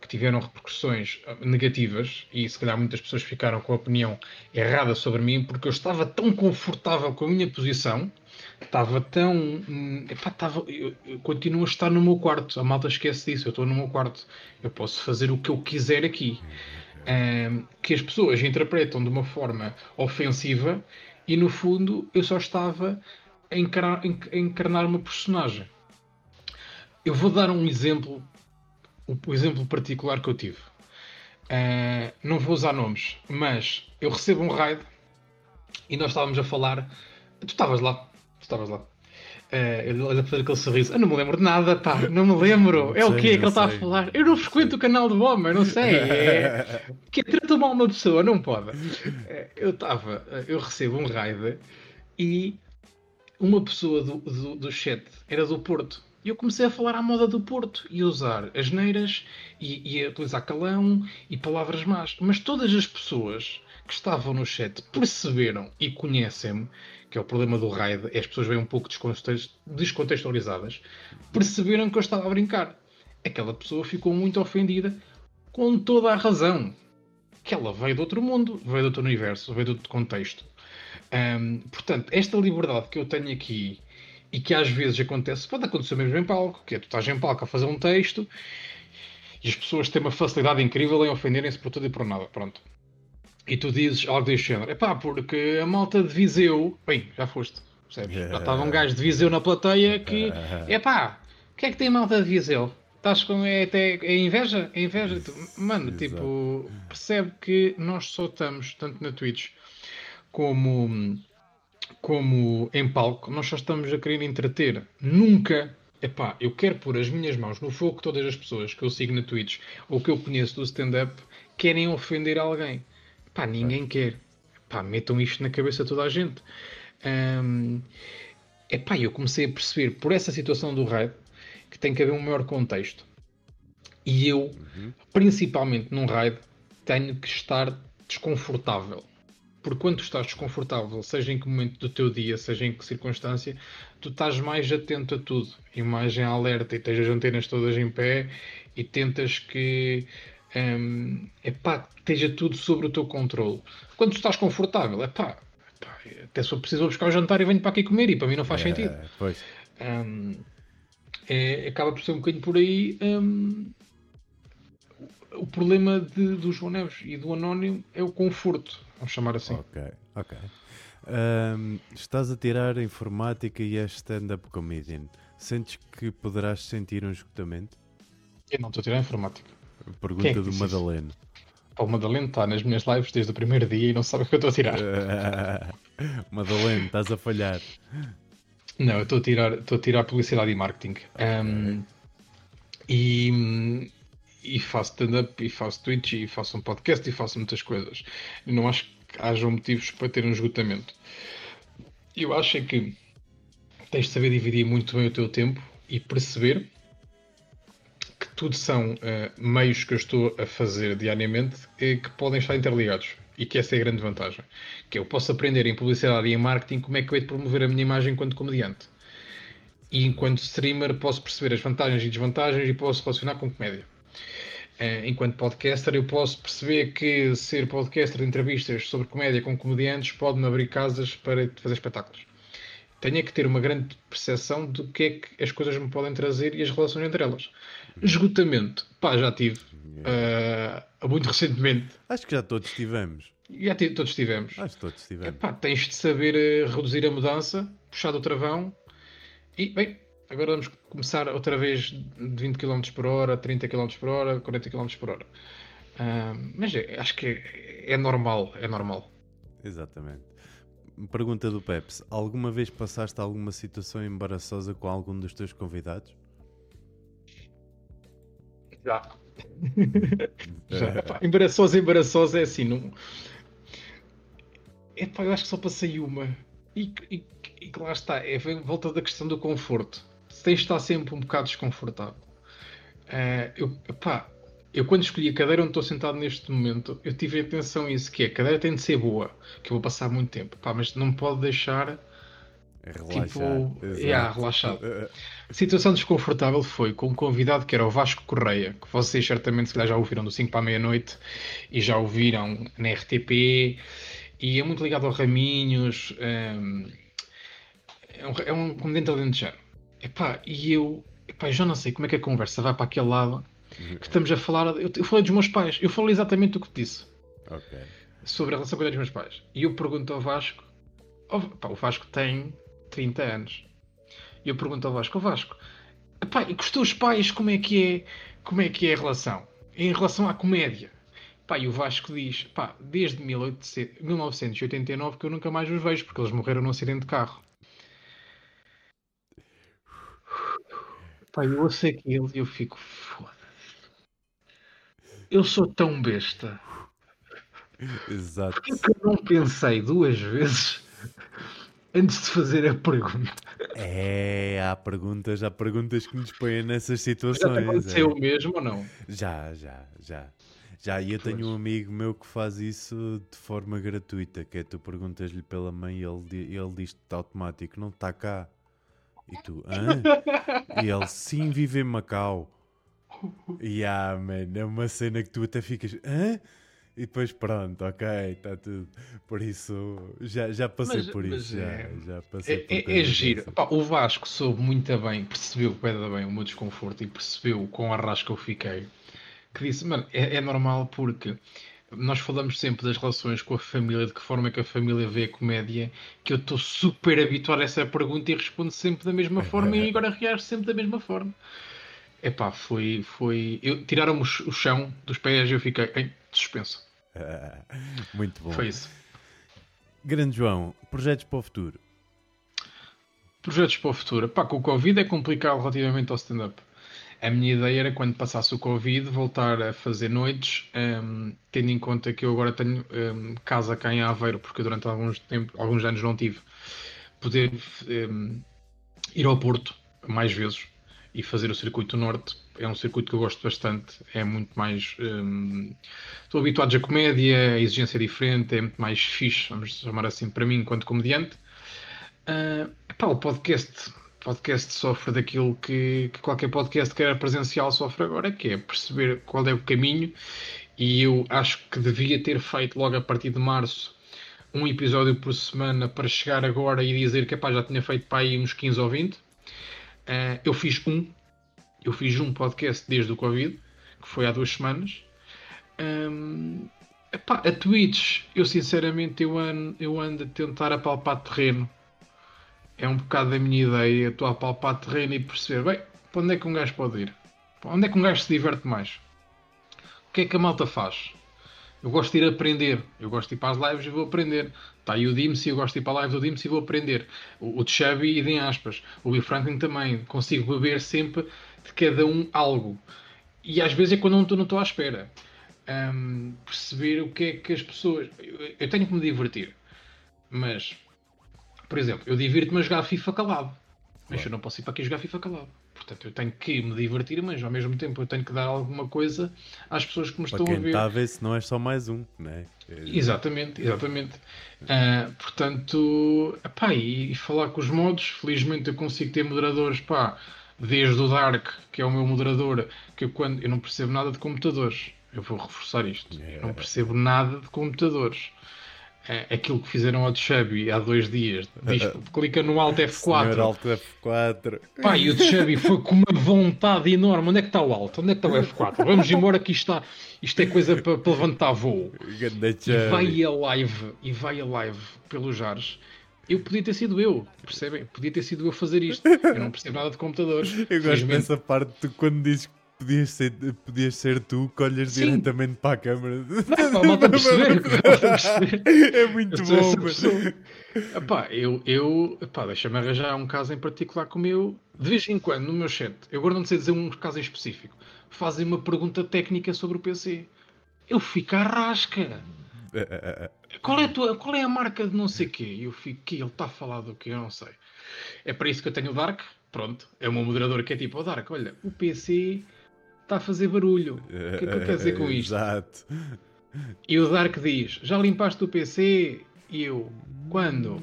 que tiveram repercussões negativas e se calhar muitas pessoas ficaram com a opinião errada sobre mim porque eu estava tão confortável com a minha posição, estava tão. Hum, epá, estava, eu, eu continuo a estar no meu quarto. A malta esquece disso, eu estou no meu quarto. Eu posso fazer o que eu quiser aqui um, que as pessoas interpretam de uma forma ofensiva e no fundo eu só estava a encarar, a encarnar uma personagem. Eu vou dar um exemplo, o, o exemplo particular que eu tive. Uh, não vou usar nomes, mas eu recebo um raid e nós estávamos a falar. Tu estavas lá, tu estavas lá. Uh, ele olha para aquele sorriso. Eu não me lembro de nada, pá, não me lembro. É o que é que ele está a falar? Eu não frequento o canal do homem, não sei. É... que tratar mal uma pessoa, não pode. Uh, eu estava, uh, eu recebo um raid e uma pessoa do, do, do, chat era do Porto. E eu comecei a falar à moda do Porto e usar asneiras e, e a utilizar calão e palavras más. Mas todas as pessoas que estavam no chat perceberam e conhecem-me que é o problema do raid, é as pessoas vêm um pouco descontextualizadas, perceberam que eu estava a brincar. Aquela pessoa ficou muito ofendida, com toda a razão. Que ela veio de outro mundo, veio de outro universo, veio de outro contexto. Um, portanto, esta liberdade que eu tenho aqui e que às vezes acontece, pode acontecer mesmo em palco, que é tu estás em palco a fazer um texto e as pessoas têm uma facilidade incrível em ofenderem-se por tudo e por nada. Pronto e tu dizes algo deste género, é pá, porque a malta de Viseu, bem, já foste, percebes? Yeah. Já estava um gajo de Viseu na plateia que, é pá, o que é que tem malta de Viseu? Estás com é, até, é inveja? É inveja? Mano, Exato. tipo, percebe que nós só estamos, tanto na Twitch como, como em palco, nós só estamos a querer entreter. Nunca epá, eu quero pôr as minhas mãos no fogo que todas as pessoas que eu sigo na Twitch ou que eu conheço do stand-up querem ofender alguém. Pá, ninguém quer. Pá, metam isto na cabeça de toda a gente. Um, epá, eu comecei a perceber por essa situação do raid que tem que haver um maior contexto. E eu, uhum. principalmente num raid, tenho que estar desconfortável. Porque quando estás desconfortável, seja em que momento do teu dia, seja em que circunstância, tu estás mais atento a tudo e mais em alerta e tens as antenas todas em pé e tentas que um, epá, esteja tudo sobre o teu controle. Quando estás confortável, epá, epá até eu preciso buscar o jantar e venho para aqui comer e para mim não faz é, sentido. Um, é, acaba por ser um bocadinho por aí. Um, o problema de, do João Neves e do Anónimo é o conforto, vamos chamar assim. Ok, ok. Um, estás a tirar a informática e és stand-up comedian. Sentes que poderás sentir um esgotamento? Eu não estou a tirar a informática. Pergunta é do Madaleno. o Madaleno está nas minhas lives desde o primeiro dia e não sabe o que eu estou a tirar. Madaleno, estás a falhar. Não, eu estou a tirar, estou a tirar publicidade e marketing. Um, e, e faço stand-up, e faço Twitch, e faço um podcast, e faço muitas coisas. Eu não acho que haja motivos para ter um esgotamento. Eu acho é que tens de saber dividir muito bem o teu tempo e perceber tudo são uh, meios que eu estou a fazer diariamente e que podem estar interligados. E que essa é a grande vantagem. Que eu posso aprender em publicidade e em marketing como é que eu hei de promover a minha imagem enquanto comediante. E enquanto streamer posso perceber as vantagens e desvantagens e posso relacionar com comédia. Uh, enquanto podcaster, eu posso perceber que ser podcaster de entrevistas sobre comédia com comediantes pode-me abrir casas para fazer espetáculos tenha que ter uma grande percepção do que é que as coisas me podem trazer e as relações entre elas. Esgotamento, pá, já tive. Uh, muito recentemente. Acho que já todos tivemos. Já todos tivemos. Acho que todos tivemos. Epá, tens de saber uh, reduzir a mudança, puxar do travão e, bem, agora vamos começar outra vez de 20 km por hora, 30 km por hora, 40 km por hora. Uh, mas é, acho que é, é normal, é normal. Exatamente. Pergunta do Peps: Alguma vez passaste alguma situação embaraçosa com algum dos teus convidados? Já. Já. Epá, embaraçosa, embaraçosa é assim, não. Epá, eu acho que só passei uma. E, e, e lá está, é volta da questão do conforto. Tens de estar sempre um bocado desconfortável. Uh, eu, epá, eu quando escolhi a cadeira onde estou sentado neste momento, eu tive atenção a isso, que é, a cadeira tem de ser boa, que eu vou passar muito tempo, pá, mas não pode deixar relaxar. tipo, yeah, relaxado. A situação desconfortável foi com um convidado que era o Vasco Correia, que vocês certamente já ouviram do 5 para a meia-noite e já ouviram na RTP, e é muito ligado ao Raminhos, um, é um, é um comediante alentejano. Epá, e eu, epá, já não sei como é que a conversa vai para aquele lado que estamos a falar. Eu, eu falei dos meus pais, eu falei exatamente o que te disse okay. sobre a relação com os meus pais. E eu pergunto ao Vasco: oh, pá, o Vasco tem 30 anos. E eu pergunto ao Vasco: Vasco, pá, e com os teus pais como é que é, como é, que é a relação? Em relação à comédia. Pá, e o Vasco diz: pá, desde 1989 que eu nunca mais os vejo, porque eles morreram num acidente de carro. Pá, eu ouço aquilo e eu fico foda eu sou tão besta. Exato. Porque eu não pensei duas vezes antes de fazer a pergunta? É, há perguntas, há perguntas que nos põem nessas situações. Já aconteceu é. mesmo ou não? Já, já, já. Já, e eu tenho um amigo meu que faz isso de forma gratuita, que é tu perguntas-lhe pela mãe e ele, ele diz-te automático, não está cá. E tu, hã? E ele, sim, vive em Macau. Yeah, man, é uma cena que tu até ficas. Hã? E depois pronto, ok, está tudo. Por isso, já, já passei mas, por isso. Já, é, já passei é, por é, é giro. Pá, o Vasco soube muito bem, percebeu bem, bem o meu desconforto e percebeu com a rasca eu fiquei. Que disse, mano, é, é normal porque nós falamos sempre das relações com a família, de que forma é que a família vê a comédia, que eu estou super habituado a essa pergunta e respondo sempre da mesma forma e agora reajo sempre da mesma forma. Epá, foi. foi... Tiraram-me o chão dos pés e eu fiquei em suspenso. muito bom. Foi isso. Grande João, projetos para o futuro? Projetos para o futuro. Pá, com o Covid é complicado relativamente ao stand-up. A minha ideia era quando passasse o Covid voltar a fazer noites, um, tendo em conta que eu agora tenho um, casa cá em Aveiro, porque durante alguns, tempo, alguns anos não tive, poder um, ir ao Porto mais vezes e fazer o circuito norte é um circuito que eu gosto bastante. É muito mais. Hum, estou habituado à comédia, a exigência é diferente, é muito mais fixe, vamos chamar assim, para mim, enquanto comediante. Uh, epá, o podcast, podcast sofre daquilo que, que qualquer podcast que era presencial sofre agora, que é perceber qual é o caminho. E eu acho que devia ter feito logo a partir de março um episódio por semana para chegar agora e dizer que epá, já tinha feito para aí uns 15 ou 20 Uh, eu fiz um, eu fiz um podcast desde o Covid, que foi há duas semanas. Um, epá, a Twitch, eu sinceramente eu ando, eu ando a tentar apalpar terreno. É um bocado da minha ideia. Estou a apalpar terreno e perceber, bem, para onde é que um gajo pode ir? Para onde é que um gajo se diverte mais? O que é que a malta faz? Eu gosto de ir aprender. Eu gosto de ir para as lives e vou aprender. Está aí o Dimsy, eu gosto de ir para a live do Dimsy e vou aprender. O, o Chubby, em aspas. O Bill Franklin também. Consigo beber sempre de cada um algo. E às vezes é quando não estou à espera. Um, perceber o que é que as pessoas. Eu, eu tenho que me divertir. Mas, por exemplo, eu divirto-me a jogar FIFA calado. Mas eu não posso ir para aqui jogar FIFA calado. Portanto, eu tenho que me divertir, mas ao mesmo tempo eu tenho que dar alguma coisa às pessoas que me Para estão a ver. está a ver se não é só mais um, né? Exatamente, exatamente. Ah, portanto, epá, e, e falar com os modos, felizmente eu consigo ter moderadores, pá, desde o Dark, que é o meu moderador, que eu, quando, eu não percebo nada de computadores. Eu vou reforçar isto. Eu não percebo nada de computadores. É, aquilo que fizeram ao Chubby há dois dias. Diz, clica no Alt F4. Senhor Alt F4. Pá, e o Chubby foi com uma vontade enorme. Onde é que está o Alt? Onde é que está o F4? Vamos embora que isto, está, isto é coisa para, para levantar voo. E vai a live, e vai a live pelos ares. Eu podia ter sido eu, percebem? Podia ter sido eu a fazer isto. Eu não percebo nada de computadores. Eu gosto dessa parte de quando dizes que podias ser, podias ser tu, que olhas Sim. diretamente para a câmara. Não, malta a perceber. É muito Eu bom. Epá, eu, eu epá, deixa-me arranjar um caso em particular com o meu. De vez em quando, no meu chat, eu agora não sei dizer um caso em específico, fazem uma pergunta técnica sobre o PC. Eu fico à rasca. Qual é a, tua, qual é a marca de não sei quê? E eu fico, que ele está a falar do quê? Eu não sei. É para isso que eu tenho o Dark. Pronto, é o meu moderador que é tipo, o Dark, olha, o PC está a fazer barulho. O que é que eu quero dizer com isto? Exato. E o Dark diz: Já limpaste o PC? E eu: Quando?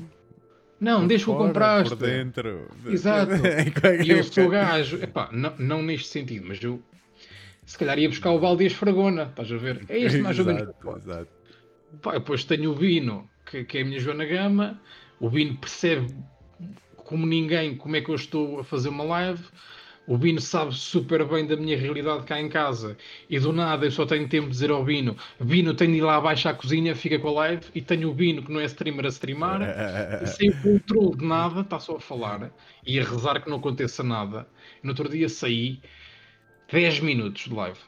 Não, que o compraste. Por dentro. Exato. E eu sou gajo. Epá, não, não neste sentido, mas eu se calhar ia buscar o Valdez Fragona. Estás a ver? É isto mais ou menos. Exato, exato. Pá, depois tenho o Bino, que, que é a minha Joana Gama. O Bino percebe como ninguém como é que eu estou a fazer uma live. O Bino sabe super bem da minha realidade cá em casa. E do nada eu só tenho tempo de dizer ao Bino: Bino, tenho de ir lá abaixo à cozinha, fica com a live. E tenho o Bino, que não é streamer, a streamar. E sem o controle de nada, está só a falar e a rezar que não aconteça nada. No outro dia saí 10 minutos de live.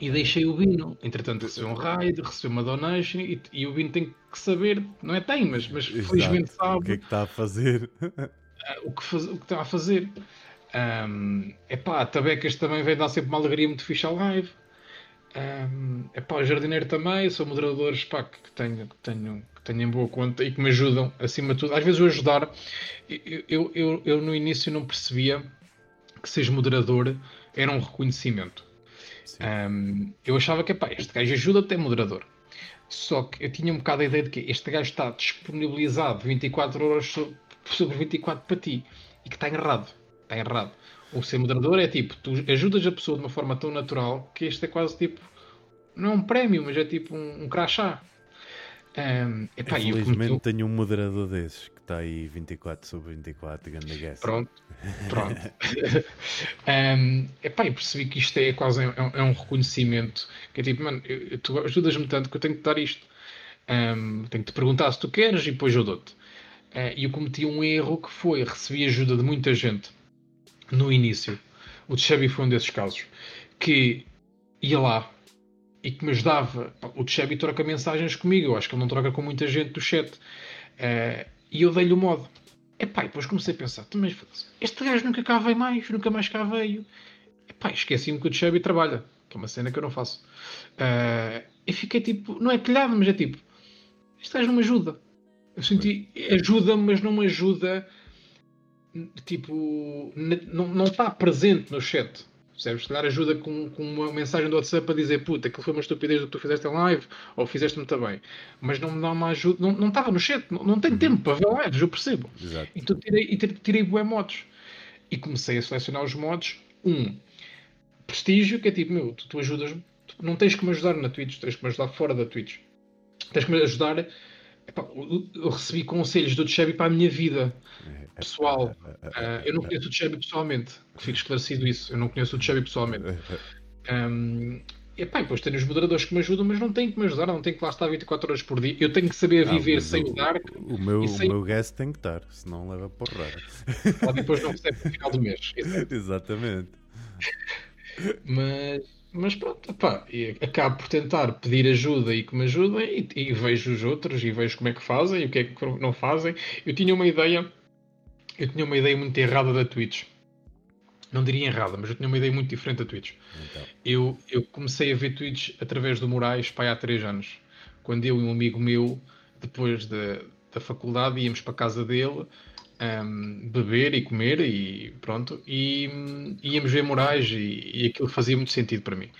E deixei o Bino. Entretanto, recebeu um raid, recebeu uma donation e, e o Bino tem que saber, não é tem, mas, mas felizmente sabe O que é que está a fazer? o, que faz- o que está a fazer. É epá, Tabecas também vem dar sempre uma alegria muito fixe à live. É epá, o Jardineiro também, são moderadores pá, que, tenho, que, tenho, que tenho em boa conta e que me ajudam, acima de tudo. Às vezes eu ajudar, eu, eu, eu, eu no início não percebia que ser moderador era um reconhecimento. Um, eu achava que este gajo ajuda até moderador. Só que eu tinha um bocado a ideia de que este gajo está disponibilizado 24 horas so- sobre 24 para ti e que está errado. Está errado. O ser moderador é tipo, tu ajudas a pessoa de uma forma tão natural que este é quase tipo, não é um prémio, mas é tipo um, um crachá. Um, epá, eu Infelizmente um- tenho um moderador desses que está aí 24 sobre 24, ganda guess. Pronto, pronto. um, epá, eu percebi que isto é quase é, é um reconhecimento. Que é tipo, mano, eu- eu- tu ajudas-me tanto que eu tenho que dar isto. Um, tenho que te perguntar se tu queres e depois eu dou-te. Uh, E eu cometi um erro que foi, recebi ajuda de muita gente no início. O Chevy foi um desses casos. Que ia lá e que me ajudava. O Chevy troca mensagens comigo. Eu acho que ele não troca com muita gente do chat. Uh, e eu dei-lhe o modo. Epá, e depois comecei a pensar, "Tu, mas este gajo nunca cá veio mais, nunca mais cá veio. Epá, esqueci-me que o Chevy trabalha, que é uma cena que eu não faço. Uh, e fiquei tipo, não é pilhado, mas é tipo, este gajo não me ajuda. Eu senti, ajuda, mas não me ajuda, tipo, não não está presente no chat. Percebes? Se calhar ajuda com, com uma mensagem do WhatsApp a dizer puta, aquilo foi uma estupidez do que tu fizeste em live, ou fizeste muito bem. Mas não me dá uma ajuda, não não estava no chat, não, não tenho tempo para ver lives, eu percebo. Exato. Então tirei, e tirei, tirei bué modos. E comecei a selecionar os modos. Um, prestígio, que é tipo, meu, tu, tu ajudas-me. Tu não tens que me ajudar na Twitch, tens que me ajudar fora da Twitch. Tens que me ajudar. Eu, recebi conselhos do Chevy para a minha vida pessoal. Ah, eu não conheço o Chevy pessoalmente, fique esclarecido isso. Eu não conheço o Chevy pessoalmente. Um, epá, e depois tenho os moderadores que me ajudam, mas não tenho que me ajudar, não tenho que lá estar 24 horas por dia. Eu tenho que saber Ah, viver mas sem o, o Dark, O meu, e o sem- meu guest tem que estar, senão leva porrada. ou depois não recebe no final do mês. Exato. Exatamente. Mas, mas pronto, pá, acabo por tentar pedir ajuda e que me ajudem e, e, vejo os outros e vejo como é que fazem e o que é que não fazem. Eu tinha uma ideia, eu tinha uma ideia muito errada da Twitch. Não diria errada, mas eu tinha uma ideia muito diferente da Twitch. Então. Eu, eu comecei a ver Twitch através do Moraes, pai, há 3 anos. Quando eu e um amigo meu, depois da, da faculdade, íamos para a casa dele um, beber e comer e pronto, e um, íamos ver Moraes e, e, aquilo fazia muito sentido para mim.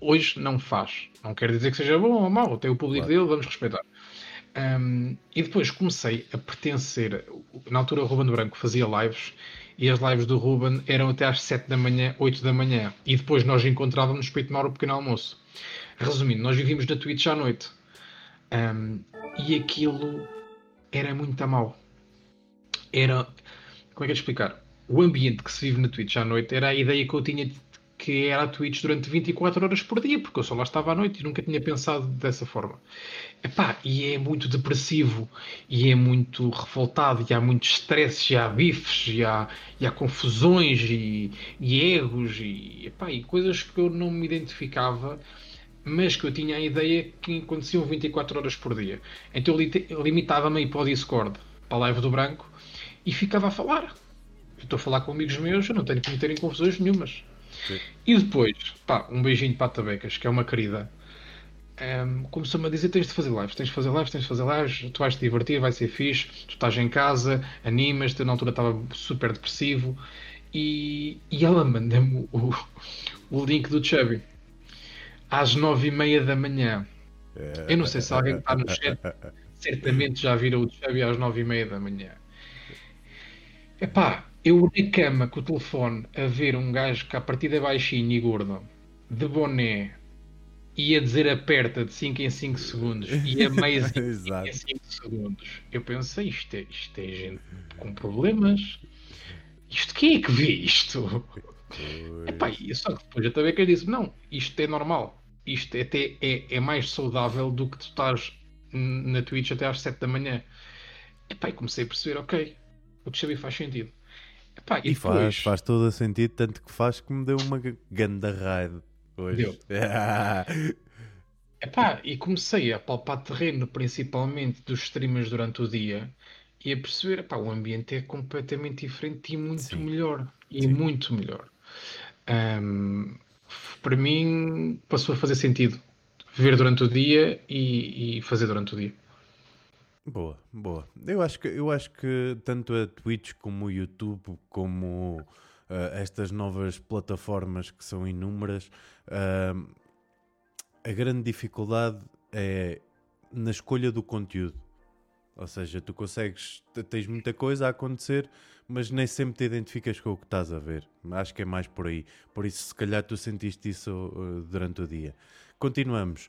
Hoje não faz, não quer dizer que seja bom ou mau, tem o público claro. dele, vamos respeitar. Um, e depois comecei a pertencer, na altura o Ruben Branco fazia lives e as lives do Ruben eram até às 7 da manhã, 8 da manhã, e depois nós encontrávamos para tomar o pequeno almoço. Resumindo, nós vivíamos da Twitch à noite. Um, e aquilo era muito a mal era. Como é que é explicar? O ambiente que se vive na Twitch à noite era a ideia que eu tinha de que era a Twitch durante 24 horas por dia, porque eu só lá estava à noite e nunca tinha pensado dessa forma. Epá, e é muito depressivo, e é muito revoltado, e há muitos stresses, e há bifes, e há, e há confusões, e, e erros, e, epá, e coisas que eu não me identificava, mas que eu tinha a ideia que aconteciam 24 horas por dia. Então eu limitava-me a ir para o Discord, para a live do branco, e ficava a falar. Eu estou a falar com amigos meus, eu não tenho que meter em confusões nenhumas. Sim. E depois, pá, um beijinho para a Tabecas, que é uma querida. Um, ehm, começou-me a dizer: tens de fazer lives, tens de fazer lives, tens de fazer lives, tu vais te divertir, vai ser fixe, tu estás em casa, animas-te. Na altura estava super depressivo. E, e ela manda-me o, o link do Chubby às nove e meia da manhã. Eu não sei se alguém está no chat, certamente já viram o Chubby às nove e meia da manhã. Epá, eu na cama com o telefone a ver um gajo que a partida é baixinho e gordo, de boné, e a dizer aperta de 5 em 5 segundos e meia de 5 em 5 segundos. Eu pensei, isto é, isto é gente com problemas. Isto quem é que vê isto? Epá, só que depois eu também que eu disse, não, isto é normal. Isto até é, é mais saudável do que tu estás na Twitch até às 7 da manhã. Epá, e comecei a perceber, ok, o que sabia faz sentido. Epá, e, e depois... faz, faz todo o sentido, tanto que faz que me deu uma ganda raid hoje. Deu. Epá, e comecei a palpar terreno, principalmente dos streamers durante o dia, e a perceber, epá, o ambiente é completamente diferente e muito Sim. melhor. E Sim. muito melhor. Um, para mim, passou a fazer sentido ver durante o dia e, e fazer durante o dia. Boa, boa. Eu acho que, eu acho que tanto a Twitch como o YouTube, como uh, estas novas plataformas que são inúmeras, uh, a grande dificuldade é na escolha do conteúdo. Ou seja, tu consegues, tens muita coisa a acontecer, mas nem sempre te identificas com o que estás a ver. Acho que é mais por aí. Por isso, se calhar, tu sentiste isso uh, durante o dia. Continuamos.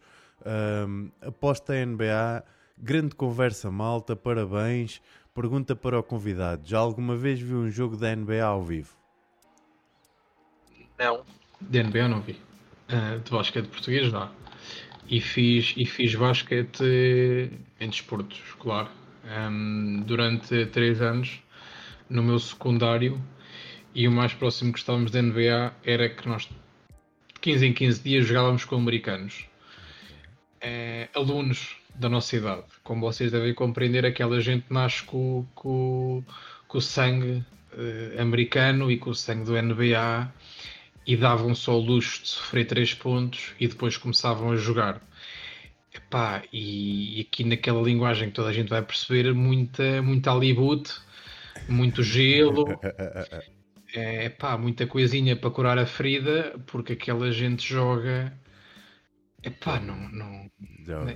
aposta NBA Grande conversa, malta, parabéns. Pergunta para o convidado: já alguma vez viu um jogo da NBA ao vivo? Não. De NBA não vi. Uh, de basquete português, não. E fiz, e fiz basquete em desporto escolar um, durante três anos no meu secundário. E o mais próximo que estávamos da NBA era que nós, de 15 em 15 dias, jogávamos com americanos. Uh, alunos da nossa idade. Como vocês devem compreender, aquela gente nasce com, com, com o sangue uh, americano e com o sangue do NBA e davam só o luxo de sofrer três pontos e depois começavam a jogar. Epá, e, e aqui naquela linguagem que toda a gente vai perceber, muita, muita Hollywood, muito gelo, é, epá, muita coisinha para curar a ferida, porque aquela gente joga Epá, não. não...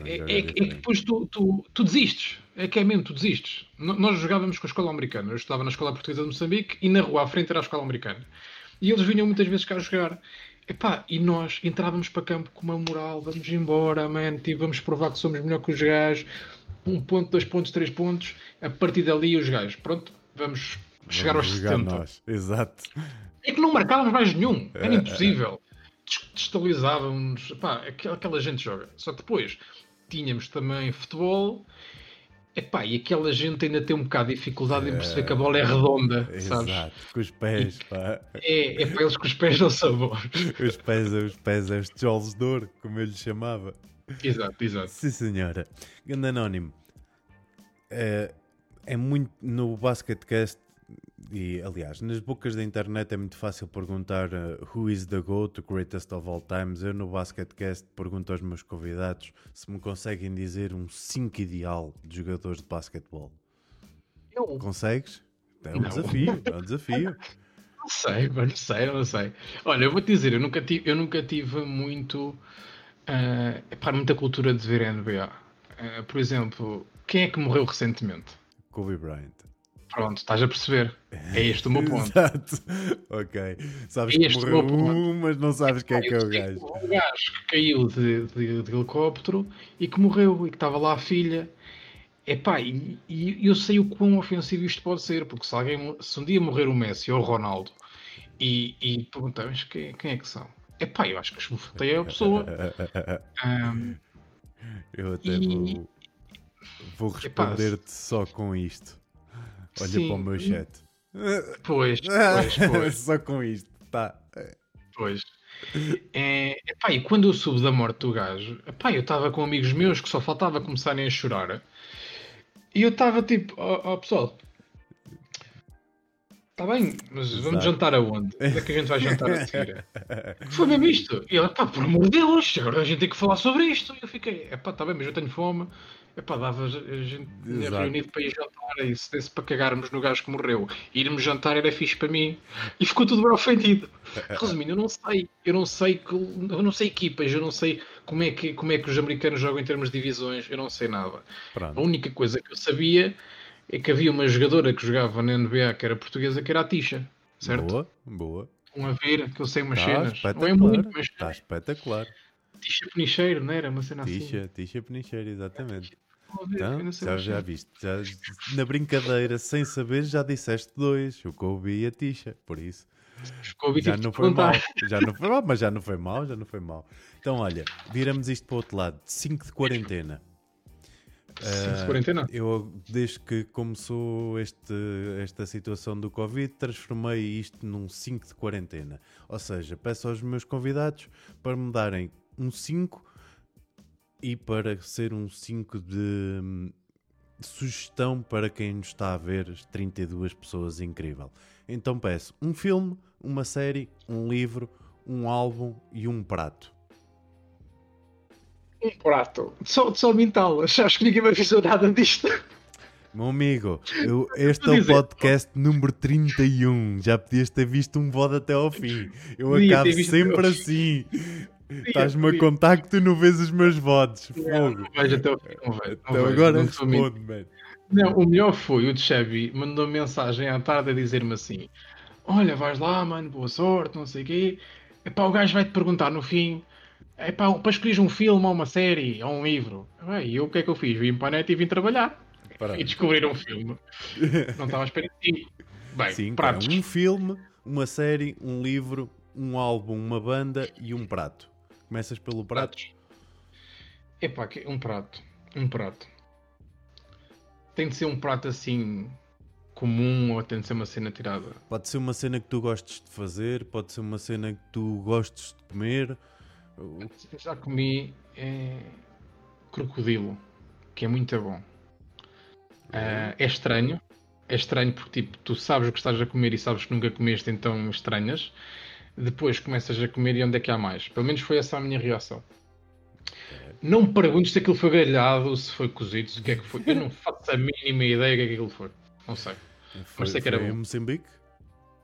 é, é, é, que depois tu, tu, tu, desistes. É que é mesmo, tu desistes. nós jogávamos com a escola americana. Eu estudava na escola portuguesa de Moçambique e na rua à frente era a escola americana. E eles vinham muitas vezes cá jogar. Epá, e nós entrávamos para campo com uma moral, vamos embora, man, tipo, vamos provar que somos melhor que os gajos. Um ponto, dois pontos, três pontos. A partir dali, os gajos, pronto, vamos, vamos chegar aos 70. Nós. Exato. É que não marcávamos mais nenhum. Era é, impossível destabilizávamos. Pá, aquela gente joga. Só que depois tínhamos também futebol. Epá, e aquela gente ainda tem um bocado de dificuldade em perceber que a bola é redonda, sabes? Exato, com os pés, pá. É, é para eles que os pés não são bons. Os pés, os pés, é os tijolos de ouro, como eu lhe chamava. Exato, exato. Sim, senhora. Grande Anónimo. É, é muito. No Basketcast, e aliás, nas bocas da internet é muito fácil perguntar uh, Who is the GOAT, the greatest of all times. Eu no Basketcast pergunto aos meus convidados se me conseguem dizer um 5 ideal de jogadores de basquetebol. Eu Consegues? É um Não. desafio, é um desafio. não sei, não sei, não sei. Olha, eu vou te dizer, eu nunca tive, eu nunca tive muito. ah, epá, muita cultura de ver NBA. Ah, por exemplo, quem é que morreu recentemente? Kobe Bryant. Pronto, estás a perceber? É este o meu ponto. Exato. Ok. Sabes que Este morreu o um, mas não sabes quem é que é o gajo. que Um gajo que caiu de, de- de helicóptero e que morreu e que estava lá a filha. Epá, e, e eu sei o quão ofensivo isto pode ser, porque se alguém se um dia morrer o Messi ou o Ronaldo e, e perguntamos quem, quem é que são. Epá, eu acho que esbofetei a pessoa. Ahm, Eu até E- vou, vou responder-te só com isto. Olha Sim. para o meu chat. pois, pois, pois, só com isto, tá. pois. É, epá, e quando eu soube da morte do gajo, epá, eu estava com amigos meus que só faltava começarem a chorar. E eu estava tipo, ó ó, pessoal, está bem, mas vamos Exato. jantar aonde? Onde é que a gente vai jantar a seguir? Foi mesmo isto. E ele, pá, por amor de Deus, agora a gente tem que falar sobre isto. E eu fiquei, epá, está bem, mas eu tenho fome. Epá, dava a gente Exato. reunido para ir jantar e se desse para cagarmos no gajo que morreu. Irmos jantar era fixe para mim. E ficou tudo bem ofendido. Resumindo, eu não sei, eu não sei, que- eu não sei equipas, eu não sei como é que, como é que os americanos jogam em termos de divisões, eu não sei nada. A Pronto. única coisa que eu sabia é que havia uma jogadora que jogava na NBA que era portuguesa, que era a Tisha, certo? Boa, boa. Um a ver, que eu sei umas Está cenas. Não é muito, mas Está espetacular. Tisha Penicheiro, não era? Uma cena assim. Tixa, tixa penicheira, exatamente. Então, já, já viste. Já, na brincadeira, sem saber, já disseste dois. O Kobe e a Tixa. Por isso. Já não foi mal, já não foi mal, mas já não foi mal, já não foi mal. Então, olha, viramos isto para o outro lado, 5 de quarentena. Cinco de Ah, quarentena? Eu, desde que começou este, esta situação do Covid, transformei isto num 5 de quarentena. Ou seja, peço aos meus convidados para me darem um 5 e para ser um 5 de hum, sugestão para quem nos está a ver, as 32 pessoas, incrível. Então peço um filme, uma série, um livro, um álbum e um prato. Um prato. Só, só mental. Acho que ninguém me avisou nada disto. Meu amigo, eu- este é o podcast número 31. Já podias ter visto um VOD até ao fim. Eu Podia acabo sempre assim. Estás-me a contar que tu não vês os meus VODs. Não, Fogo. não vejo até o fim. Não vejo. Não Então vejo, agora não responde, man. Não, o melhor foi o de Chevy mandou mensagem à tarde a dizer-me assim: Olha, vais lá, mano, boa sorte, não sei o quê. Epá, o gajo vai-te perguntar no fim: Epá, para escolher um filme ou uma série ou um livro. E eu o que é que eu fiz? Vim para a net e vim trabalhar. E descobrir um filme. Não estava à espera de ti. Bem, Sim, pratos. é um filme, uma série, um livro, um álbum, uma banda e um prato. Começas pelo prato? Epá, um prato. Um prato. Tem de ser um prato assim comum ou tem de ser uma cena tirada? Pode ser uma cena que tu gostes de fazer, pode ser uma cena que tu gostes de comer. Já comi é, crocodilo, que é muito bom. Ah, é estranho. É estranho porque tipo, tu sabes o que estás a comer e sabes que nunca comeste, então estranhas. Depois começas a comer e onde é que há mais? Pelo menos foi essa a minha reação. Não me perguntes se aquilo foi grelhado, se foi cozido, se o que é que foi. Eu não faço a mínima ideia do que é que aquilo foi. Não sei. Foi, sei que era foi em bom. Moçambique?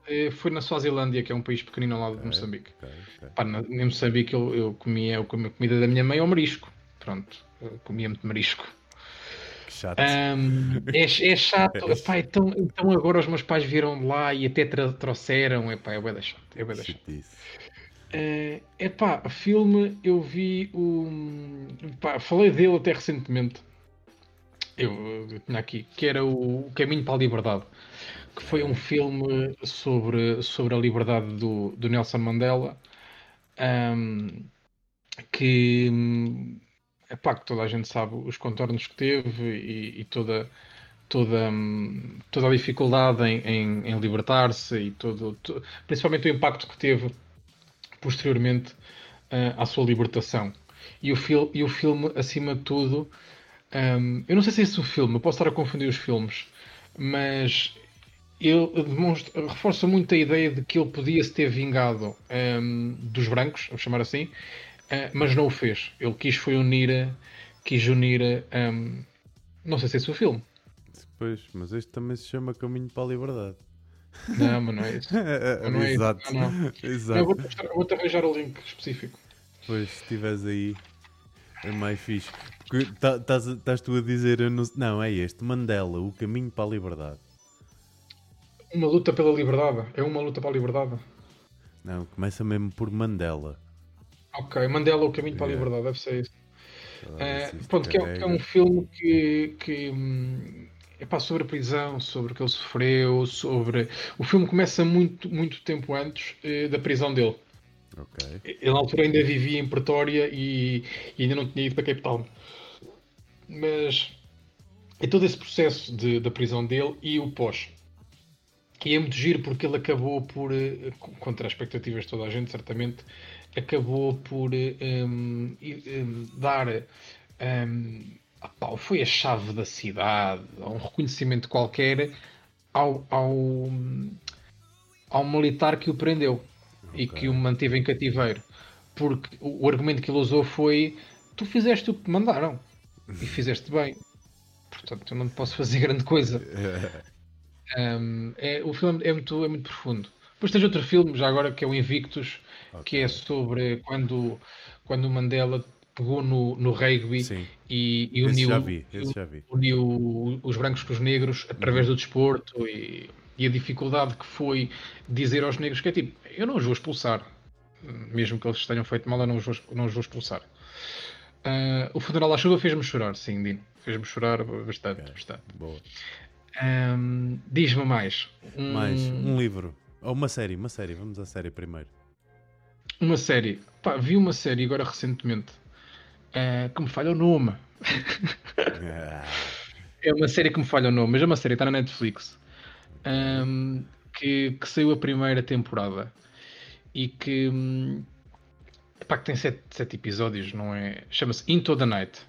Eh, Foi na Suazilândia, que é um país pequenino ao lado de Moçambique. Ok, ok. Pá, na, em Moçambique eu, eu comia eu comia a comida da minha mãe ao marisco. Pronto, eu comia muito marisco. Chato. Ahm, é, é chato. Epá, então, então agora os meus pais viram de lá e até trouxeram. Epá, é bué da chato. É bué chato. É epá, filme eu vi o. Pá, falei dele até recentemente. Eu, eu tinha aqui, que era o Caminho para a Liberdade, que foi um filme sobre, sobre a liberdade do, do Nelson Mandela, ahm, que hum, epá, que toda a gente sabe os contornos que teve e, e toda, toda, hum, toda a dificuldade em, em, em libertar-se e todo, todo, principalmente o impacto que teve posteriormente uh, à sua libertação. E o, fil e o filme, acima de tudo, um, eu não sei se é esse o filme, eu posso estar a confundir os filmes, mas ele demonstra, reforça muito a ideia de que ele podia se ter vingado um, dos brancos, vamos chamar assim, uh, mas não o fez. Ele quis foi unir, quis unir, um, não sei se é esse o filme. Pois, mas este também se chama Caminho para a Liberdade. Não, mas não é isso. não é Exato. Isso. Não, não. Exato. Eu vou-te vou arranjar o link específico. Pois, se estiveres aí, é mais fixe. Estás tá, tu a dizer, não, não, é este, Mandela, o caminho para a liberdade. Uma luta pela liberdade. É uma luta para a liberdade. Não, começa mesmo por Mandela. Ok, Mandela, o caminho para a liberdade, deve ser isso. Uh, pronto, que é, que é, um filme que, que hum, é pá, sobre a prisão, sobre o que ele sofreu, sobre. O filme começa muito, muito tempo antes uh, da prisão dele. Okay. Ele na altura ainda vivia em Pretória e, e, ainda não tinha ido para Cape Town. Mas é todo esse processo de, da prisão dele e o pós. E é muito giro porque ele acabou por, eh, contra as expectativas de toda a gente, certamente, acabou por um, um, dar. Um, opá, foi a chave da cidade, um reconhecimento qualquer ao, ao, ao militar que o prendeu okay. e que o manteve em cativeiro. Porque o, argumento que ele usou foi: tu fizeste o que te mandaram e fizeste bem. Portanto, eu não posso fazer grande coisa. Um, é, o filme é muito, é muito profundo. Depois tens outro filme, já agora, que é o Invictus, okay. que é sobre quando, quando o Mandela pegou no, no rugby e, e uniu, uniu, os brancos com os negros através uhum. do desporto e, e, a dificuldade que foi dizer aos negros que é tipo, eu não os vou expulsar, mesmo que eles tenham feito mal, eu não os vou, não os vou expulsar. Uh, o funeral à chuva fez-me chorar, sim, Dino. Fez-me chorar bastante, okay. bastante. Boa. Um, Diz-me mais. Um... Mais um livro. Ou uma série, uma série. Vamos à série primeiro. Uma série. Pá, vi uma série agora recentemente uh, que me falha o nome. é uma série que me falha o nome, mas é uma série, está na Netflix. Um, que, que, saiu a primeira temporada e que, um, epá, que tem sete, sete episódios, não é? Chama-se Into the Night.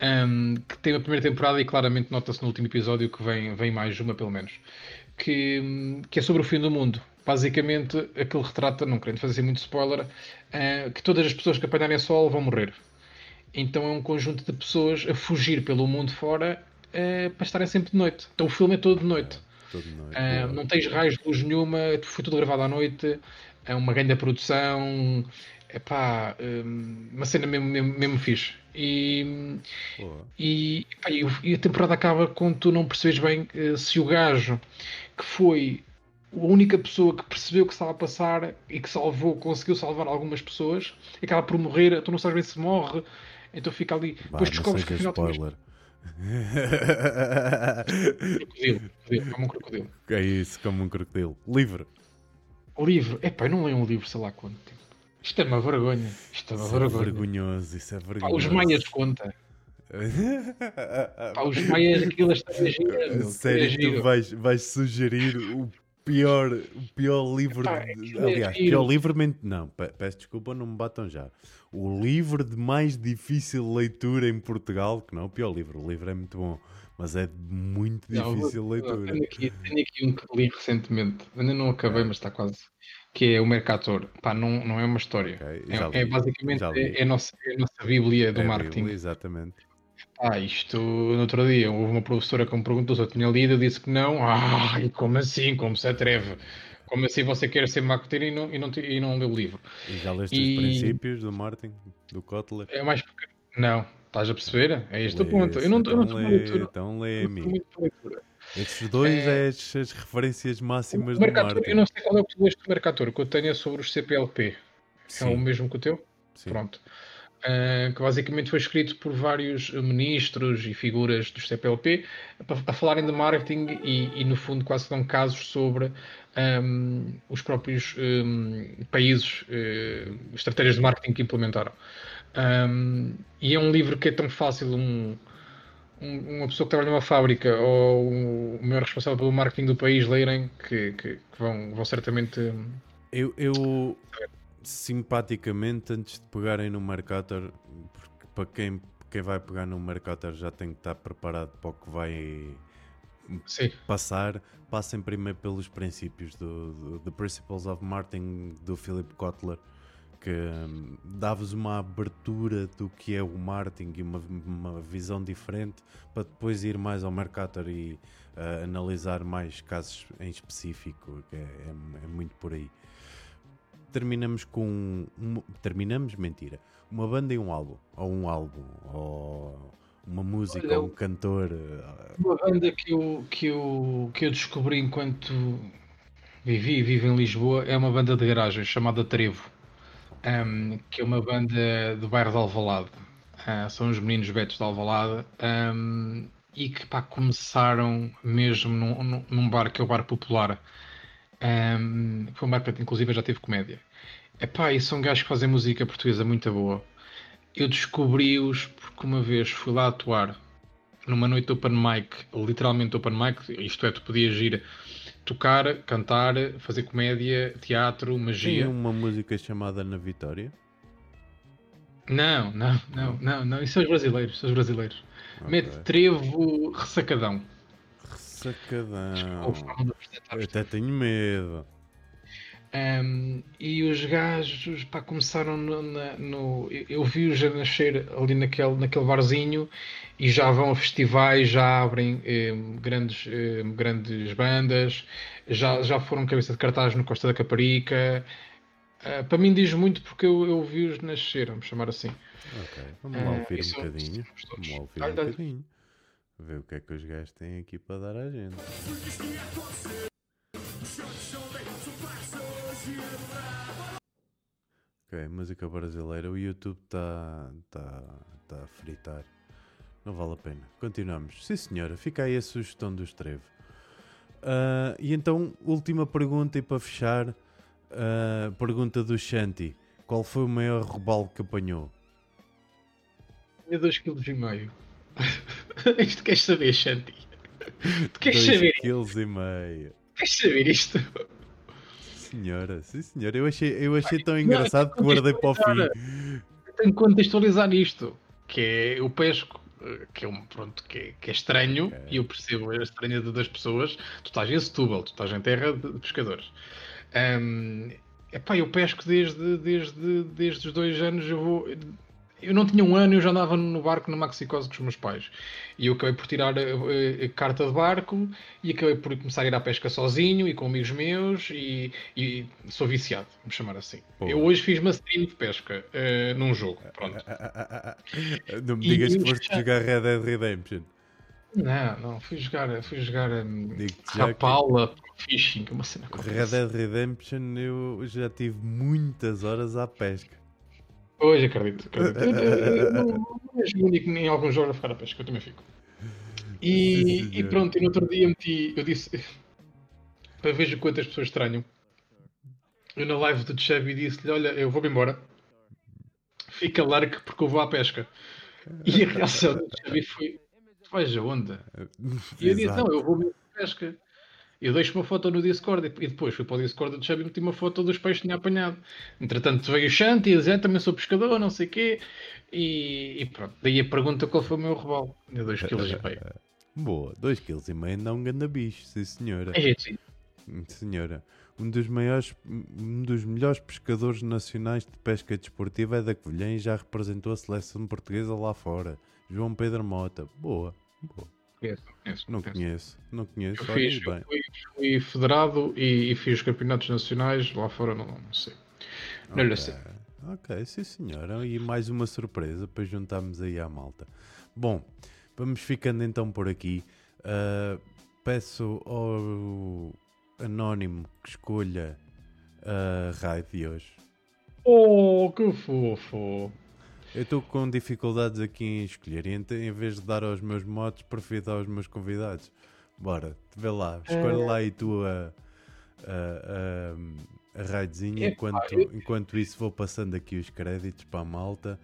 Um, que tem a primeira temporada e claramente nota-se no último episódio que vem, vem mais uma, pelo menos, que, que é sobre o fim do mundo. Basicamente, aquele retrata, não querendo fazer muito spoiler, uh, que todas as pessoas que apanharem sol vão morrer. Então é um conjunto de pessoas a fugir pelo mundo fora uh, para estarem sempre de noite. Então o filme é todo de noite. Todo de noite uh, não tens raios de luz nenhuma, foi tudo gravado à noite, é uma grande produção, é pá, uma cena mesmo, mesmo, mesmo fixe. E, e, pá, e, a temporada acaba quando tu não percebes bem uh, se o gajo que foi a única pessoa que percebeu o que estava a passar e que salvou, conseguiu salvar algumas pessoas, acaba por morrer, tu não sabes bem se morre, então fica ali. Bah, depois descobres que afinal spoiler. crocodilo, crocodilo, como um crocodilo. É isso, como um crocodilo. Livro. O livro, epá, eu não leio um livro, sei lá quanto tempo. Isto é uma vergonha. Isto é uma isso é vergonha. É vergonhoso, isso é vergonhoso. Pá, os Maias conta. Pá, os Maias aquilo está a giro. Sério, tu vais, vais sugerir o pior, o pior livro. De, aliás, é pior livro. Não, peço desculpa, não me batam já. O livro de mais difícil leitura em Portugal, que não é o pior livro, o livro é muito bom, mas é de muito difícil não, leitura. Tenho aqui, tenho aqui um que li recentemente, ainda não acabei, mas está quase que é o Mercator. Pá, não, não é uma história. Okay, é, é, basicamente é, é, a nossa, é a nossa Bíblia do é marketing. Bíblia, exatamente. Ah, isto no outro dia houve uma professora que me perguntou se eu tinha lido, eu disse que não. Ai, como assim? Como se atreve? Como assim você quer ser marketing e não, e não, e não leu o livro? E já leste e... os princípios do marketing, do Kotler? É mais porque... Não, estás a perceber? É este o ponto. Eu não estou então lê, então lê, amigo. Esses dois é, é as, as, referências máximas do marketing. Eu não sei qual é o que tu leste do Mercator, o que eu tenho é sobre os CPLP. Sim. É o mesmo que o teu? Sim. Pronto. Uh, que basicamente foi escrito por vários ministros e figuras do CPLP a, a falarem de marketing e, e, no fundo quase dão casos sobre um, os próprios um, países, uh, estratégias de marketing que implementaram. Um, e é um livro que é tão fácil um, um, uma pessoa que trabalha numa fábrica ou o maior responsável pelo marketing do país lerem que, que, que vão, vão certamente. Eu, eu simpaticamente, antes de pegarem no Mercator, porque para quem, quem vai pegar no Mercator já tem que estar preparado para o que vai Sim. passar, passem primeiro pelos princípios do, do The Principles of Marketing do Philip Kotler que hum, dá-vos uma abertura do que é o marketing e uma, uma visão diferente para depois ir mais ao Mercator e uh, analisar mais casos em específico, que é, é, é muito por aí. Terminamos com. Terminamos, mentira. Uma banda e um álbum, ou um álbum, ou uma música, Olha, ou um cantor. Uh, uma banda que eu, que, eu, que eu descobri enquanto vivi e vivo em Lisboa é uma banda de garagem chamada Trevo um, que é uma banda do bairro de Alvalade. Uh, são os meninos betos de Alvalade um, e que pá, começaram mesmo num, num, bar que é o Bar Popular. Um, foi um que inclusive já teve comédia. Epá, e são gajos que fazem música portuguesa muito boa. Eu descobri-os porque uma vez fui lá atuar numa noite open mic, literalmente open mic, isto é, tu podias ir tocar, cantar, fazer comédia, teatro, magia. Tem uma música chamada Na Vitória? Não, não, não, não, não. Isso são os brasileiros, são os brasileiros. Okay. Mete trevo ressacadão. Ressacadão. Eu até tenho medo. Um, e os gajos pá, começaram no, na, no eu vi-os a nascer ali naquele, naquele barzinho e já vão a festivais, já abrem eh, grandes, eh, grandes bandas, já, já foram cabeça de cartaz no Costa da Caparica. Uh, para mim diz muito porque eu, eu vi-os nascer, vamos chamar assim. Ok, vamos lá ouvir uh, um bocadinho. Vamos lá ouvir um bocadinho. Ver o que é que os gajos têm aqui para dar à gente. Ok, música brasileira. O YouTube está tá, tá a fritar. Não vale a pena. Continuamos. Sim, senhora, fica aí a sugestão do Estrevo. Uh, e então, última pergunta e para fechar. Uh, pergunta do Shanti: Qual foi o maior robalo que apanhou? É 2,5 kg. Isto queres saber, Shanti? Tu queres saber? 2,5 kg. Queres saber isto? Senhora, sim senhora, eu achei, eu achei tão engraçado que guardei para o fim. Tenho que contextualizar isto, que é o pesco, que é um pronto, que é, que é estranho, okay. e eu percebo a estranheza das pessoas. Tu estás em Setúbal, tu estás em terra de pescadores. Um, epá, eu pesco desde, desde, desde os dois anos, eu vou eu não tinha um ano e eu já andava no barco na Maxicose com os meus pais. E eu acabei por tirar a, a, a, carta de barco e acabei por começar a ir à pesca sozinho e com amigos meus e, e sou viciado, vamos chamar assim. Pô. Eu hoje fiz uma stream de pesca uh, num jogo, pronto. não me digas e, que foste já... jogar Red Dead Redemption. Não, não, fui jogar, fui jogar um, Rapala, que... Fishing, uma cena Red Dead Redemption eu já tive muitas horas à pesca. Pois, acredito. acredito. Eu, não, não és o único em alguns jogos a ficar a pesca, eu também fico. E, e pronto, e no outro dia meti, eu disse, para ver quantas pessoas estranham. Eu na live do Chevy disse-lhe: Olha, eu vou-me embora, fica largo porque eu vou à pesca. E a reação do Chevy foi: Tu vais aonde? E eu disse: Não, eu vou-me à pesca. Eu deixo uma foto no Discord e depois fui para o Discord do Chubby e meti uma foto dos peixes que tinha apanhado. Entretanto veio o Shanti e dizer também sou pescador, não sei o quê. E, e, pronto, daí a pergunta qual foi o meu robalo. De 2,5 kg. Boa, 2,5 kg ainda é um grande bicho, sim senhora. É gente, sim. Hum, senhora. Um dos, maiores, um dos melhores pescadores nacionais de pesca desportiva é da Covilhã e já representou a seleção portuguesa lá fora. João Pedro Mota. Boa, boa. Conheço, conheço, não conheço, não conheço. Eu fiz. Fui, fui, federado e, e, fiz campeonatos nacionais lá fora, não, não sei. Não okay. lhe sei. Ok, sim senhora. E mais uma surpresa para juntarmos aí à malta. Bom, vamos ficando então por aqui. Uh, peço ao anónimo que escolha a raid de hoje. Oh, que fofo! Eu estou com dificuldades aqui em escolher. Então, em vez de dar aos meus motos, prefiro dar aos meus convidados. Bora, vê lá, escolhe lá e tu a, a, a, a raidzinha. Enquanto, enquanto isso, vou passando aqui os créditos para a malta.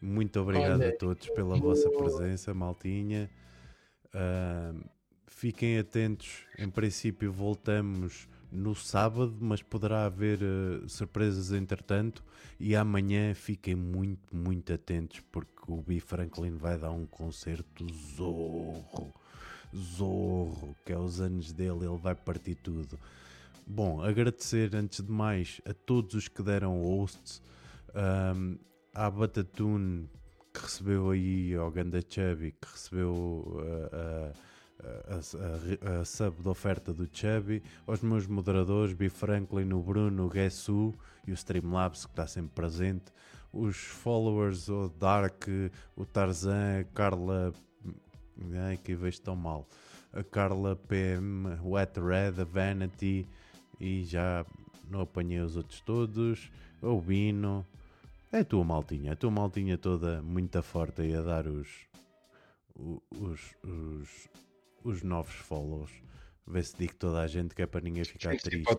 Muito obrigado Olha, a todos pela vossa presença, maltinha. Uh, fiquem atentos. Em princípio, voltamos no sábado, mas poderá haver uh, surpresas entretanto. E amanhã fiquem muito, muito atentos, porque o B. Franklin vai dar um concerto zorro. Zorro, que é os anos dele, ele vai partir tudo. Bom, agradecer antes de mais a todos os que deram hosts. Um, à Batatune que recebeu aí ao Ganda Chubby, que recebeu uh, a, a, a, a, sub de oferta do Chubby, aos meus moderadores, B. Franklin, o Bruno, o Guessu e o Streamlabs, que está sempre presente, os followers, o Dark, o Tarzan, a Carla. Ai, que vejo tão mal. A Carla PM, At Red, a Vanity e já não apanhei os outros todos. O Bino, é a tua maltinha, a tua maltinha toda muito forte aí a dar os, os, os, os novos follows. Vê se digo toda a gente que é para ninguém ficar triste.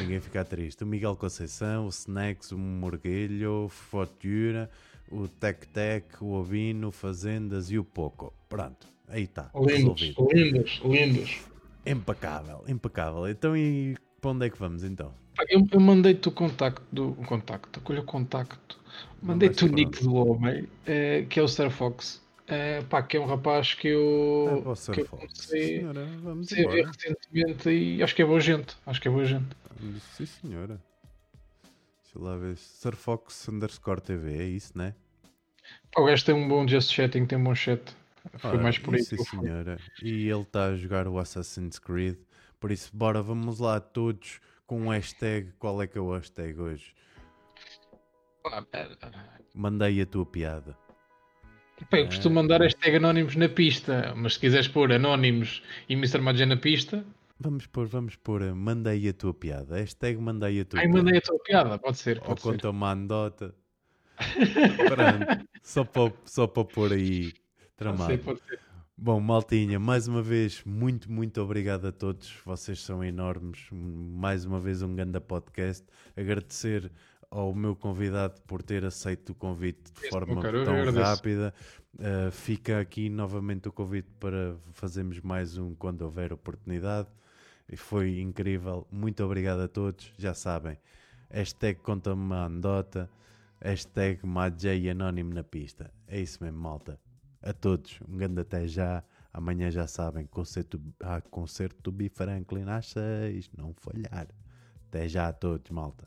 Ninguém ficar triste. O Miguel Conceição, o Snacks, o Morguelho, o Fotura, o Tec Tec, o Ovino, Fazendas e o Poco. Pronto, aí está. Lindos, lindos, lindos. Impecável, impecável. Então e para onde é que vamos então? Eu, eu mandei-te o contacto do o contacto, colhe o contacto. Mandei-te o nick do homem, é, que é o Star Fox. É, pá, que é um rapaz que eu, é que eu comecei senhora, vamos a ver recentemente e acho que é boa gente. Acho que é boa gente. Sim, senhora. Deixa lá ver. Sir Fox underscore TV, é isso, né? O gajo tem um bom just chatting, tem um bom chat. Foi Ora, mais por aí. Sim, senhora. E ele está a jogar o Assassin's Creed. Por isso, bora, vamos lá todos com um hashtag. Qual é que é o hashtag hoje? Ah, Mandei a tua piada. Pá, eu costumo mandar hashtag anónimos na pista, mas se quiseres pôr anónimos e Mr. Magé na pista. Vamos pôr, vamos pôr, mandei a tua piada. Hashtag mandei a tua Ai, piada. mandei a tua piada, pode ser. Pode Ou ser. conta uma anedota. Pronto, só para, só para pôr aí tramado. Pode ser, pode ser. Bom, Maltinha, mais uma vez, muito, muito obrigado a todos. Vocês são enormes. Mais uma vez, um grande podcast. Agradecer ao meu convidado por ter aceito o convite de forma tão rápida. Uh, fica aqui novamente o convite para fazermos mais um quando houver oportunidade. E foi incrível. Muito obrigado a todos. Já sabem, hashtag conta-me uma anedota, hashtag Majay Anónimo na pista. É isso mesmo, malta a todos. Um grande até já. Amanhã já sabem, concerto, há concerto do B. Franklin às 6. Não falhar. Até já a todos, malta.